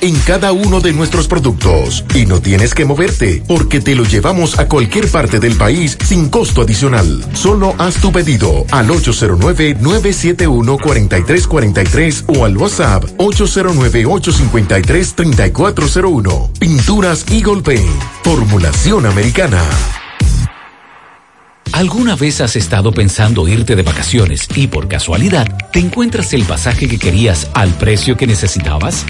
en cada uno de nuestros productos. Y no tienes que moverte, porque te lo llevamos a cualquier parte del país sin costo adicional. Solo haz tu pedido al 809-971-4343 o al WhatsApp 809-853-3401. Pinturas Eagle Paint. Formulación americana. ¿Alguna vez has estado pensando irte de vacaciones y por casualidad te encuentras el pasaje que querías al precio que necesitabas?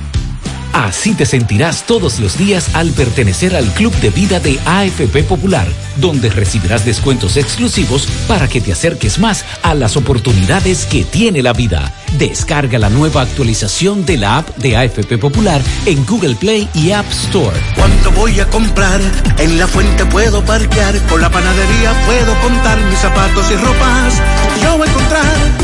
Así te sentirás todos los días al pertenecer al Club de Vida de AFP Popular, donde recibirás descuentos exclusivos para que te acerques más a las oportunidades que tiene la vida. Descarga la nueva actualización de la app de AFP Popular en Google Play y App Store. ¿Cuánto voy a comprar? En la fuente puedo parquear, con la panadería puedo contar mis zapatos y ropas. Yo voy a encontrar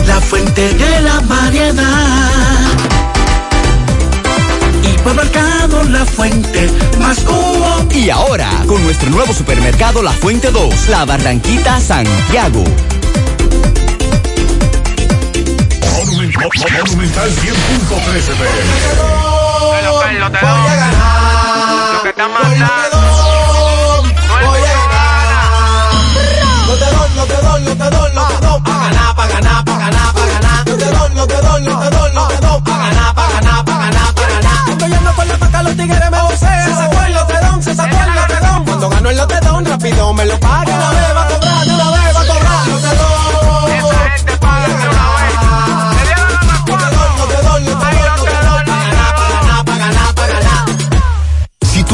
la fuente de la variedad. Hipermercado La Fuente, más cubo. Y ahora, con nuestro nuevo supermercado La Fuente 2, La Barranquita Santiago. Monumental 100.13 Carlos, Carlos, te doy. Lo que están mandando. Cuando gano el lotedón, rápido me lo paga. Una vez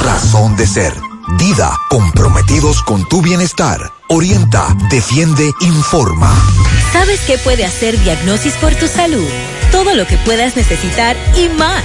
razón de ser. Dida, comprometidos con tu bienestar. Orienta, defiende, informa. ¿Sabes qué puede hacer Diagnosis por tu salud? Todo lo que puedas necesitar y más.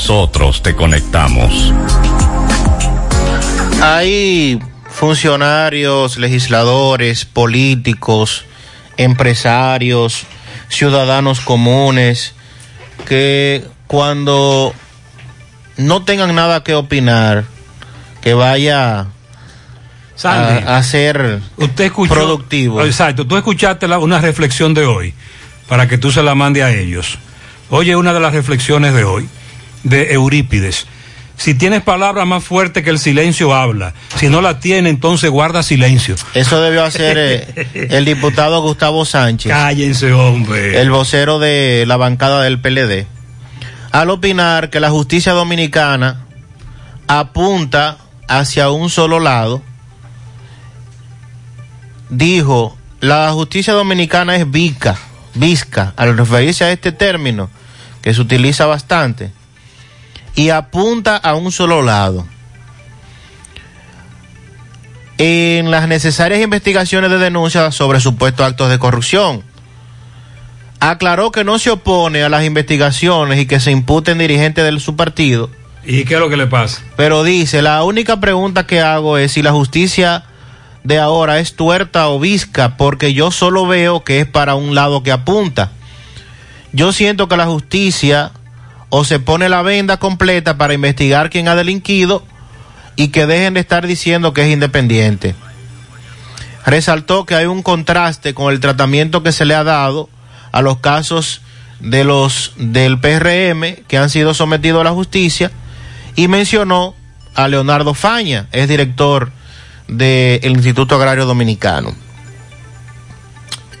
nosotros te conectamos. Hay funcionarios, legisladores, políticos, empresarios, ciudadanos comunes que cuando no tengan nada que opinar, que vaya Sandy, a, a ser usted escuchó, productivo. Exacto, tú escuchaste la- una reflexión de hoy para que tú se la mande a ellos. Oye, una de las reflexiones de hoy, de Eurípides. Si tienes palabras más fuertes que el silencio, habla. Si no la tiene, entonces guarda silencio. Eso debió hacer eh, el diputado Gustavo Sánchez. Cállense, hombre. El vocero de la bancada del PLD. Al opinar que la justicia dominicana apunta hacia un solo lado, dijo, la justicia dominicana es visca, visca, al referirse a este término, que se utiliza bastante, y apunta a un solo lado. En las necesarias investigaciones de denuncia sobre supuestos actos de corrupción, aclaró que no se opone a las investigaciones y que se imputen dirigentes de su partido, ¿Y qué es lo que le pasa? pero dice, la única pregunta que hago es si la justicia de ahora es tuerta o visca, porque yo solo veo que es para un lado que apunta. Yo siento que la justicia o se pone la venda completa para investigar quién ha delinquido y que dejen de estar diciendo que es independiente. Resaltó que hay un contraste con el tratamiento que se le ha dado a los casos de los del PRM que han sido sometidos a la justicia y mencionó a Leonardo Faña, es director del Instituto Agrario Dominicano.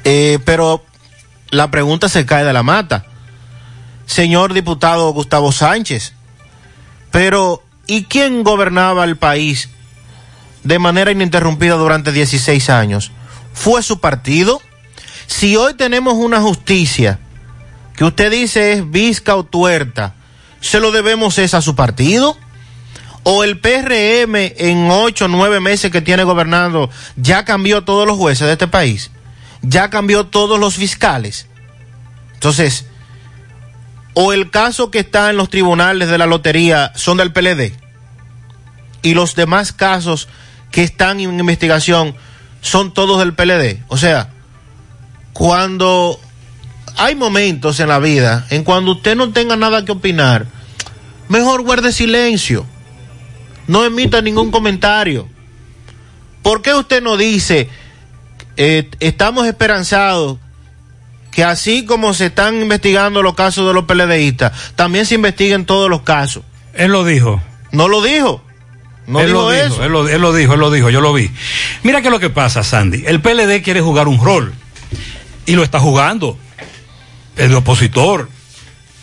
Eh, pero la pregunta se cae de la mata. Señor diputado Gustavo Sánchez, pero ¿y quién gobernaba el país de manera ininterrumpida durante 16 años? ¿Fue su partido? Si hoy tenemos una justicia que usted dice es visca o tuerta, ¿se lo debemos es a su partido? ¿O el PRM en ocho o nueve meses que tiene gobernando ya cambió todos los jueces de este país? ¿Ya cambió todos los fiscales? Entonces, ¿o el caso que está en los tribunales de la lotería son del PLD? Y los demás casos que están en investigación son todos del PLD. O sea, cuando hay momentos en la vida en cuando usted no tenga nada que opinar, mejor guarde silencio. No emita ningún comentario. ¿Por qué usted no dice, eh, estamos esperanzados que así como se están investigando los casos de los PLDistas, también se investiguen todos los casos? Él lo dijo. No lo dijo. No él, dijo lo dijo, eso. él, lo, él lo dijo, él lo dijo, yo lo vi. Mira qué es lo que pasa, Sandy. El PLD quiere jugar un rol y lo está jugando. De opositor.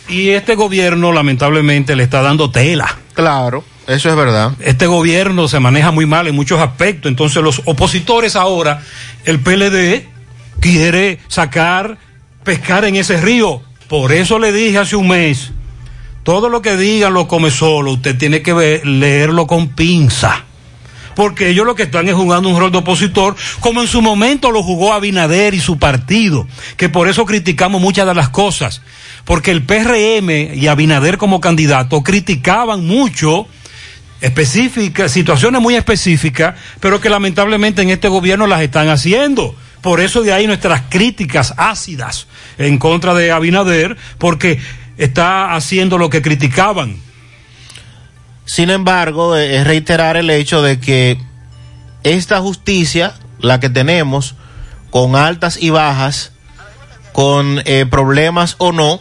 Y este gobierno, lamentablemente, le está dando tela. Claro, eso es verdad. Este gobierno se maneja muy mal en muchos aspectos. Entonces, los opositores ahora, el PLD quiere sacar, pescar en ese río. Por eso le dije hace un mes, todo lo que digan los come solo, usted tiene que leerlo con pinza. Porque ellos lo que están es jugando un rol de opositor, como en su momento lo jugó Abinader y su partido, que por eso criticamos muchas de las cosas. Porque el PRM y Abinader como candidato criticaban mucho específicas, situaciones muy específicas, pero que lamentablemente en este gobierno las están haciendo. Por eso de ahí nuestras críticas ácidas en contra de Abinader, porque está haciendo lo que criticaban. Sin embargo, eh, es reiterar el hecho de que esta justicia, la que tenemos, con altas y bajas, con eh, problemas o no,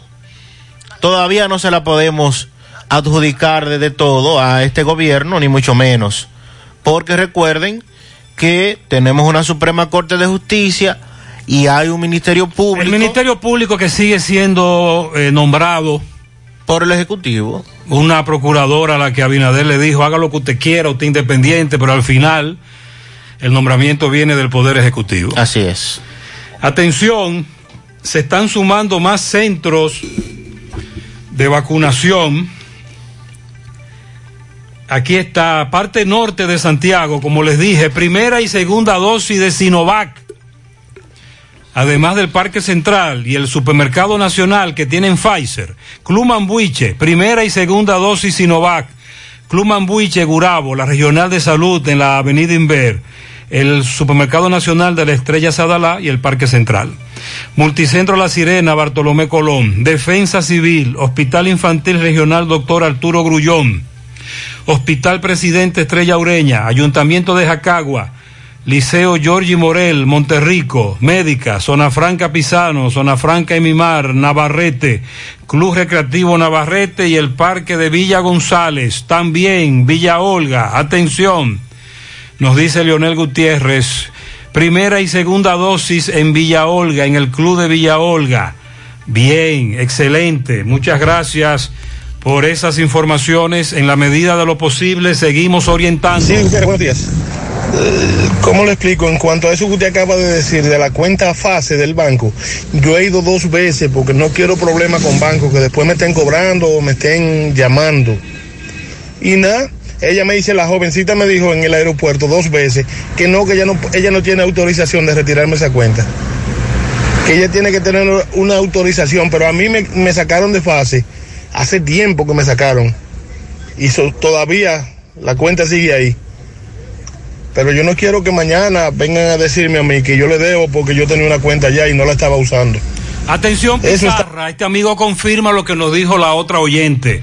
todavía no se la podemos adjudicar de, de todo a este gobierno, ni mucho menos. Porque recuerden que tenemos una Suprema Corte de Justicia y hay un Ministerio Público. El Ministerio Público que sigue siendo eh, nombrado por el Ejecutivo. Una procuradora a la que Abinader le dijo, haga lo que usted quiera, usted independiente, pero al final el nombramiento viene del Poder Ejecutivo. Así es. Atención, se están sumando más centros de vacunación. Aquí está, parte norte de Santiago, como les dije, primera y segunda dosis de Sinovac. Además del Parque Central y el Supermercado Nacional que tienen Pfizer, Club Mambuiche, primera y segunda dosis Sinovac, Club Mambuiche Gurabo, la Regional de Salud en la Avenida Inver, el Supermercado Nacional de la Estrella Sadalá y el Parque Central. Multicentro La Sirena, Bartolomé Colón, Defensa Civil, Hospital Infantil Regional Doctor Arturo Grullón, Hospital Presidente Estrella Ureña, Ayuntamiento de Jacagua, Liceo Giorgi Morel, Monterrico, Médica, Zona Franca Pisano, Zona Franca Emimar, Navarrete, Club Recreativo Navarrete y el Parque de Villa González, también Villa Olga, atención, nos dice Leonel Gutiérrez, primera y segunda dosis en Villa Olga, en el Club de Villa Olga. Bien, excelente, muchas gracias por esas informaciones. En la medida de lo posible, seguimos orientando. Sí, buenos días. Eh, ¿Cómo le explico? En cuanto a eso que usted acaba de decir, de la cuenta fase del banco, yo he ido dos veces porque no quiero problemas con bancos que después me estén cobrando o me estén llamando. Y nada, ella me dice, la jovencita me dijo en el aeropuerto dos veces que no, que ella no, ella no tiene autorización de retirarme esa cuenta. Que ella tiene que tener una autorización, pero a mí me, me sacaron de fase. Hace tiempo que me sacaron. Y so- todavía la cuenta sigue ahí pero yo no quiero que mañana vengan a decirme a mí que yo le debo porque yo tenía una cuenta allá y no la estaba usando. Atención, Pizarra, este amigo confirma lo que nos dijo la otra oyente.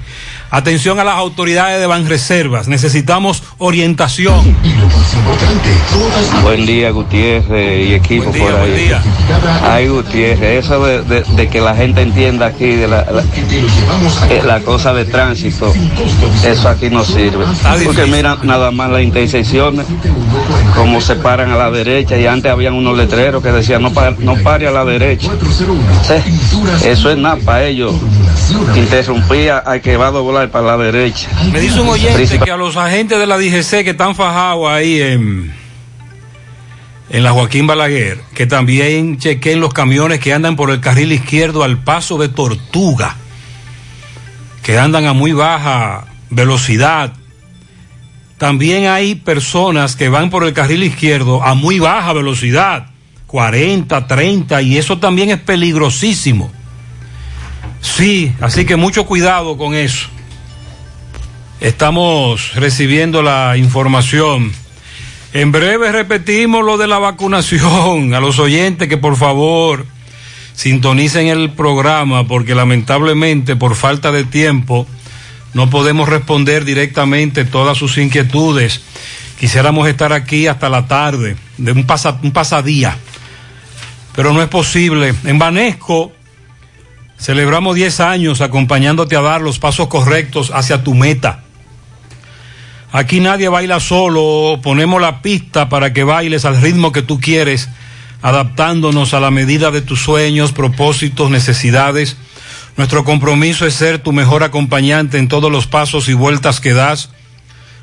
Atención a las autoridades de Banreservas, necesitamos orientación. Buen día, Gutiérrez y equipo por ahí. Ay, Gutiérrez, eso de, de- de que la gente entienda aquí de la, la, eh, la cosa de tránsito, eso aquí no sirve. Porque mira nada más las intersecciones, como se paran a la derecha y antes habían unos letreros que decían no, pa- no pare a la derecha. Sí, Eso es nada para ellos. Interrumpía al que va a doblar para la derecha. Me dice un oyente Principal- que a los agentes de la DGC que están fajados ahí en, en la Joaquín Balaguer, que también chequen los camiones que andan por el carril izquierdo al paso de Tortuga, que andan a muy baja velocidad. También hay personas que van por el carril izquierdo a muy baja velocidad, 40, 30, y eso también es peligrosísimo. Sí, así que mucho cuidado con eso. Estamos recibiendo la información. En breve repetimos lo de la vacunación. A los oyentes que por favor sintonicen el programa porque lamentablemente por falta de tiempo no podemos responder directamente todas sus inquietudes. Quisiéramos estar aquí hasta la tarde, de un, pasa- un pasadía, pero no es posible. En Banesco celebramos 10 años acompañándote a dar los pasos correctos hacia tu meta. Aquí nadie baila solo, ponemos la pista para que bailes al ritmo que tú quieres, adaptándonos a la medida de tus sueños, propósitos, necesidades. Nuestro compromiso es ser tu mejor acompañante en todos los pasos y vueltas que das.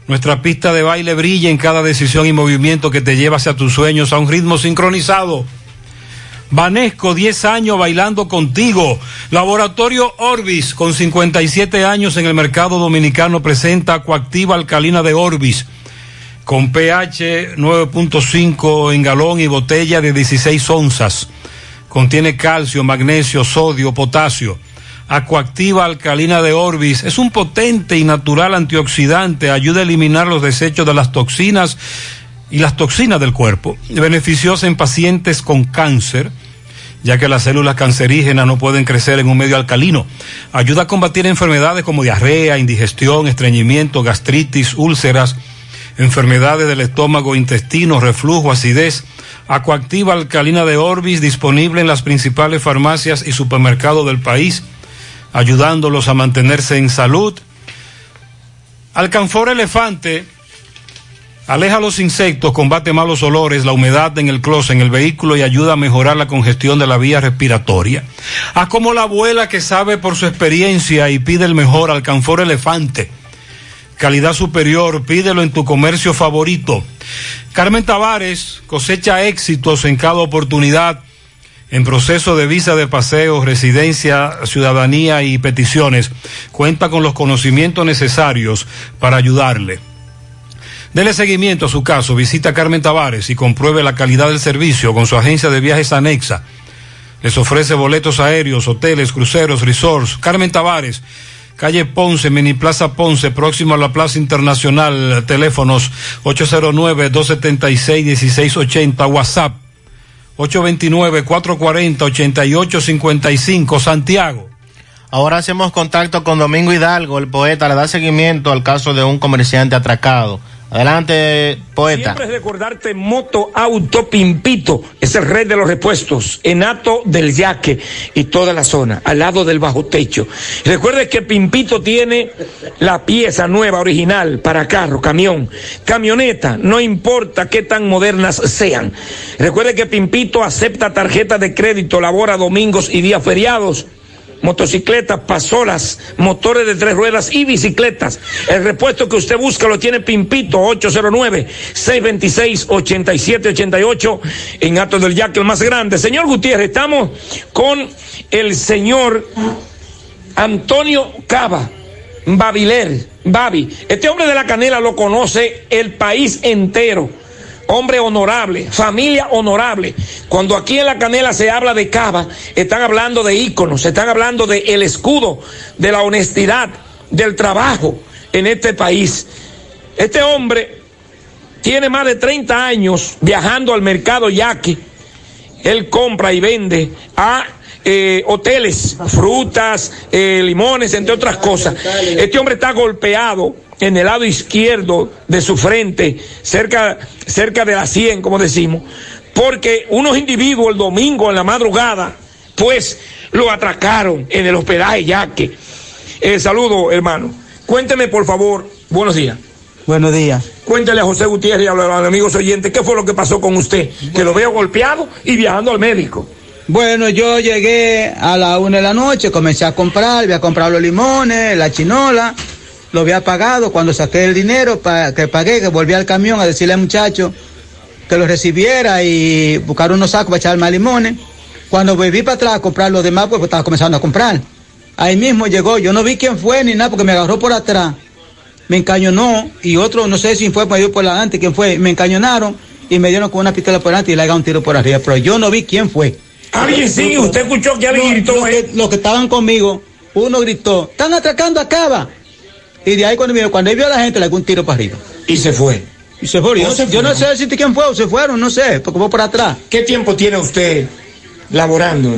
Nuestra pista de baile brilla en cada decisión y movimiento que te lleva hacia tus sueños a un ritmo sincronizado. Vanesco, 10 años bailando contigo. Laboratorio Orbis, con 57 años en el mercado dominicano, presenta coactiva alcalina de Orbis, con pH 9.5 en galón y botella de 16 onzas. Contiene calcio, magnesio, sodio, potasio. Acuactiva alcalina de Orbis es un potente y natural antioxidante, ayuda a eliminar los desechos de las toxinas y las toxinas del cuerpo. Beneficiosa en pacientes con cáncer, ya que las células cancerígenas no pueden crecer en un medio alcalino. Ayuda a combatir enfermedades como diarrea, indigestión, estreñimiento, gastritis, úlceras, enfermedades del estómago, intestino, reflujo, acidez. Acuactiva alcalina de Orbis disponible en las principales farmacias y supermercados del país, ayudándolos a mantenerse en salud. Alcanfor Elefante Aleja los insectos, combate malos olores, la humedad en el closet, en el vehículo y ayuda a mejorar la congestión de la vía respiratoria. Haz como la abuela que sabe por su experiencia y pide el mejor Alcanfor Elefante. Calidad superior, pídelo en tu comercio favorito. Carmen Tavares cosecha éxitos en cada oportunidad en proceso de visa de paseo, residencia, ciudadanía y peticiones. Cuenta con los conocimientos necesarios para ayudarle. Dele seguimiento a su caso, visita Carmen Tavares y compruebe la calidad del servicio con su agencia de viajes anexa. Les ofrece boletos aéreos, hoteles, cruceros, resorts. Carmen Tavares, calle Ponce, Mini Plaza Ponce, próximo a la Plaza Internacional, teléfonos 809-276-1680, WhatsApp 829-440-8855, Santiago. Ahora hacemos contacto con Domingo Hidalgo, el poeta, le da seguimiento al caso de un comerciante atracado. Adelante, poeta. Siempre es recordarte Moto Auto Pimpito, es el rey de los repuestos, Enato del Yaque y toda la zona, al lado del bajo techo. Recuerde que Pimpito tiene la pieza nueva, original, para carro, camión, camioneta, no importa qué tan modernas sean. Recuerde que Pimpito acepta tarjeta de crédito, labora domingos y días feriados motocicletas, pasolas, motores de tres ruedas y bicicletas. El repuesto que usted busca lo tiene Pimpito 809-626-8788 en Atos del Yaque, el más grande. Señor Gutiérrez, estamos con el señor Antonio Cava. Babiler, Babi. Este hombre de la canela lo conoce el país entero hombre honorable, familia honorable. Cuando aquí en la canela se habla de Cava, están hablando de íconos, están hablando de el escudo, de la honestidad, del trabajo en este país. Este hombre tiene más de 30 años viajando al mercado yaqui. Él compra y vende a eh, hoteles, frutas, eh, limones, entre otras cosas. Este hombre está golpeado en el lado izquierdo de su frente, cerca, cerca de la 100, como decimos, porque unos individuos el domingo en la madrugada, pues lo atracaron en el hospedaje Yaque. Eh, saludo, hermano. Cuénteme, por favor, buenos días. Buenos días. Cuéntele a José Gutiérrez y a los amigos oyentes qué fue lo que pasó con usted, que lo veo golpeado y viajando al médico. Bueno, yo llegué a la una de la noche, comencé a comprar, voy a comprar los limones, la chinola, lo había pagado, cuando saqué el dinero para que pagué, que volví al camión a decirle al muchacho que lo recibiera y buscar unos sacos para echar más limones. Cuando volví para atrás a comprar los demás, pues estaba comenzando a comprar. Ahí mismo llegó, yo no vi quién fue ni nada, porque me agarró por atrás, me encañonó y otro, no sé si fue por, por adelante, quién fue, me encañonaron y me dieron con una pistola por adelante y le haga un tiro por arriba, pero yo no vi quién fue. Alguien sí, usted escuchó que alguien gritó. Los que, los que estaban conmigo, uno gritó, están atracando a Cava. Y de ahí cuando, cuando él vio a la gente le dio un tiro para arriba. Y se fue. Y se fue. Yo, ¿Cómo no, se yo no sé decirte quién fue o se fueron, no sé, porque fue por atrás. ¿Qué tiempo tiene usted laborando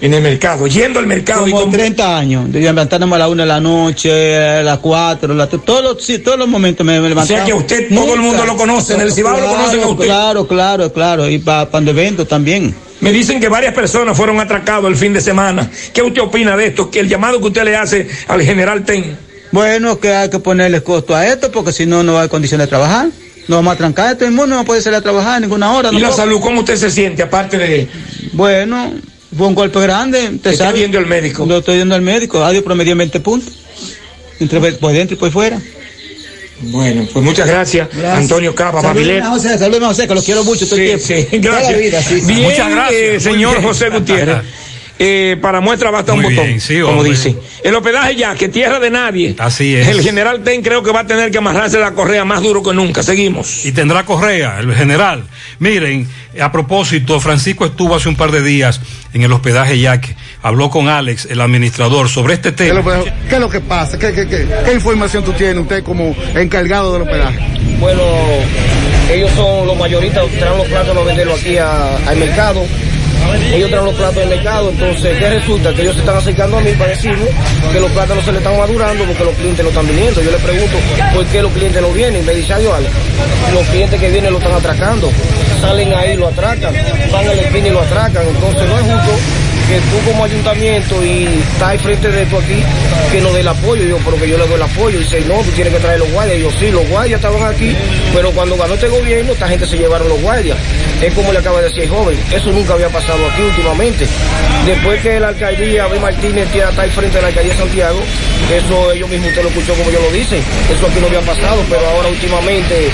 en el mercado? Yendo al mercado y Como com- 30 años. Levantarnos a las 1 de la noche, a las 4, la- todos, los, sí, todos los momentos me, levantaba. que usted, todo el mundo lo conoce, en el Cibao lo conocen a usted. Claro, claro, claro. Y para cuando eventos también. Me dicen que varias personas fueron atracados el fin de semana. ¿Qué usted opina de esto? Que el llamado que usted le hace al general Ten. Bueno, que hay que ponerle costo a esto porque si no, no hay condición de trabajar. No vamos a trancar, todo el mundo no puede salir a trabajar ninguna hora. ¿Y la salud cómo usted se siente aparte de Bueno, fue un golpe grande. Usted Está sabe. viendo el médico. Lo estoy viendo al médico. Adiós promedio en 20 puntos. Entre, por dentro y por fuera. Bueno, pues muchas gracias, Antonio Cava, Salúdeme Babilet. a José, José, que lo quiero mucho todo el Sí, tiempo. sí, Toda la gracias. vida, sí. Bien, Muchas gracias. eh, señor. José Gutiérrez. Eh, para muestra basta un Muy botón, bien, sí, como hombre. dice. El hospedaje ya, que tierra de nadie. Así es. El general Ten creo que va a tener que amarrarse la correa más duro que nunca. Seguimos. Y tendrá correa, el general. Miren, a propósito, Francisco estuvo hace un par de días en el hospedaje Yaque. Habló con Alex, el administrador, sobre este ¿Qué es tema. qué es lo que pasa? ¿Qué, qué, qué, qué información tú tienes usted como encargado del hospedaje? Bueno, ellos son los mayoristas, traen los platos a venderlos aquí a- al mercado. Ellos traen los platos al mercado, entonces, ¿qué resulta? Que ellos se están acercando a mí para decirme que los plátanos se le están madurando porque los clientes no están viniendo. Yo les pregunto, ¿por qué los clientes no vienen? Me dice, "Ay, los clientes que vienen lo están atracando. Salen ahí, lo atracan, van a la esquina y lo atracan. Entonces, no es justo que tú como ayuntamiento y estás al frente de esto aquí, que nos dé el apoyo. Yo, pero que yo le doy el apoyo. Y dice, no, tú tienes que traer los guardias. Y yo, sí, los guardias estaban aquí, pero cuando ganó este gobierno, esta gente se llevaron los guardias. Es como le acaba de decir el joven, eso nunca había pasado aquí últimamente. Después que la alcaldía, Abel Martínez, ya está al frente de la alcaldía de Santiago, eso ellos mismos usted lo escuchó como yo lo dice, eso aquí no había pasado, pero ahora últimamente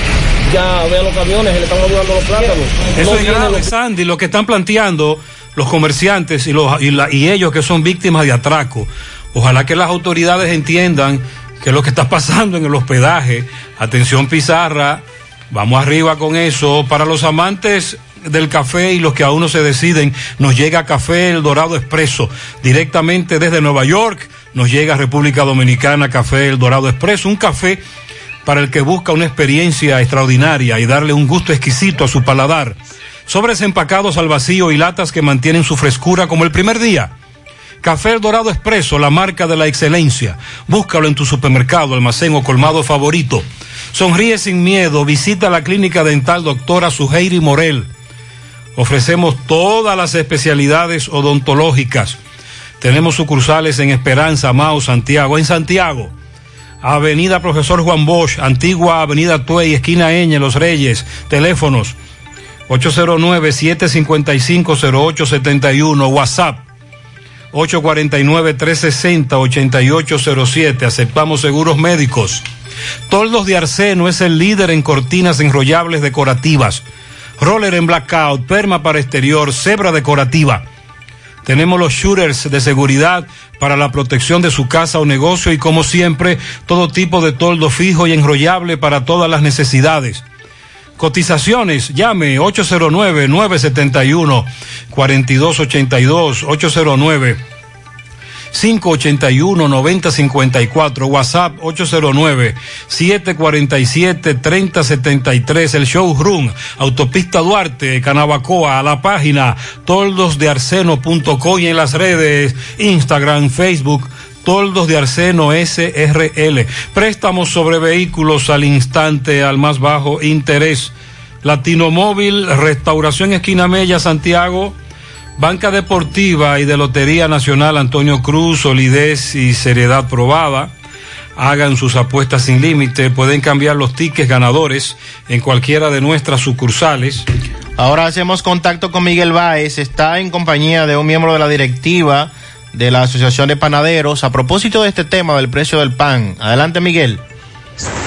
ya vean los camiones, le están madurando los plátanos. Eso No es grave, los- Sandy, lo que están planteando los comerciantes y, los, y, ellos que son víctimas de atraco. Ojalá que las autoridades entiendan que lo que está pasando en el hospedaje, atención Pizarra, vamos arriba con eso. Para los amantes del café y los que aún no se deciden, nos llega Café El Dorado Expreso directamente desde Nueva York, nos llega República Dominicana Café El Dorado Expreso, un café para el que busca una experiencia extraordinaria y darle un gusto exquisito a su paladar. Sobres empacados al vacío y latas que mantienen su frescura como el primer día. Café El Dorado Expreso, la marca de la excelencia. Búscalo en tu supermercado, almacén o colmado favorito. Sonríe sin miedo, visita la clínica dental doctora Suheiri Morel. Ofrecemos todas las especialidades odontológicas. Tenemos sucursales en Esperanza, Mao, Santiago. En Santiago, Avenida Profesor Juan Bosch, Antigua Avenida Tuey, esquina Eñe, Los Reyes. Teléfonos 809-755-0871. WhatsApp 849-360-8807. Aceptamos seguros médicos. Toldos de Arseno es el líder en cortinas enrollables decorativas. Roller en blackout, perma para exterior, cebra decorativa. Tenemos los shooters de seguridad para la protección de su casa o negocio y como siempre, todo tipo de toldo fijo y enrollable para todas las necesidades. Cotizaciones, llame 809-971-4282, 581-9054, WhatsApp 809-747-3073, el showroom, Autopista Duarte, Canabacoa, a la página toldosdearseno.co y en las redes Instagram, Facebook, Toldos de Arseno SRL. Préstamos sobre vehículos al instante, al más bajo interés. Latino Móvil, Restauración Esquina Mella, Santiago. Banca Deportiva y de Lotería Nacional Antonio Cruz, solidez y seriedad probada. Hagan sus apuestas sin límite, pueden cambiar los tickets ganadores en cualquiera de nuestras sucursales. Ahora hacemos contacto con Miguel Báez, está en compañía de un miembro de la directiva de la Asociación de Panaderos a propósito de este tema del precio del pan. Adelante Miguel.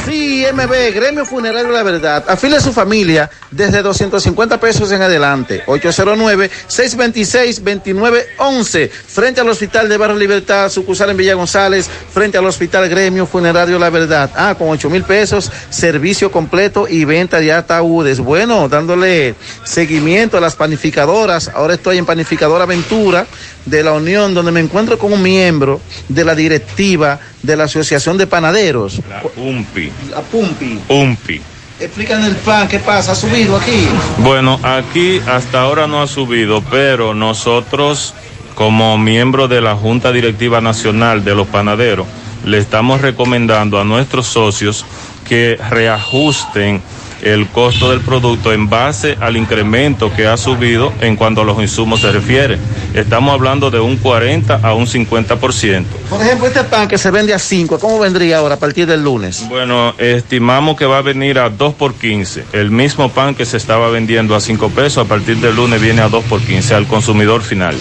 Sí, MB, Gremio Funerario La Verdad. Afile a su familia desde 250 pesos en adelante. 809-626-2911. Frente al Hospital de Barrio Libertad, sucursal en Villa González. Frente al Hospital Gremio Funerario La Verdad. Ah, con 8 mil pesos, servicio completo y venta de ataúdes. Bueno, dándole seguimiento a las panificadoras. Ahora estoy en Panificadora Aventura de la Unión, donde me encuentro con un miembro de la directiva de la Asociación de Panaderos. La UMPI. La PUMPI. UMPI. Explican el pan, ¿qué pasa? ¿Ha subido aquí? Bueno, aquí hasta ahora no ha subido, pero nosotros, como miembro de la Junta Directiva Nacional de los Panaderos, le estamos recomendando a nuestros socios que reajusten el costo del producto en base al incremento que ha subido en cuanto a los insumos se refiere. Estamos hablando de un 40 a un 50%. Por ejemplo, este pan que se vende a 5, ¿cómo vendría ahora a partir del lunes? Bueno, estimamos que va a venir a 2 por 15. El mismo pan que se estaba vendiendo a 5 pesos, a partir del lunes viene a 2 por 15 al consumidor final.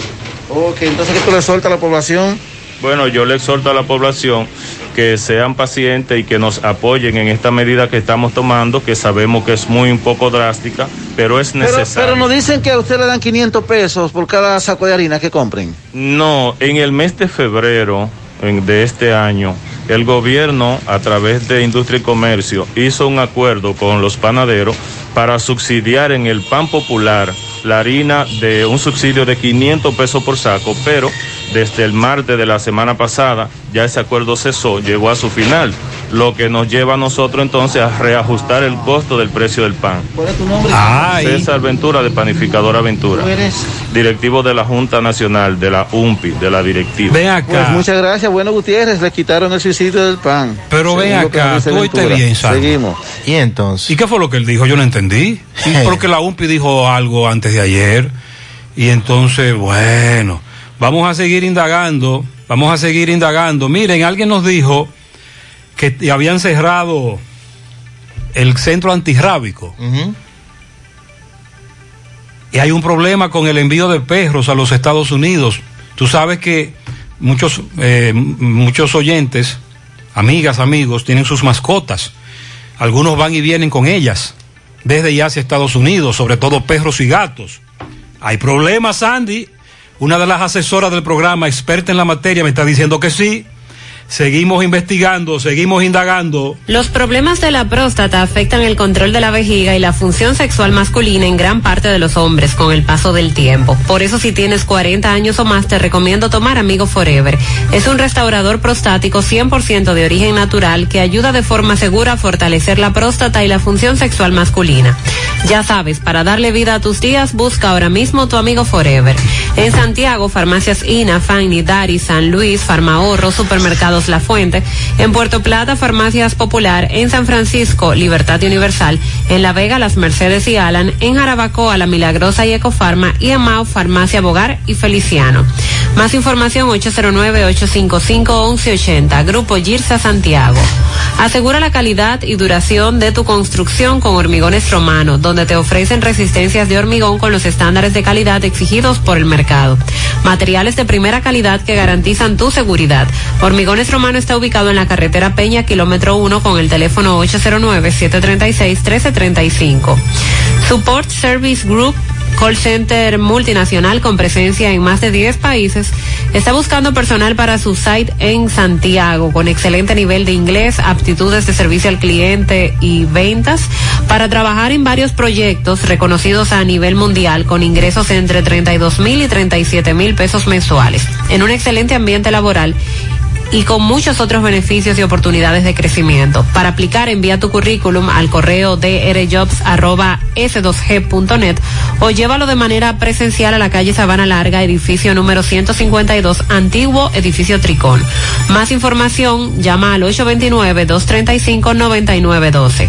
Ok, entonces, ¿qué tú le sueltas a la población? Bueno, yo le exhorto a la población que sean pacientes y que nos apoyen en esta medida que estamos tomando, que sabemos que es muy un poco drástica, pero es Pero, necesaria. pero nos dicen que a usted le dan 500 pesos por cada saco de harina que compren. No, en el mes de febrero de este año, el gobierno, a través de Industria y Comercio, hizo un acuerdo con los panaderos para subsidiar en el pan popular la harina de un subsidio de 500 pesos por saco, pero desde el martes de la semana pasada ya ese acuerdo cesó, llegó a su final, lo que nos lleva a nosotros entonces a reajustar el costo del precio del pan. ¿Cuál es tu nombre? César Ventura de Panificadora Ventura Tú eres- directivo de la Junta Nacional, de la UMPI, de la directiva. Ven acá. Pues muchas gracias. Bueno, Gutiérrez, le quitaron el suicidio del pan. Pero ven acá, tú oíste bien. Seguimos. ¿Y entonces? ¿Y qué fue lo que él dijo? Yo no entendí. Porque la UMPI dijo algo antes de ayer. Y entonces, bueno, vamos a seguir indagando. Vamos a seguir indagando. Miren, alguien nos dijo que habían cerrado el centro antirrábico. Y hay un problema con el envío de perros a los Estados Unidos. Tú sabes que muchos, eh, muchos oyentes, amigas, amigos, tienen sus mascotas. Algunos van y vienen con ellas desde y hacia Estados Unidos, sobre todo perros y gatos. Hay problemas, Sandy. Una de las asesoras del programa, experta en la materia, me está diciendo que sí. Seguimos investigando, seguimos indagando. Los problemas de la próstata afectan el control de la vejiga y la función sexual masculina en gran parte de los hombres con el paso del tiempo. Por eso si tienes 40 años o más te recomiendo tomar Amigo Forever. Es un restaurador prostático 100% de origen natural que ayuda de forma segura a fortalecer la próstata y la función sexual masculina. Ya sabes, para darle vida a tus días, busca ahora mismo tu Amigo Forever. En Santiago, farmacias INA, Fanny, Dari, San Luis, Farmahorro, Supermercados La Fuente. En Puerto Plata, Farmacias Popular. En San Francisco, Libertad Universal. En La Vega, Las Mercedes y Alan. En Jarabacoa, La Milagrosa y Ecofarma. Y en Mao, Farmacia Bogar y Feliciano. Más información 809-855-1180. Grupo Girsa Santiago. Asegura la calidad y duración de tu construcción con Hormigones Romano, donde te ofrecen resistencias de hormigón con los estándares de calidad exigidos por el mercado. Materiales de primera calidad que garantizan tu seguridad. Hormigones Romano está ubicado en la carretera Peña, kilómetro 1, con el teléfono 809-736-1335. Support Service Group call center multinacional con presencia en más de 10 países, está buscando personal para su site en Santiago con excelente nivel de inglés, aptitudes de servicio al cliente y ventas para trabajar en varios proyectos reconocidos a nivel mundial con ingresos entre 32 mil y 37 mil pesos mensuales en un excelente ambiente laboral y con muchos otros beneficios y oportunidades de crecimiento. Para aplicar, envía tu currículum al correo drjobs.s2g.net o llévalo de manera presencial a la calle Sabana Larga, edificio número 152, antiguo edificio Tricón. Más información, llama al 829-235-9912.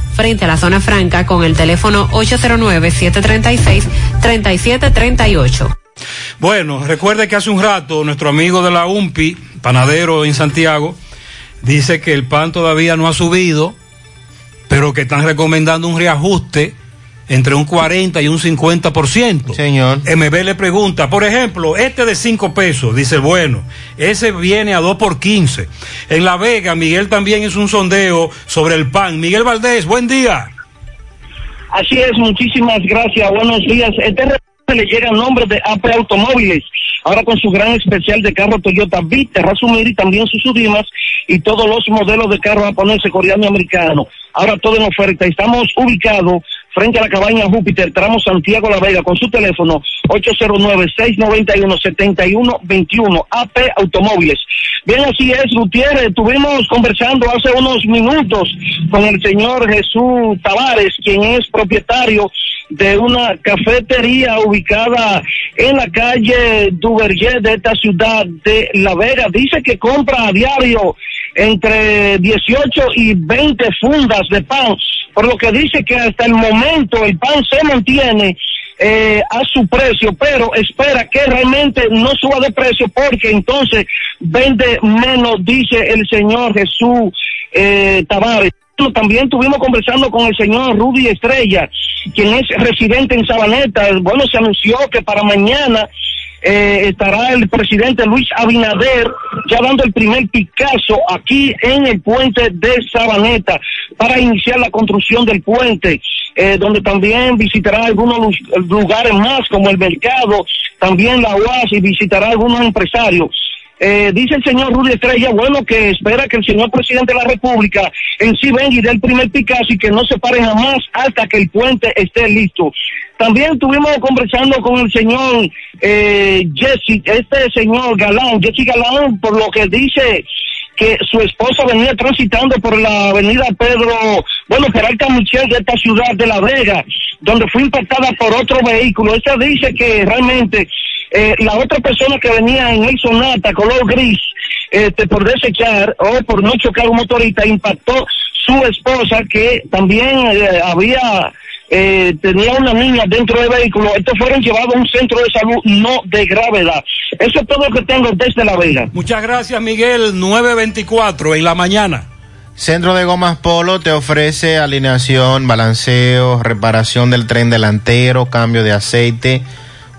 frente a la zona franca con el teléfono 809-736-3738. Bueno, recuerde que hace un rato nuestro amigo de la UMPI, panadero en Santiago, dice que el pan todavía no ha subido, pero que están recomendando un reajuste entre un 40 y un 50%. Señor. MB le pregunta, por ejemplo, este de 5 pesos, dice, bueno, ese viene a 2 por 15. En La Vega, Miguel también hizo un sondeo sobre el pan. Miguel Valdés, buen día. Así es, muchísimas gracias, buenos días. Este le llega el nombre de AP Automóviles, ahora con su gran especial de carro Toyota Beat, Razumir y también sus Sudimas y todos los modelos de carro japonés, coreano y americano. Ahora todo en oferta. Estamos ubicados frente a la cabaña Júpiter, tramo Santiago La Vega, con su teléfono 809-691-7121, AP Automóviles. Bien, así es, Gutiérrez, estuvimos conversando hace unos minutos con el señor Jesús Tavares, quien es propietario de una cafetería ubicada en la calle Duverger de esta ciudad de La Vega. Dice que compra a diario entre 18 y 20 fundas de pan, por lo que dice que hasta el momento el pan se mantiene eh, a su precio, pero espera que realmente no suba de precio porque entonces vende menos, dice el señor Jesús eh, Tavares. También estuvimos conversando con el señor Rudy Estrella, quien es residente en Sabaneta. Bueno, se anunció que para mañana eh, estará el presidente Luis Abinader ya dando el primer Picasso aquí en el puente de Sabaneta para iniciar la construcción del puente, eh, donde también visitará algunos lugares más como el mercado, también la UAS y visitará algunos empresarios. Eh, dice el señor Rudy Estrella, bueno, que espera que el señor presidente de la República en sí venga y dé el primer Picasso y que no se pare jamás hasta que el puente esté listo. También estuvimos conversando con el señor eh, Jesse, este señor Galán, Jesse Galán, por lo que dice que su esposa venía transitando por la avenida Pedro, bueno, Geralta Michel de esta ciudad de La Vega, donde fue impactada por otro vehículo. Esta dice que realmente eh, la otra persona que venía en el Sonata, color gris, este, por desechar o por no chocar un motorista, impactó su esposa que también eh, había eh, tenía una niña dentro del vehículo, estos fueron llevados a un centro de salud no de gravedad. Eso es todo lo que tengo desde La Vega. Muchas gracias, Miguel. 924 en la mañana. Centro de Gomas Polo te ofrece alineación, balanceo, reparación del tren delantero, cambio de aceite,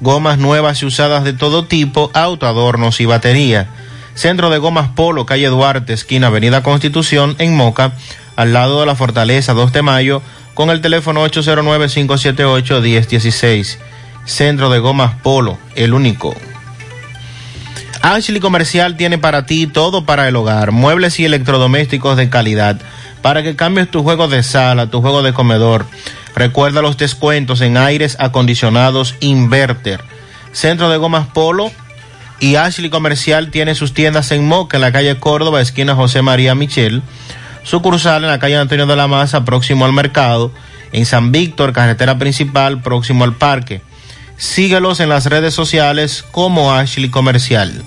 gomas nuevas y usadas de todo tipo, auto, adornos y batería. Centro de Gomas Polo, calle Duarte, esquina Avenida Constitución, en Moca, al lado de la Fortaleza 2 de Mayo, con el teléfono 809-578-1016. Centro de Gomas Polo, el único. Ashley Comercial tiene para ti todo para el hogar, muebles y electrodomésticos de calidad, para que cambies tu juego de sala, tu juego de comedor. Recuerda los descuentos en aires acondicionados Inverter. Centro de Gomas Polo y Ashley Comercial tiene sus tiendas en Moca, en la calle Córdoba, esquina José María Michel sucursal en la calle Antonio de la Maza, próximo al mercado, en San Víctor, carretera principal, próximo al parque. Síguelos en las redes sociales como Ashley Comercial.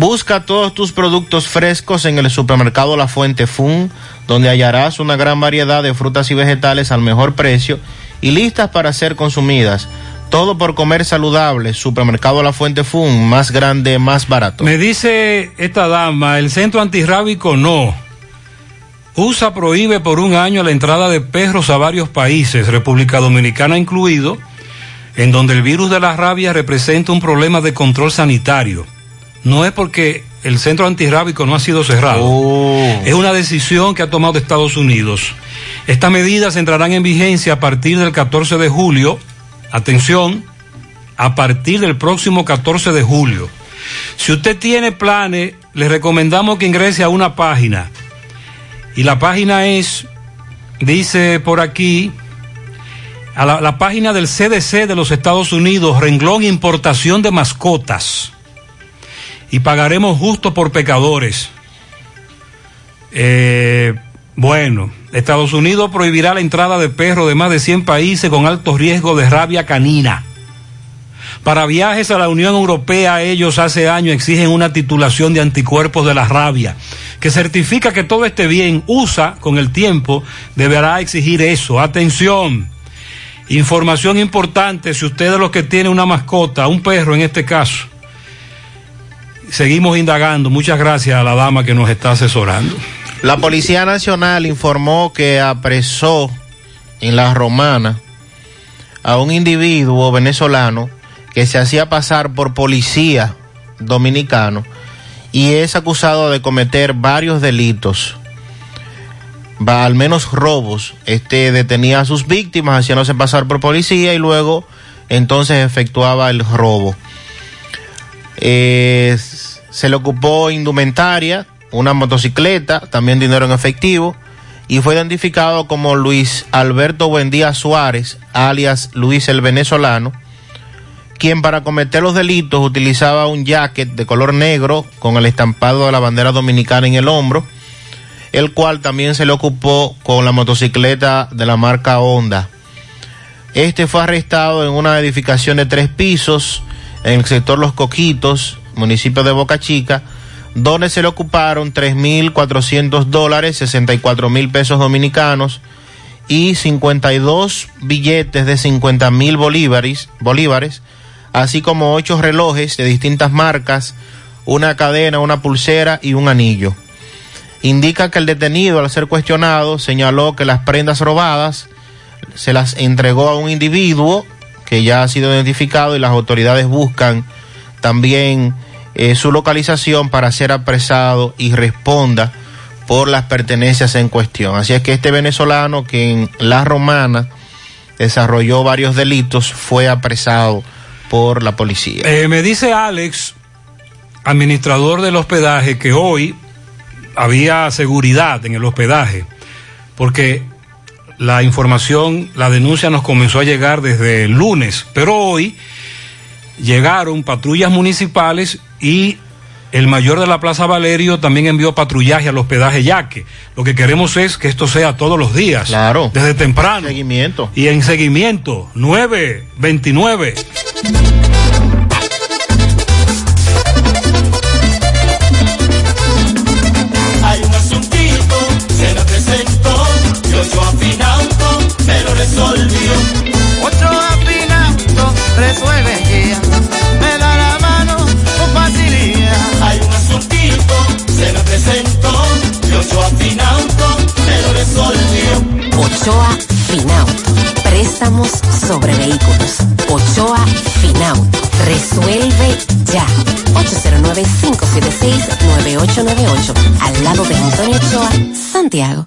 Busca todos tus productos frescos en el supermercado La Fuente Fun, donde hallarás una gran variedad de frutas y vegetales al mejor precio y listas para ser consumidas. Todo por comer saludable. Supermercado La Fuente Fun, más grande, más barato. Me dice esta dama, el centro antirrábico no. USA prohíbe por un año la entrada de perros a varios países, República Dominicana incluido, en donde el virus de la rabia representa un problema de control sanitario. No es porque el centro antirrábico no ha sido cerrado. Oh. Es una decisión que ha tomado Estados Unidos. Estas medidas entrarán en vigencia a partir del 14 de julio. Atención, a partir del próximo 14 de julio. Si usted tiene planes, le recomendamos que ingrese a una página. Y la página es, dice por aquí, a la, la página del CDC de los Estados Unidos, renglón importación de mascotas. Y pagaremos justo por pecadores. Eh, bueno, Estados Unidos prohibirá la entrada de perros de más de 100 países con alto riesgo de rabia canina. Para viajes a la Unión Europea, ellos hace años exigen una titulación de anticuerpos de la rabia, que certifica que todo esté bien. USA, con el tiempo, deberá exigir eso. Atención. Información importante, si usted es los que tiene una mascota, un perro en este caso. Seguimos indagando. Muchas gracias a la dama que nos está asesorando. La Policía Nacional informó que apresó en la Romana a un individuo venezolano que se hacía pasar por policía dominicano y es acusado de cometer varios delitos, va, al menos robos. Este detenía a sus víctimas haciéndose pasar por policía y luego entonces efectuaba el robo. Eh, se le ocupó indumentaria, una motocicleta, también dinero en efectivo, y fue identificado como Luis Alberto Buendía Suárez, alias Luis el Venezolano, quien para cometer los delitos utilizaba un jacket de color negro con el estampado de la bandera dominicana en el hombro, el cual también se le ocupó con la motocicleta de la marca Honda. Este fue arrestado en una edificación de tres pisos en el sector Los Coquitos, municipio de Boca Chica, donde se le ocuparon 3.400 dólares, 64 mil pesos dominicanos y 52 billetes de 50 mil bolívares, bolívares, así como ocho relojes de distintas marcas, una cadena, una pulsera y un anillo. Indica que el detenido, al ser cuestionado, señaló que las prendas robadas se las entregó a un individuo que ya ha sido identificado y las autoridades buscan también eh, su localización para ser apresado y responda por las pertenencias en cuestión. Así es que este venezolano que en La Romana desarrolló varios delitos fue apresado por la policía. Eh, me dice Alex, administrador del hospedaje, que hoy había seguridad en el hospedaje, porque la información, la denuncia nos comenzó a llegar desde el lunes, pero hoy llegaron patrullas municipales y el mayor de la Plaza Valerio también envió patrullaje al hospedaje Yaque. Lo que queremos es que esto sea todos los días. Claro. Desde temprano. Seguimiento. Y en seguimiento, 929. Hay un asuntito, se me presentó, y ocho afinauto, me lo resolvió. Resuelve presentó, y ocho afinauto, me lo resolvió. Ochoa Finauto. Préstamos sobre vehículos. Ochoa Finauto. Resuelve ya. 809-576-9898. Al lado de Antonio Ochoa, Santiago.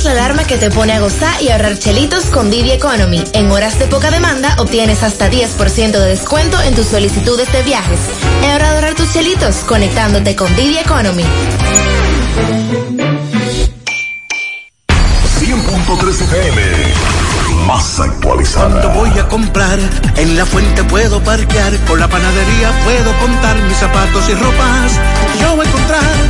Es la alarma que te pone a gozar y ahorrar chelitos con Didi Economy. En horas de poca demanda obtienes hasta 10% de descuento en tus solicitudes de viajes. Es hora de ahorrar tus chelitos conectándote con Didi Economy. 100.3 FM. Más actualizado. comprar, en la fuente puedo parquear, con la panadería puedo contar mis zapatos y ropas. Yo voy a encontrar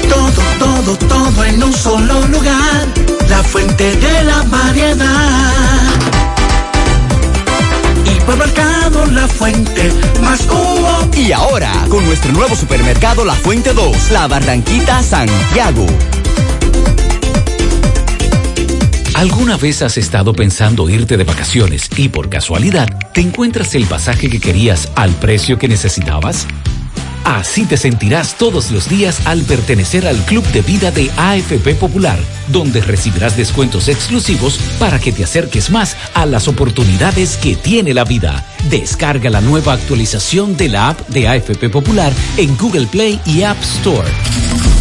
todo, todo, todo en un solo lugar, la fuente de la variedad. Hipermercado La Fuente, más humo. Y ahora, con nuestro nuevo supermercado La Fuente 2, La Barranquita Santiago. ¿Alguna vez has estado pensando irte de vacaciones y por casualidad te encuentras el pasaje que querías al precio que necesitabas? Así te sentirás todos los días al pertenecer al Club de Vida de AFP Popular, donde recibirás descuentos exclusivos para que te acerques más a las oportunidades que tiene la vida. Descarga la nueva actualización de la app de AFP Popular en Google Play y App Store.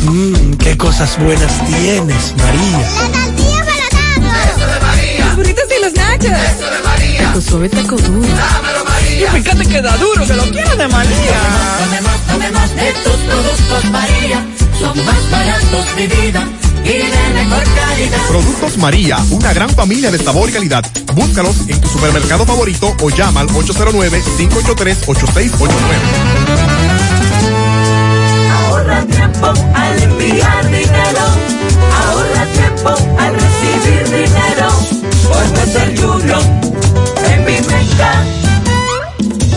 Mmm, qué cosas buenas tienes, María. La tortilla para Eso de María. Los burritos y los nachos. Eso de María. Taco suave, taco duro. Dámelo, María. Y fíjate que da duro, que lo quiero de María. Tomemos, tomemos de tus productos, María. Son más baratos, mi vida. Y de mejor calidad. Productos María, una gran familia de sabor y calidad. Búscalos en tu supermercado favorito o llama al 809-583-8689. Ahorra tiempo al enviar dinero. Ahorra tiempo al recibir dinero. Por ser Junior en mi meta.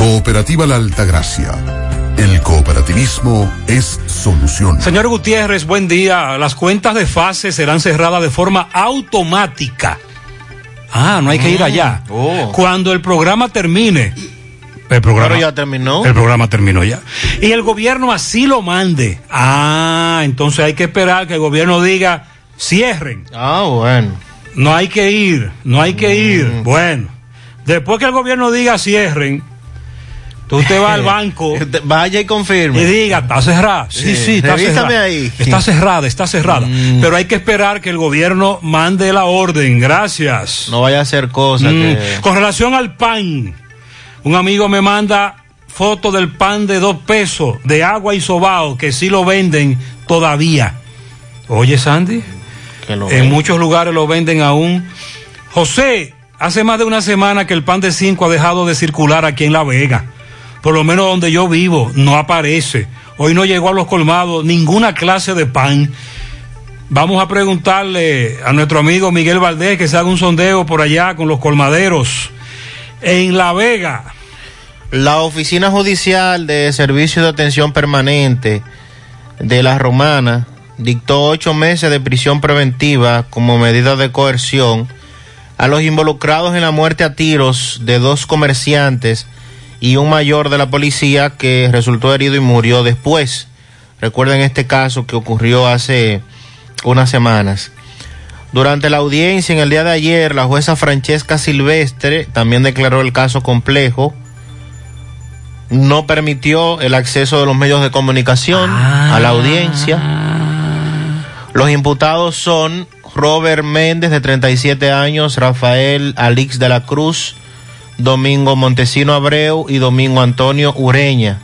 Cooperativa La Altagracia. El cooperativismo es solución. Señor Gutiérrez, buen día. Las cuentas de fase serán cerradas de forma automática. Ah, no hay que ir allá. Oh. Cuando el programa termine. El programa Pero ya terminó. El programa terminó ya. Y el gobierno así lo mande. Ah, entonces hay que esperar que el gobierno diga cierren. Ah, bueno. No hay que ir, no hay que ir. Bueno, después que el gobierno diga cierren, tú te vas al banco. Vaya y confirme. Y diga, está cerrada. Sí, sí, está cerrada. ahí. Está cerrada, está cerrada. Pero hay que esperar que el gobierno mande la orden. Gracias. No vaya a hacer cosas Mm, que... Con relación al pan, un amigo me manda foto del pan de dos pesos de agua y sobao, que sí lo venden todavía. Oye, Sandy, que lo en muchos lugares lo venden aún. José, hace más de una semana que el pan de cinco ha dejado de circular aquí en La Vega. Por lo menos donde yo vivo, no aparece. Hoy no llegó a los colmados ninguna clase de pan. Vamos a preguntarle a nuestro amigo Miguel Valdés que se haga un sondeo por allá con los colmaderos en La Vega. La Oficina Judicial de Servicio de Atención Permanente de la Romana dictó ocho meses de prisión preventiva como medida de coerción a los involucrados en la muerte a tiros de dos comerciantes y un mayor de la policía que resultó herido y murió después. Recuerden este caso que ocurrió hace unas semanas. Durante la audiencia en el día de ayer, la jueza Francesca Silvestre también declaró el caso complejo no permitió el acceso de los medios de comunicación a la audiencia. Los imputados son Robert Méndez, de 37 años, Rafael Alix de la Cruz, Domingo Montesino Abreu y Domingo Antonio Ureña.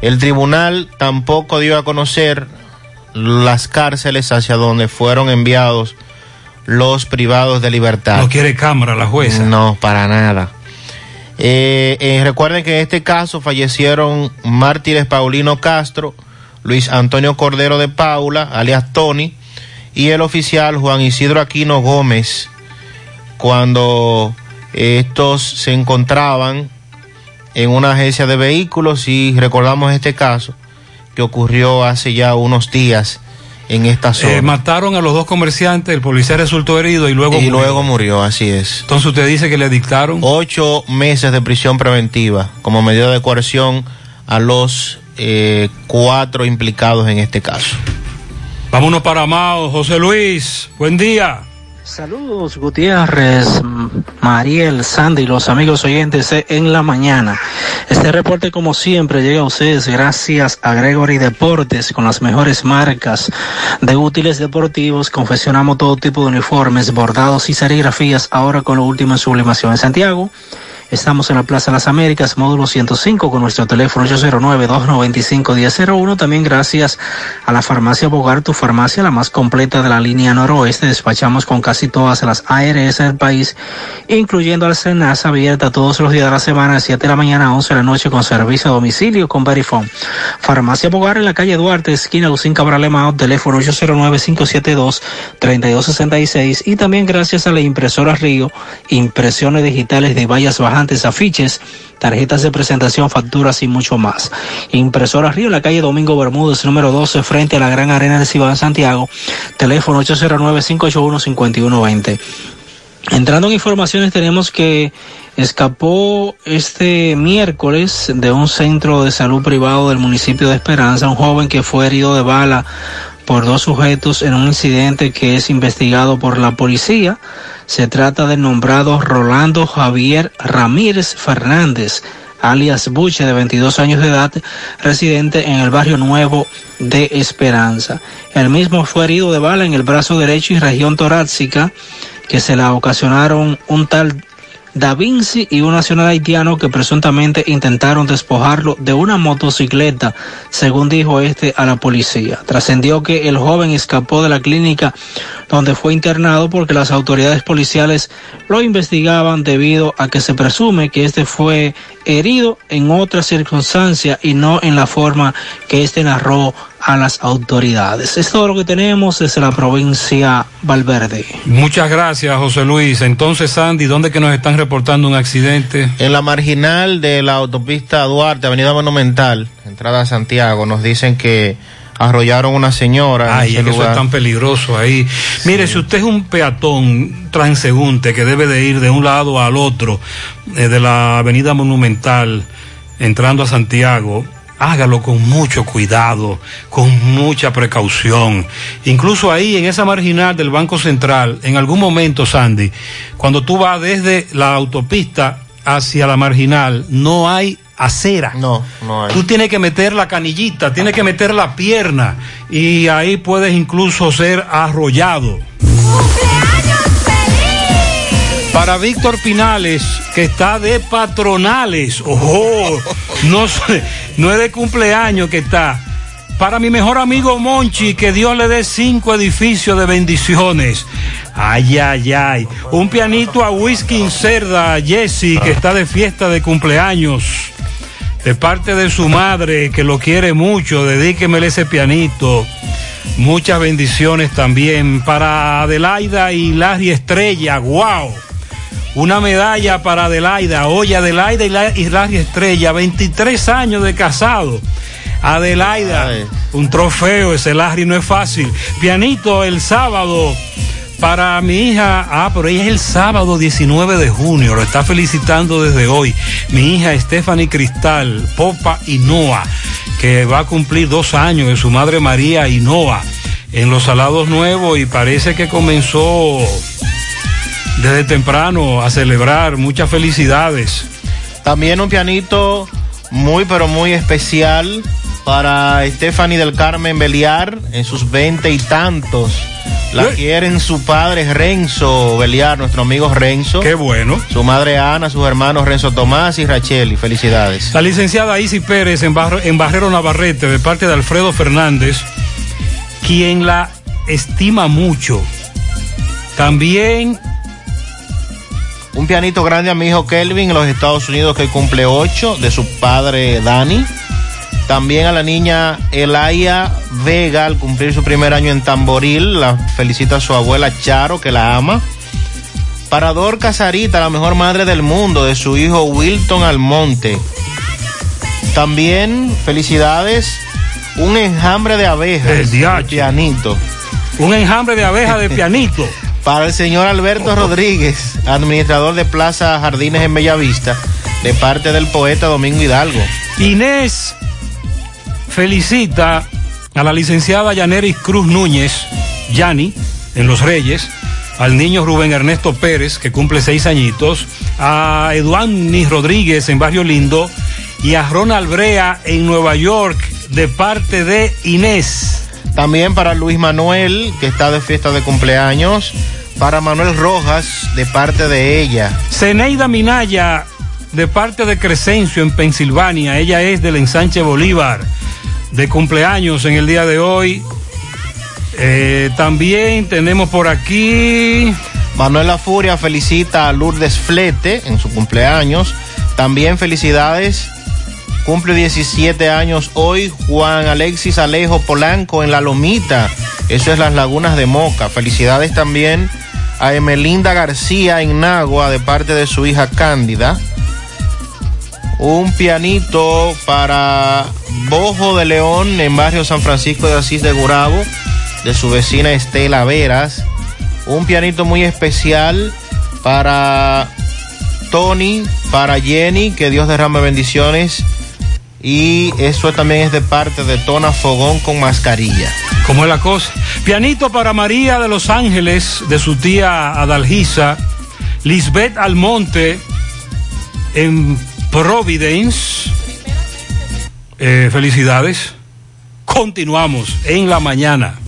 El tribunal tampoco dio a conocer las cárceles hacia donde fueron enviados los privados de libertad. No quiere cámara la jueza. No, para nada. Eh, eh, recuerden que en este caso fallecieron mártires Paulino Castro, Luis Antonio Cordero de Paula, alias Tony, y el oficial Juan Isidro Aquino Gómez, cuando estos se encontraban en una agencia de vehículos y recordamos este caso que ocurrió hace ya unos días en esta zona. Eh, mataron a los dos comerciantes, el policía resultó herido y luego y murió. luego murió, así es. Entonces usted dice que le dictaron Ocho meses de prisión preventiva como medida de coerción a los eh, cuatro implicados en este caso. Vámonos para Mao, José Luis, buen día. Saludos Gutiérrez, Mariel, Sandy, los amigos oyentes de en la mañana. Este reporte como siempre llega a ustedes gracias a Gregory Deportes con las mejores marcas de útiles deportivos. Confeccionamos todo tipo de uniformes, bordados y serigrafías ahora con lo último en sublimación en Santiago. Estamos en la Plaza Las Américas, módulo 105, con nuestro teléfono 809-295-1001. También gracias a la farmacia Bogar, tu farmacia, la más completa de la línea noroeste. Despachamos con casi todas las ARS del país, incluyendo al Senasa, abierta todos los días de la semana, de 7 de la mañana a 11 de la noche, con servicio a domicilio con Verifone. Farmacia Bogar en la calle Duarte, esquina Lucín Cabral Emao, teléfono 809-572-3266. Y también gracias a la impresora Río, impresiones digitales de vallas afiches, tarjetas de presentación, facturas y mucho más. Impresora Río en la calle Domingo Bermúdez, número 12, frente a la Gran Arena de Ciudad Santiago, teléfono 809-581-5120. Entrando en informaciones, tenemos que escapó este miércoles de un centro de salud privado del municipio de Esperanza un joven que fue herido de bala por dos sujetos en un incidente que es investigado por la policía. Se trata del nombrado Rolando Javier Ramírez Fernández, alias Buche, de 22 años de edad, residente en el barrio nuevo de Esperanza. El mismo fue herido de bala en el brazo derecho y región torácica que se la ocasionaron un tal Da Vinci y un nacional haitiano que presuntamente intentaron despojarlo de una motocicleta, según dijo este a la policía. Trascendió que el joven escapó de la clínica donde fue internado porque las autoridades policiales lo investigaban debido a que se presume que este fue herido en otra circunstancia y no en la forma que este narró a las autoridades. Es todo lo que tenemos desde la provincia Valverde. Muchas gracias, José Luis. Entonces, Sandy, ¿dónde que nos están reportando un accidente? En la marginal de la autopista Duarte, Avenida Monumental, entrada a Santiago, nos dicen que arrollaron una señora. en Ay, ese es que eso es tan peligroso ahí. Mire, si usted es un peatón transeúnte que debe de ir de un lado al otro eh, de la avenida Monumental entrando a Santiago, hágalo con mucho cuidado, con mucha precaución. Incluso ahí en esa marginal del Banco Central, en algún momento, Sandy, cuando tú vas desde la autopista hacia la marginal, no hay acera. No, no hay. Tú tienes que meter la canillita, tienes que meter la pierna y ahí puedes incluso ser arrollado. Para Víctor Pinales, que está de patronales. Ojo, no, no es de cumpleaños que está. Para mi mejor amigo Monchi, que Dios le dé cinco edificios de bendiciones. Ay, ay, ay. Un pianito a Whisky Cerda, Jesse, que está de fiesta de cumpleaños. De parte de su madre, que lo quiere mucho, dedíquemele ese pianito. Muchas bendiciones también para Adelaida y Larry Estrella. ¡Wow! Una medalla para Adelaida. Oye, Adelaida y La- y Larry Estrella, 23 años de casado. Adelaida, un trofeo, ese Larry no es fácil. Pianito el sábado para mi hija. Ah, pero ella es el sábado 19 de junio. Lo está felicitando desde hoy. Mi hija Stephanie Cristal, Popa Hinoa, que va a cumplir dos años de su madre María Hinoa en los Salados Nuevos y parece que comenzó desde temprano a celebrar. Muchas felicidades. También un pianito muy pero muy especial para Stephanie del Carmen Beliar en sus veinte y tantos. La quieren su padre Renzo Beliar, nuestro amigo Renzo. Qué bueno. Su madre Ana, sus hermanos Renzo Tomás y Rachel. Y felicidades. La licenciada Isi Pérez en, Barro- en Barrero Navarrete, de parte de Alfredo Fernández, quien la estima mucho. También Un pianito grande a mi hijo Kelvin en los Estados Unidos que cumple ocho, de su padre Dani. También a la niña Elaya Vega al cumplir su primer año en Tamboril. La felicita a su abuela Charo que la ama. Para Dor Casarita, la mejor madre del mundo, de su hijo Wilton Almonte. También felicidades, un enjambre de abejas. El pianito. un enjambre de abeja de pianito. Para el señor Alberto Rodríguez, administrador de Plaza Jardines en Bellavista, de parte del poeta Domingo Hidalgo. Inés felicita a la licenciada Yaneris Cruz Núñez, Yani, en Los Reyes, al niño Rubén Ernesto Pérez, que cumple seis añitos, a Eduani Rodríguez en Barrio Lindo y a Ronald Brea en Nueva York, de parte de Inés. También para Luis Manuel, que está de fiesta de cumpleaños. Para Manuel Rojas, de parte de ella. Zeneida Minaya, de parte de Crescencio en Pensilvania. Ella es del ensanche Bolívar, de cumpleaños en el día de hoy. Eh, también tenemos por aquí. Manuela Furia felicita a Lourdes Flete en su cumpleaños. También felicidades. Cumple 17 años hoy Juan Alexis Alejo Polanco en La Lomita. Eso es las Lagunas de Moca. Felicidades también a Emelinda García en Nagua de parte de su hija Cándida. Un pianito para Bojo de León en barrio San Francisco de Asís de Gurabo de su vecina Estela Veras. Un pianito muy especial para Tony, para Jenny, que Dios derrame bendiciones. Y eso también es de parte de Tona Fogón con mascarilla. ¿Cómo es la cosa? Pianito para María de Los Ángeles, de su tía Adalgisa. Lisbeth Almonte en Providence. Eh, felicidades. Continuamos en la mañana.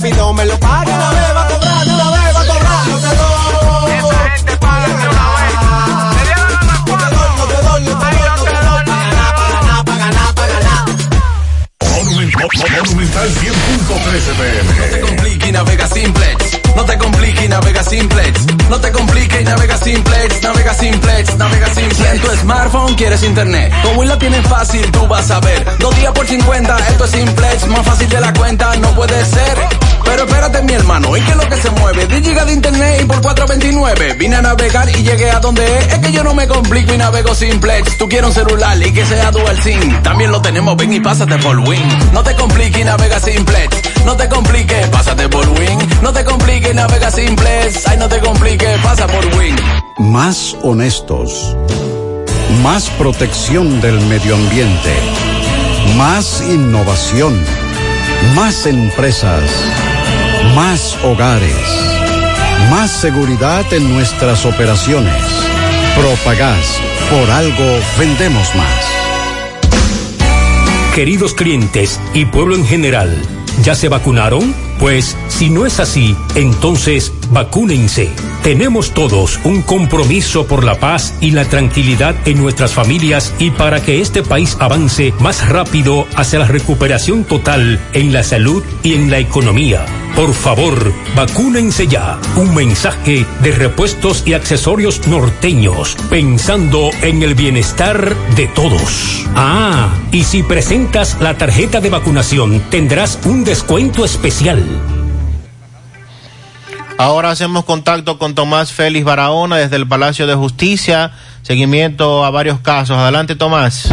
Lotedón, rápido me lo paga. Una vez va a cobrar, una vez va a cobrar. Esa gente paga de una vez. No te doy, no te doy, no te doy, no te doy, pa' ganar, pa' ganar, pa' ganar, pa' ganar. Monumental 100.13 pm. No te compliques y navega simplex. Simplex. No te compliques navega simplex. Navega simplex, navega simplex. Si en tu smartphone quieres internet, como la tienes fácil, tú vas a ver. Dos días por 50, esto es simplex. Más fácil de la cuenta, no puede ser. Pero espérate, mi hermano, ¿y qué es lo que se mueve? 10 gigas de internet y por 4.29. Vine a navegar y llegué a donde es. Es que yo no me complico y navego simplex. Tú quieres un celular y que sea dual SIM. También lo tenemos, ven y pásate por Win. No te compliques y navega simplex. No te compliques, pásate por Win. No te compliques navega simplex. Ay, no te compliques, pasa por Win. Más honestos. Más protección del medio ambiente. Más innovación. Más empresas. Más hogares. Más seguridad en nuestras operaciones. Propagás. Por algo vendemos más. Queridos clientes y pueblo en general, ¿ya se vacunaron? Pues si no es así, entonces vacúnense. Tenemos todos un compromiso por la paz y la tranquilidad en nuestras familias y para que este país avance más rápido hacia la recuperación total en la salud y en la economía. Por favor, vacúnense ya. Un mensaje de repuestos y accesorios norteños, pensando en el bienestar de todos. Ah, y si presentas la tarjeta de vacunación, tendrás un descuento especial. Ahora hacemos contacto con Tomás Félix Barahona desde el Palacio de Justicia. Seguimiento a varios casos. Adelante, Tomás.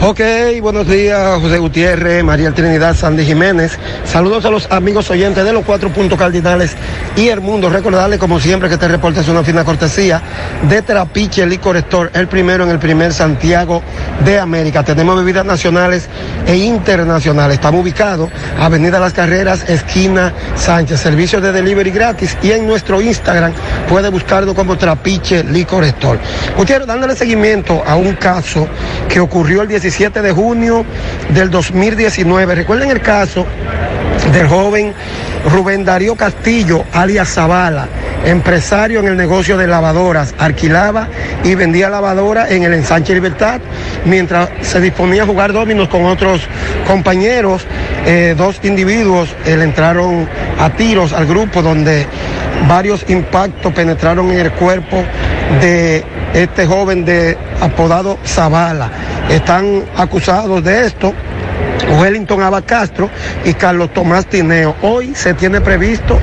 Ok, buenos días, José Gutiérrez, María Trinidad, Sandy Jiménez. Saludos a los amigos oyentes de los cuatro puntos cardinales y el mundo. Recordarle, como siempre, que este reporte es una fina cortesía de Trapiche Licor Store, el primero en el primer Santiago de América. Tenemos bebidas nacionales e internacionales. Estamos ubicados, Avenida Las Carreras, esquina Sánchez. Servicio de delivery gratis y en nuestro Instagram puede buscarlo como Trapiche Licor Store. Gutiérrez, dándole seguimiento a un caso que ocurrió el 17 de junio del 2019. Recuerden el caso del joven Rubén Darío Castillo, alias Zavala, empresario en el negocio de lavadoras, alquilaba y vendía lavadoras en el ensanche Libertad, mientras se disponía a jugar dominos con otros compañeros, eh, dos individuos eh, le entraron a tiros al grupo donde varios impactos penetraron en el cuerpo de este joven de apodado Zavala. Están acusados de esto. Wellington Abacastro y Carlos Tomás Tineo. Hoy se tiene previsto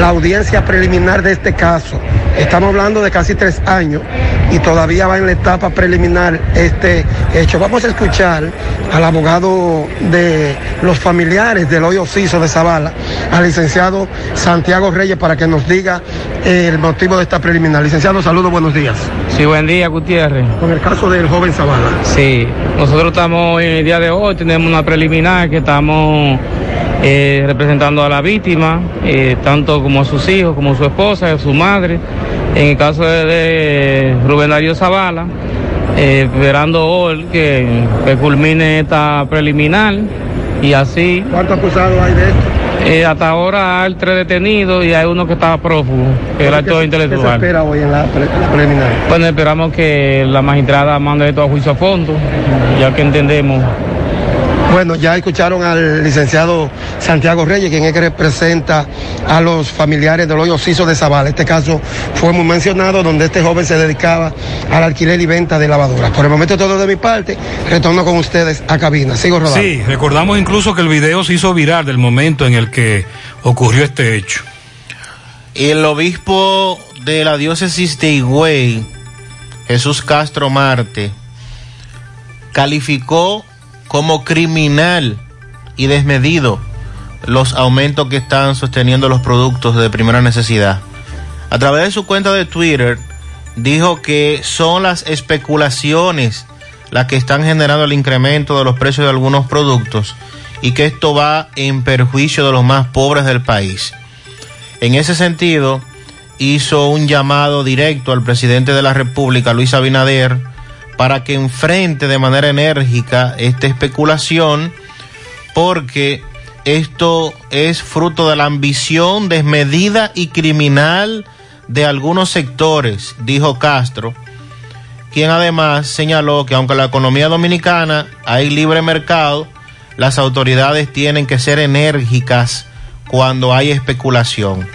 la audiencia preliminar de este caso. Estamos hablando de casi tres años y todavía va en la etapa preliminar este hecho. Vamos a escuchar al abogado de los familiares del hoy ociso de Zavala, al licenciado Santiago Reyes, para que nos diga el motivo de esta preliminar. Licenciado, saludos, buenos días. Sí, buen día, Gutiérrez. Con el caso del joven Zavala. Sí, nosotros estamos en el día de hoy, tenemos una preliminar que estamos eh, representando a la víctima, eh, tanto como a sus hijos, como a su esposa, a su madre. En el caso de, de Rubén Darío Zavala, eh, esperando hoy que, que culmine esta preliminar y así. ¿Cuántos acusados hay de esto? Eh, hasta ahora hay tres detenidos y hay uno que estaba prófugo, que es el actor ¿Qué se intelectual. espera hoy en la, pre- la preliminar? Bueno, esperamos que la magistrada mande esto a juicio a fondo, ya que entendemos. Bueno, ya escucharon al licenciado Santiago Reyes, quien es que representa a los familiares del hoyo Ciso de Zavala. Este caso fue muy mencionado, donde este joven se dedicaba al alquiler y venta de lavadoras. Por el momento todo de mi parte, retorno con ustedes a cabina. Sigo rodando. Sí, recordamos incluso que el video se hizo viral del momento en el que ocurrió este hecho. El obispo de la diócesis de Higüey, Jesús Castro Marte, calificó como criminal y desmedido los aumentos que están sosteniendo los productos de primera necesidad. A través de su cuenta de Twitter, dijo que son las especulaciones las que están generando el incremento de los precios de algunos productos y que esto va en perjuicio de los más pobres del país. En ese sentido, hizo un llamado directo al presidente de la República, Luis Abinader, para que enfrente de manera enérgica esta especulación, porque esto es fruto de la ambición desmedida y criminal de algunos sectores, dijo Castro, quien además señaló que aunque la economía dominicana hay libre mercado, las autoridades tienen que ser enérgicas cuando hay especulación.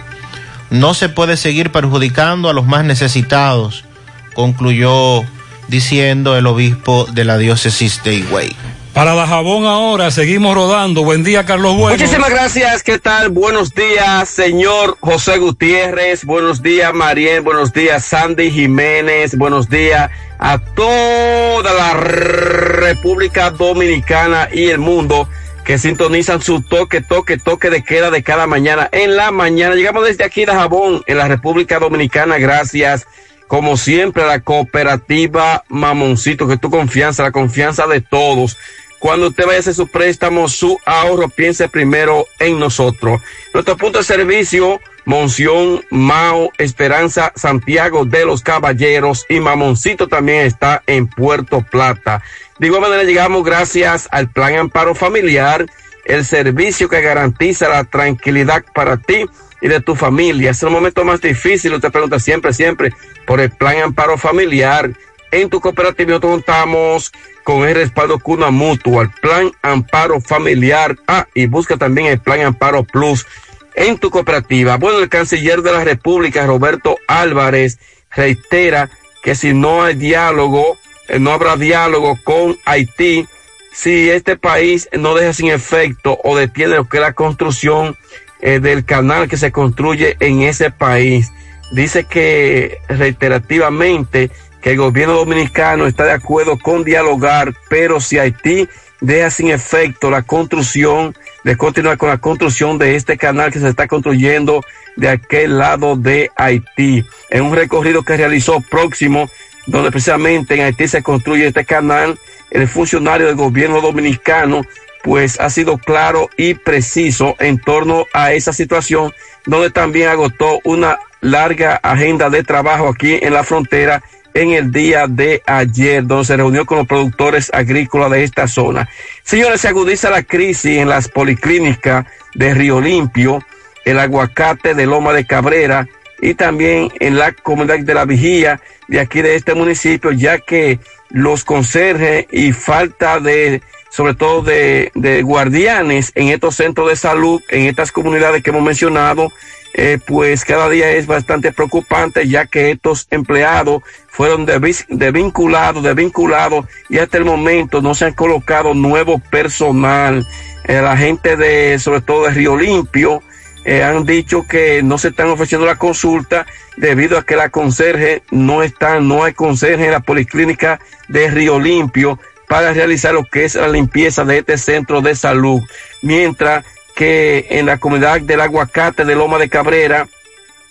No se puede seguir perjudicando a los más necesitados, concluyó diciendo el obispo de la diócesis de Higüey. Para la jabón ahora, seguimos rodando. Buen día, Carlos Bueno. Muchísimas gracias. ¿Qué tal? Buenos días, señor José Gutiérrez. Buenos días, Mariel. Buenos días, Sandy Jiménez. Buenos días a toda la República Dominicana y el mundo que sintonizan su toque, toque, toque de queda de cada mañana. En la mañana llegamos desde aquí de Jabón, en la República Dominicana. Gracias, como siempre, la cooperativa Mamoncito, que tu confianza, la confianza de todos. Cuando usted vaya a hacer su préstamo, su ahorro, piense primero en nosotros. Nuestro punto de servicio, Monción, Mao, Esperanza, Santiago de los Caballeros y Mamoncito también está en Puerto Plata. De igual manera llegamos gracias al Plan Amparo Familiar, el servicio que garantiza la tranquilidad para ti y de tu familia. Es el momento más difícil, usted pregunta siempre, siempre, por el Plan Amparo Familiar. En tu cooperativa nosotros contamos con el respaldo Cuna Mutua, el Plan Amparo Familiar. Ah, y busca también el Plan Amparo Plus en tu cooperativa. Bueno, el canciller de la República, Roberto Álvarez, reitera que si no hay diálogo, eh, no habrá diálogo con Haití, si este país no deja sin efecto o detiene lo que es la construcción eh, del canal que se construye en ese país. Dice que reiterativamente que el gobierno dominicano está de acuerdo con dialogar, pero si Haití deja sin efecto la construcción, de continuar con la construcción de este canal que se está construyendo de aquel lado de Haití. En un recorrido que realizó próximo, donde precisamente en Haití se construye este canal, el funcionario del gobierno dominicano pues ha sido claro y preciso en torno a esa situación, donde también agotó una larga agenda de trabajo aquí en la frontera en el día de ayer, donde se reunió con los productores agrícolas de esta zona. Señores, se agudiza la crisis en las policlínicas de Río Limpio, el aguacate de Loma de Cabrera y también en la comunidad de la Vigía de aquí de este municipio, ya que los conserjes y falta de, sobre todo de, de guardianes en estos centros de salud, en estas comunidades que hemos mencionado, eh, pues cada día es bastante preocupante ya que estos empleados fueron desvinculados, desvinculados y hasta el momento no se han colocado nuevo personal. Eh, la gente de, sobre todo de Río Limpio, eh, han dicho que no se están ofreciendo la consulta debido a que la conserje no está, no hay conserje en la policlínica de Río Limpio para realizar lo que es la limpieza de este centro de salud. Mientras que en la comunidad del aguacate de Loma de Cabrera,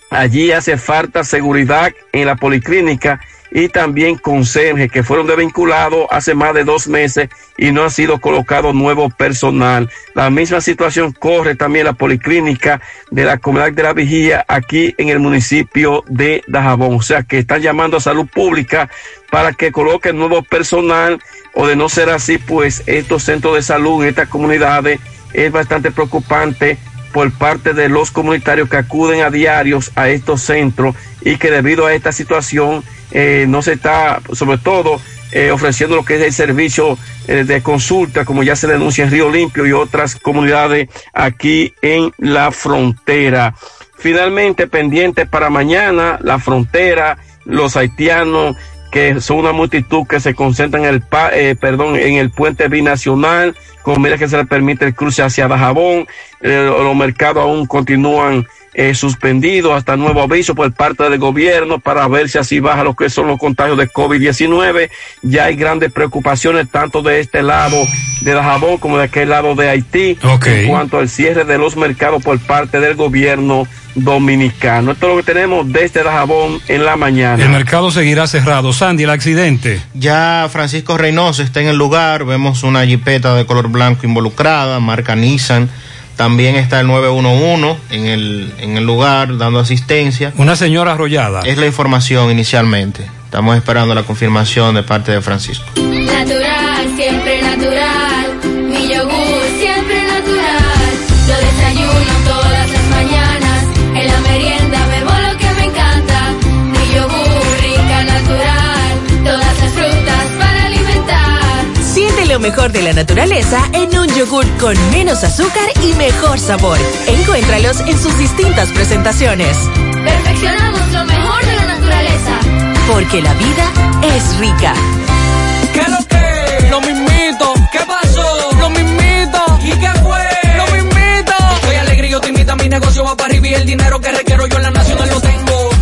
allí hace falta seguridad en la policlínica y también conserje que fueron desvinculados hace más de dos meses y no ha sido colocado nuevo personal. La misma situación corre también la policlínica de la comunidad de la vigía aquí en el municipio de Dajabón. O sea que están llamando a salud pública para que coloque nuevo personal o de no ser así, pues estos centros de salud en estas comunidades es bastante preocupante por parte de los comunitarios que acuden a diarios a estos centros y que debido a esta situación eh, no se está, sobre todo, eh, ofreciendo lo que es el servicio eh, de consulta, como ya se denuncia en Río Limpio y otras comunidades aquí en la frontera. Finalmente, pendiente para mañana, la frontera, los haitianos que son una multitud que se concentra en el, eh, perdón, en el puente binacional, con mira que se le permite el cruce hacia Dajabón, eh, los mercados aún continúan eh, suspendidos hasta nuevo aviso por parte del gobierno para ver si así baja lo que son los contagios de COVID-19. Ya hay grandes preocupaciones tanto de este lado de Dajabón como de aquel lado de Haití en cuanto al cierre de los mercados por parte del gobierno dominicano. Esto es lo que tenemos desde Dajabón en la mañana. El mercado seguirá cerrado. Sandy, el accidente. Ya Francisco Reynoso está en el lugar. Vemos una jipeta de color blanco involucrada, marca Nissan. También está el 911 en el, en el lugar dando asistencia. Una señora arrollada. Es la información inicialmente. Estamos esperando la confirmación de parte de Francisco. Natural, siempre natural. Lo mejor de la naturaleza en un yogur con menos azúcar y mejor sabor. Encuéntralos en sus distintas presentaciones. Perfeccionamos lo mejor de la naturaleza. Porque la vida es rica. ¿Qué lo que? Lo mismito. ¿Qué pasó? Lo mismito. ¿Y qué fue? Lo mismito. Estoy alegre y yo te invito a mi negocio va para arriba y el dinero que requiero yo en la nacional lo tengo.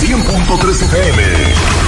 100.3 FM.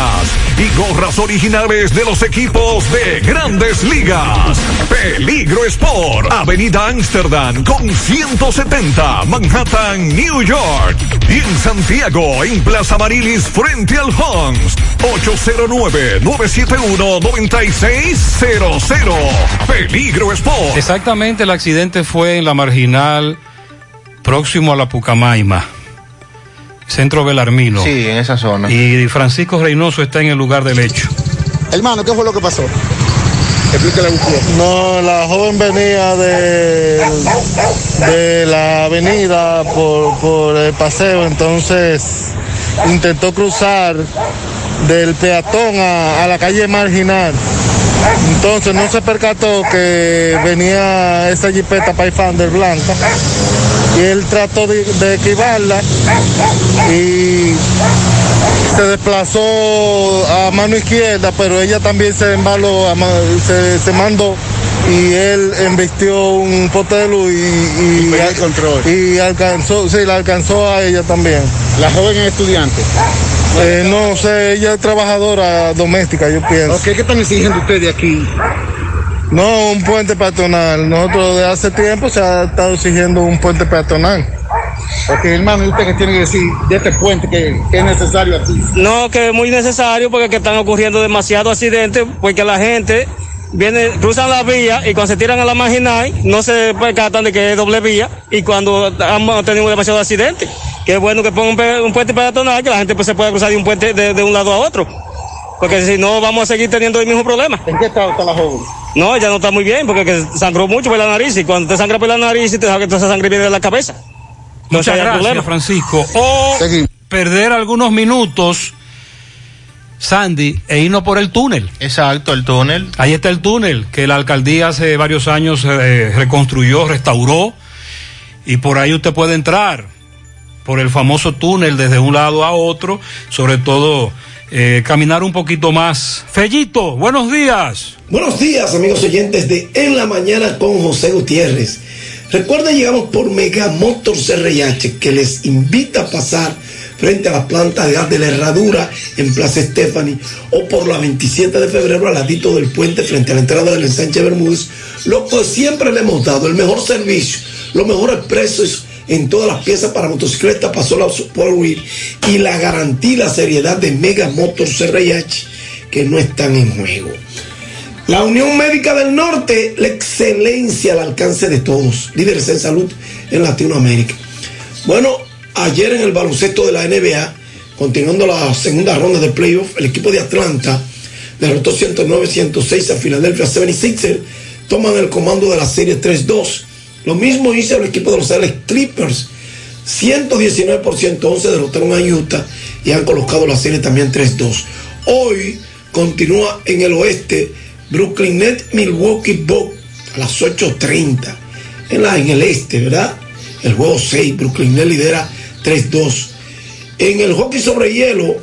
y gorras originales de los equipos de grandes ligas. Peligro Sport, Avenida Amsterdam con 170, Manhattan, New York. Y en Santiago, en Plaza Marilis, frente al Hans, 809-971-9600. Peligro Sport. Exactamente, el accidente fue en la marginal próximo a la Pucamaima. Centro Belarmino. Sí, en esa zona. Y Francisco Reynoso está en el lugar del hecho. Hermano, ¿qué fue lo que pasó? Explíquele a usted. No, la joven venía de, de la avenida por, por el paseo, entonces intentó cruzar del peatón a, a la calle marginal. Entonces no se percató que venía esa jipeta Pathfinder blanca y él trató de, de esquivarla y se desplazó a mano izquierda, pero ella también se embaló, se, se mandó y él embistió un pote de luz y, y, y alcanzó, sí, la alcanzó a ella también. La joven es estudiante. Eh, no sé, ella es trabajadora doméstica, yo pienso. Ok, ¿qué están exigiendo ustedes aquí? No, un puente peatonal. Nosotros de hace tiempo se ha estado exigiendo un puente peatonal. Ok, hermano, ¿y usted qué tiene que decir de este puente que, que es necesario aquí? No, que es muy necesario porque que están ocurriendo demasiados accidentes, porque la gente viene, cruzan la vía y cuando se tiran a la marginal no se percatan de que es doble vía y cuando hemos tenido demasiados accidentes. Que es bueno que pongan un, un puente peatonal que la gente pues, se pueda cruzar de un puente de, de un lado a otro. Porque si no vamos a seguir teniendo el mismo problema. ¿En qué estado está la joven? No, ella no está muy bien porque que sangró mucho por la nariz y cuando te sangra por la nariz y te sabe que toda esa sangre viene de la cabeza. Entonces Muchas gracias, problema. Francisco. O perder algunos minutos, Sandy, e irnos por el túnel. Exacto, el túnel. Ahí está el túnel que la alcaldía hace varios años eh, reconstruyó, restauró, y por ahí usted puede entrar por el famoso túnel desde un lado a otro, sobre todo eh, caminar un poquito más. Fellito, buenos días. Buenos días, amigos oyentes de En la Mañana con José Gutiérrez. Recuerden, llegamos por Mega Motors RIH, que les invita a pasar frente a la planta de gas de la Herradura en Plaza Stephanie o por la 27 de febrero al ladito del puente frente a la entrada del ensanche Bermúdez, lo que siempre le hemos dado, el mejor servicio, los mejores precios en todas las piezas para motocicleta, pasó la Support Wheel y la garantía la seriedad de Mega Motors RIH que no están en juego. La Unión Médica del Norte, la excelencia al alcance de todos, líderes en salud en Latinoamérica. Bueno, ayer en el baloncesto de la NBA, continuando la segunda ronda de playoff, el equipo de Atlanta derrotó 109-106 a Philadelphia 76ers, toman el comando de la serie 3-2. Lo mismo hizo el equipo de los Ángeles Clippers, 119 por 111 derrotaron a Utah y han colocado la serie también 3-2. Hoy continúa en el oeste Brooklyn Net Milwaukee Bucks a las 8.30 en, la, en el este, ¿verdad? El juego 6, Brooklyn Net lidera 3-2. En el hockey sobre hielo,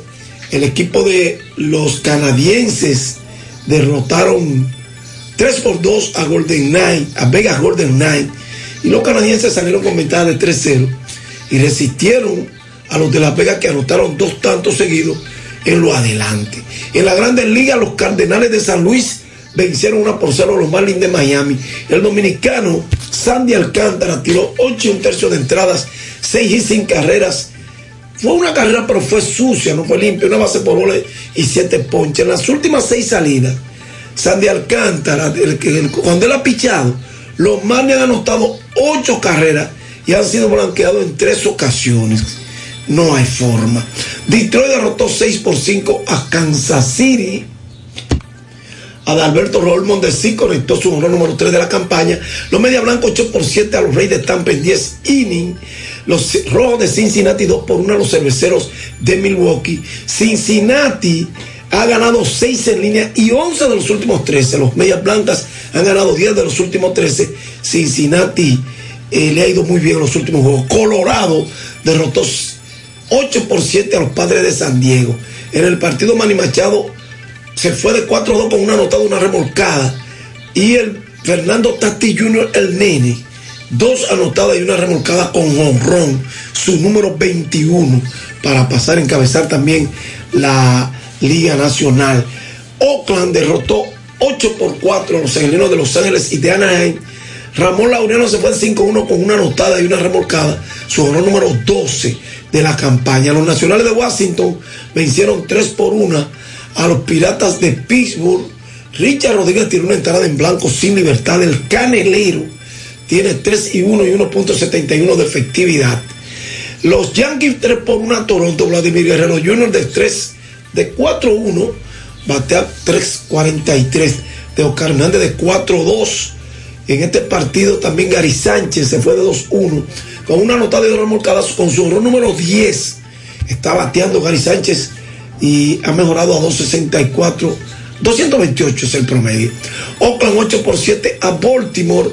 el equipo de los canadienses derrotaron 3 por 2 a Golden Knight, a Vegas Golden Knight, y los canadienses salieron con ventaja de 3-0 y resistieron a los de Las Vegas que anotaron dos tantos seguidos en lo adelante. En la Grandes Ligas, los Cardenales de San Luis vencieron una por cero a los Marlins de Miami. El dominicano Sandy Alcántara tiró 8 y un tercio de entradas, 6 y sin carreras. Fue una carrera, pero fue sucia, no fue limpia. Una base por bola y 7 ponches. En las últimas 6 salidas, Sandy Alcántara, cuando él ha pichado, los Marlins han anotado 8 carreras y han sido blanqueados en 3 ocasiones. No hay forma. Detroit derrotó 6 por 5 a Kansas City. Adalberto Rolmond de sí conectó su honor número 3 de la campaña. Los Media Blancos 8 por 7 a los Reyes de Tampa en 10 innings. Los Rojos de Cincinnati 2 por 1 a los Cerveceros de Milwaukee. Cincinnati ha ganado 6 en línea y 11 de los últimos 13. Los Medias Blancas han ganado 10 de los últimos 13. Cincinnati eh, le ha ido muy bien en los últimos juegos. Colorado derrotó 8 por 7 a los Padres de San Diego. En el partido Manny Machado se fue de 4-2 con una anotada, una remolcada. Y el Fernando Tati Jr., el nene, dos anotadas y una remolcada con honrón, su número 21, para pasar a encabezar también la Liga Nacional. Oakland derrotó 8 por 4 a los angelinos de Los Ángeles y de Anaheim. Ramón Laureano se fue de 5-1 con una anotada y una remolcada, su honor número 12 de la campaña. Los nacionales de Washington vencieron 3 por 1 a los Piratas de Pittsburgh. Richard Rodríguez tiró una entrada en blanco sin libertad. El Canelero tiene 3 y 1 y 1.71 de efectividad. Los Yankees 3 por 1 a Toronto. Vladimir Guerrero Jr. de 3 de 4-1. Batea 3.43 de Oscar Hernández de 4-2. En este partido también Gary Sánchez se fue de 2-1 con una anotada de remolcadas con su honor número 10. Está bateando Gary Sánchez y ha mejorado a 264. 228 es el promedio. Oakland 8 por 7 a Baltimore.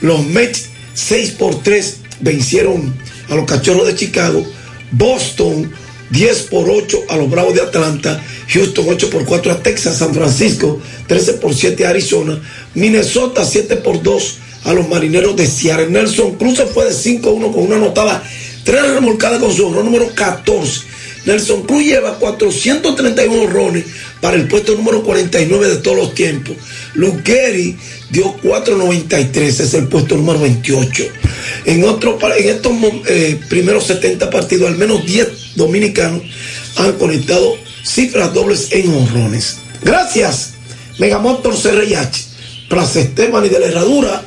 Los Mets 6 por 3 vencieron a los Cachorros de Chicago. Boston 10 por 8 a los Bravos de Atlanta. Houston 8 por 4 a Texas. San Francisco 13 por 7 a Arizona. Minnesota 7 por 2 a los Marineros de Seattle. Nelson Cruz fue de 5-1 con una anotada. Tres remolcadas con su honor número 14 Nelson Cruz lleva 431 rones para el puesto número 49 de todos los tiempos. Luqueri dio 493, es el puesto número 28. En, otro, en estos eh, primeros 70 partidos, al menos 10 dominicanos han conectado cifras dobles en honrones. Gracias, Megamotor CRIH, Plaza Esteban y de la Herradura,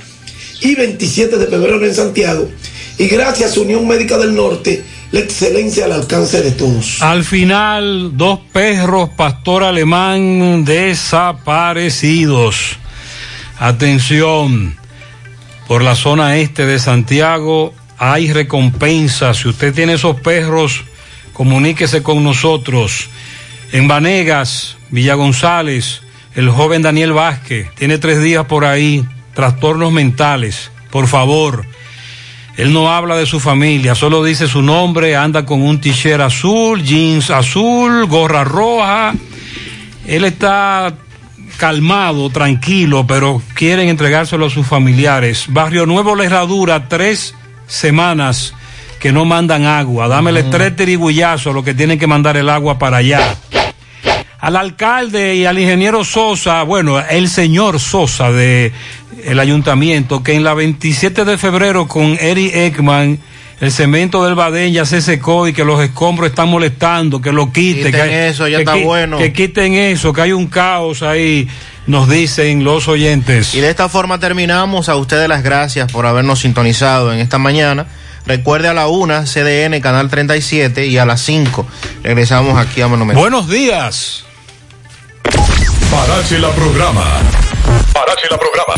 y 27 de febrero en Santiago. Y gracias, Unión Médica del Norte la excelencia al alcance de todos. Al final, dos perros pastor alemán desaparecidos. Atención, por la zona este de Santiago hay recompensa. Si usted tiene esos perros, comuníquese con nosotros. En Vanegas, Villa González, el joven Daniel Vázquez, tiene tres días por ahí, trastornos mentales. Por favor, él no habla de su familia, solo dice su nombre, anda con un t-shirt azul, jeans azul, gorra roja. Él está calmado, tranquilo, pero quieren entregárselo a sus familiares. Barrio Nuevo La Herradura, tres semanas que no mandan agua. Dámele tres tirigullazos lo que tienen que mandar el agua para allá. Al alcalde y al ingeniero Sosa, bueno, el señor Sosa de el ayuntamiento que en la 27 de febrero con Eri Ekman el cemento del Badén ya se secó y que los escombros están molestando, que lo quiten. Quiten que, eso, ya que está bueno. Que quiten eso, que hay un caos ahí. nos dicen los oyentes. Y de esta forma terminamos. A ustedes las gracias por habernos sintonizado en esta mañana. Recuerde a la una, CDN, Canal 37, y a las 5 regresamos aquí a Monumento. Buenos días. Parache la programa. Parache la programa.